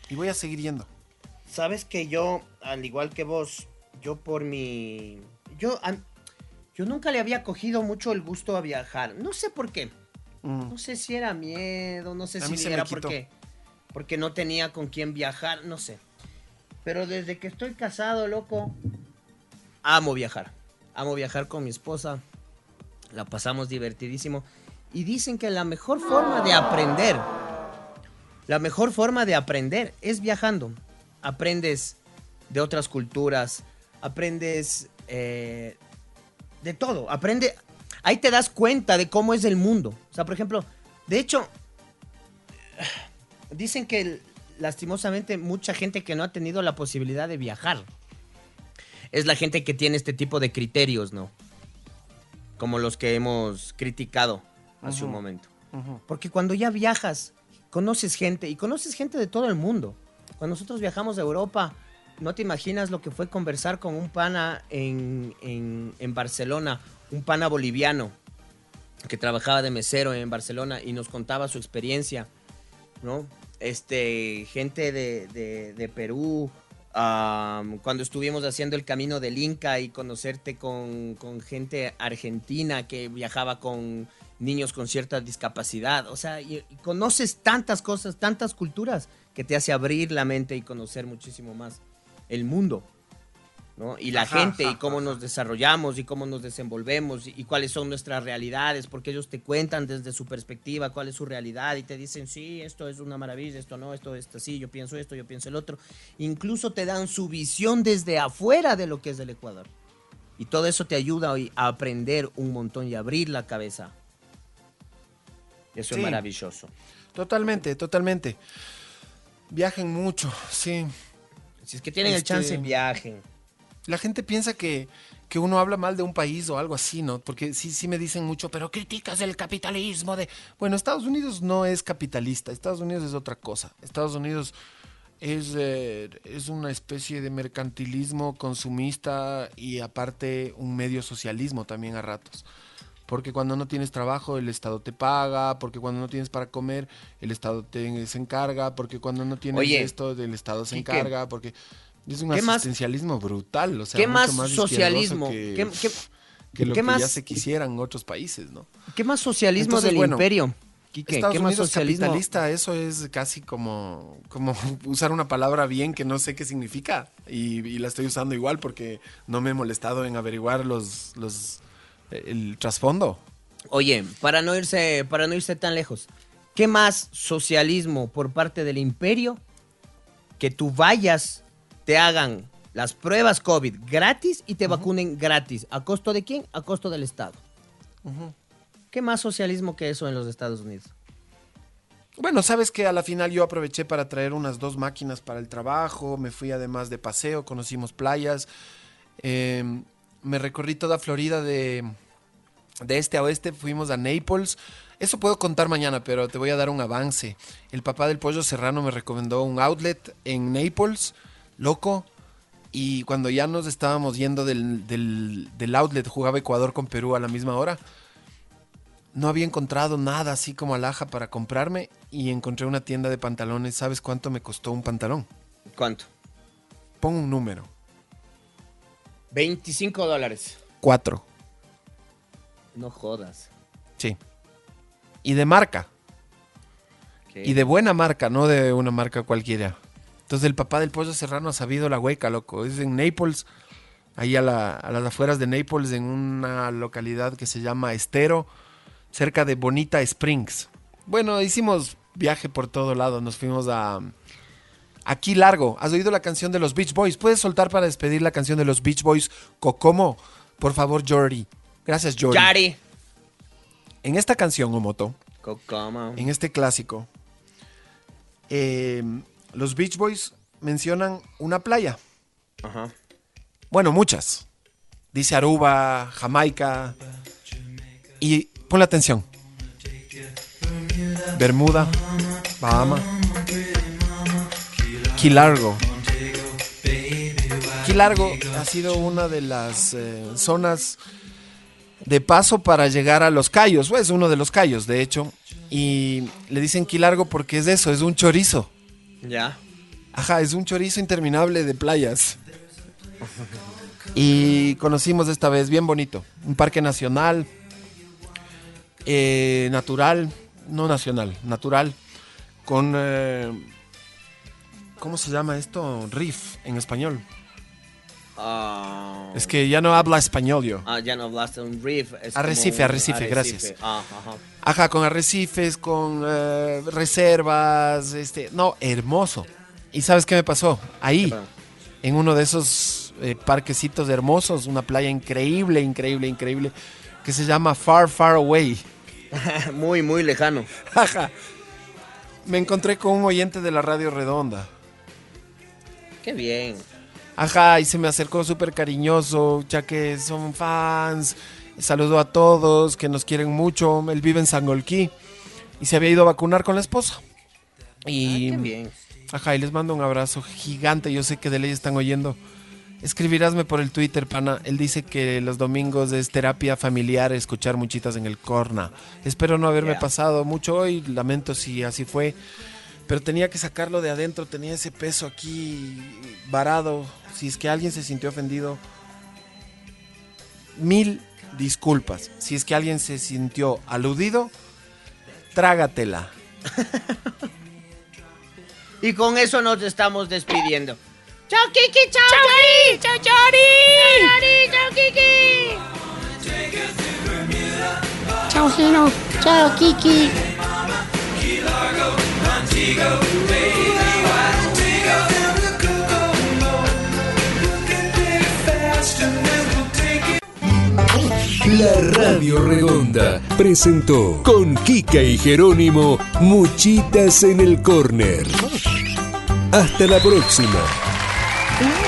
Y voy a seguir yendo. Sabes que yo, al igual que vos, yo por mi... Yo, an- yo nunca le había cogido mucho el gusto a viajar. No sé por qué. Mm. No sé si era miedo, no sé A si era porque, porque no tenía con quién viajar, no sé. Pero desde que estoy casado, loco, amo viajar. Amo viajar con mi esposa. La pasamos divertidísimo. Y dicen que la mejor forma de aprender, la mejor forma de aprender es viajando. Aprendes de otras culturas, aprendes eh, de todo. Aprende, ahí te das cuenta de cómo es el mundo. O sea, por ejemplo, de hecho, dicen que lastimosamente mucha gente que no ha tenido la posibilidad de viajar es la gente que tiene este tipo de criterios, ¿no? Como los que hemos criticado hace un momento. Porque cuando ya viajas, conoces gente y conoces gente de todo el mundo. Cuando nosotros viajamos a Europa, no te imaginas lo que fue conversar con un pana en, en- Barcelona, un pana boliviano que trabajaba de mesero en Barcelona y nos contaba su experiencia, ¿no? Este, gente de, de- Perú, am, cuando estuvimos haciendo el camino del Inca y conocerte con, con gente argentina que viajaba con niños con cierta discapacidad, o sea, conoces tantas cosas, tantas culturas que te hace abrir la mente y conocer muchísimo más el mundo. ¿no? Y la Ajá, gente, y ajá, cómo nos desarrollamos, y cómo nos desenvolvemos, y, y cuáles son nuestras realidades, porque ellos te cuentan desde su perspectiva cuál es su realidad, y te dicen, sí, esto es una maravilla, esto no, esto es así, yo pienso esto, yo pienso el otro. Incluso te dan su visión desde afuera de lo que es el Ecuador. Y todo eso te ayuda hoy a aprender un montón y abrir la cabeza. Eso Sí. es maravilloso. Totalmente, totalmente. Viajen mucho, sí. Si es que tienen el Este, chance, viajen. La gente piensa que, que uno habla mal de un país o algo así, ¿no? Porque sí, sí me dicen mucho, pero criticas el capitalismo de... Bueno, Estados Unidos no es capitalista, Estados Unidos es otra cosa. Estados Unidos es, eh, es una especie de mercantilismo consumista y aparte un medio socialismo también a ratos. Porque cuando no tienes trabajo, el Estado te paga, porque cuando no tienes para comer, el Estado te, se encarga, porque cuando no tienes Oye, esto, el Estado se encarga, porque es un ¿qué más- asistencialismo brutal. O sea, ¿Qué mucho más socialismo? Que, ¿Qué- qué- que lo qué que más- ya se quisiera en otros países, ¿no? ¿Qué más socialismo Entonces, del bueno, imperio? Quique? Estados ¿Qué más Unidos socialismo? capitalista, eso es casi como, como usar una palabra bien que no sé qué significa y, y la estoy usando igual porque no me he molestado en averiguar los, los el trasfondo. Oye, para no irse, para no irse tan lejos, ¿qué más socialismo por parte del imperio que tú vayas, te hagan las pruebas COVID gratis y te vacunen gratis? ¿A costo de quién? A costo del Estado. ¿Qué más socialismo que eso en los Estados Unidos? Bueno, sabes que a la final yo aproveché para traer unas dos máquinas para el trabajo, me fui además de paseo, conocimos playas, eh, me recorrí toda Florida de, de este a oeste, fuimos a Naples. Eso puedo contar mañana, pero te voy a dar un avance. El papá del pollo serrano me recomendó un outlet en Naples, loco, y cuando ya nos estábamos yendo del, del, del outlet, jugaba Ecuador con Perú a la misma hora no había encontrado nada así como alhaja para comprarme y encontré una tienda de pantalones. ¿Sabes cuánto me costó un pantalón? ¿Cuánto? Pon un número. 25 dólares. Cuatro. No jodas. Sí. Y de marca. ¿Qué? Y de buena marca, no de una marca cualquiera. Entonces el papá del pollo serrano ha sabido la hueca, loco. Es en Naples, ahí a, la- a las afueras de Naples, en una localidad que se llama Estero, cerca de Bonita Springs. Bueno, hicimos viaje por todo lado. Nos fuimos a... Aquí largo. ¿Has oído la canción de los Beach Boys? ¿Puedes soltar para despedir la canción de los Beach Boys? Cocomo. Por favor, Jordi. Gracias, Jordi. Yari. En esta canción, Omoto, en este clásico, eh, los Beach Boys mencionan una playa. Ajá. Bueno, muchas. Dice Aruba, Jamaica. Y ponle atención. Bermuda, Bahama, Key Largo. Key Largo ha sido una de las eh, zonas de paso para llegar a los Cayos. Es uno de los Cayos, de hecho. Y le dicen Key Largo porque es eso, es un chorizo. Ya. Ajá, es un chorizo interminable de playas. Y conocimos esta vez, bien bonito, un parque nacional, eh, natural, no nacional, natural, con... eh, ¿Cómo se llama esto? Riff en español. Ah, Es que ya no habla español yo. ah, ya no hablaste un riff. es Arrecife, arrecife, gracias. Ah, ajá. Ajá, con arrecifes, con eh, reservas, este, no, hermoso. ¿Y sabes qué me pasó? Ahí, en uno de esos eh, parquecitos hermosos, una playa increíble, increíble, increíble, que se llama Far, Far Away. muy, muy lejano. Ajá. Me encontré con un oyente de la radio redonda. Qué bien. Ajá, y se me acercó súper cariñoso, ya que son fans. Saludó a todos, que nos quieren mucho. Él vive en Sangolquí y se había ido a vacunar con la esposa. Y, Qué bien. Ajá, y les mando un abrazo gigante. Yo sé que de ley están oyendo. Escribirásme por el Twitter, pana. Él dice que los domingos es terapia familiar escuchar muchitas en el corna. Espero no haberme Yeah. pasado mucho hoy. Lamento si así fue. Pero tenía que sacarlo de adentro. Tenía ese peso aquí varado. Si es que alguien se sintió ofendido, mil disculpas. Si es que alguien se sintió aludido, trágatela. Y con eso nos estamos despidiendo. Chao, Kiki. Chao, Chao, Yori. Chao, Yori. Chao, Kiki. Chao, Gino. Chao, Kiki. La Radio Redonda presentó con Kika y Jerónimo Muchitas en el Corner. Hasta la próxima. Mm.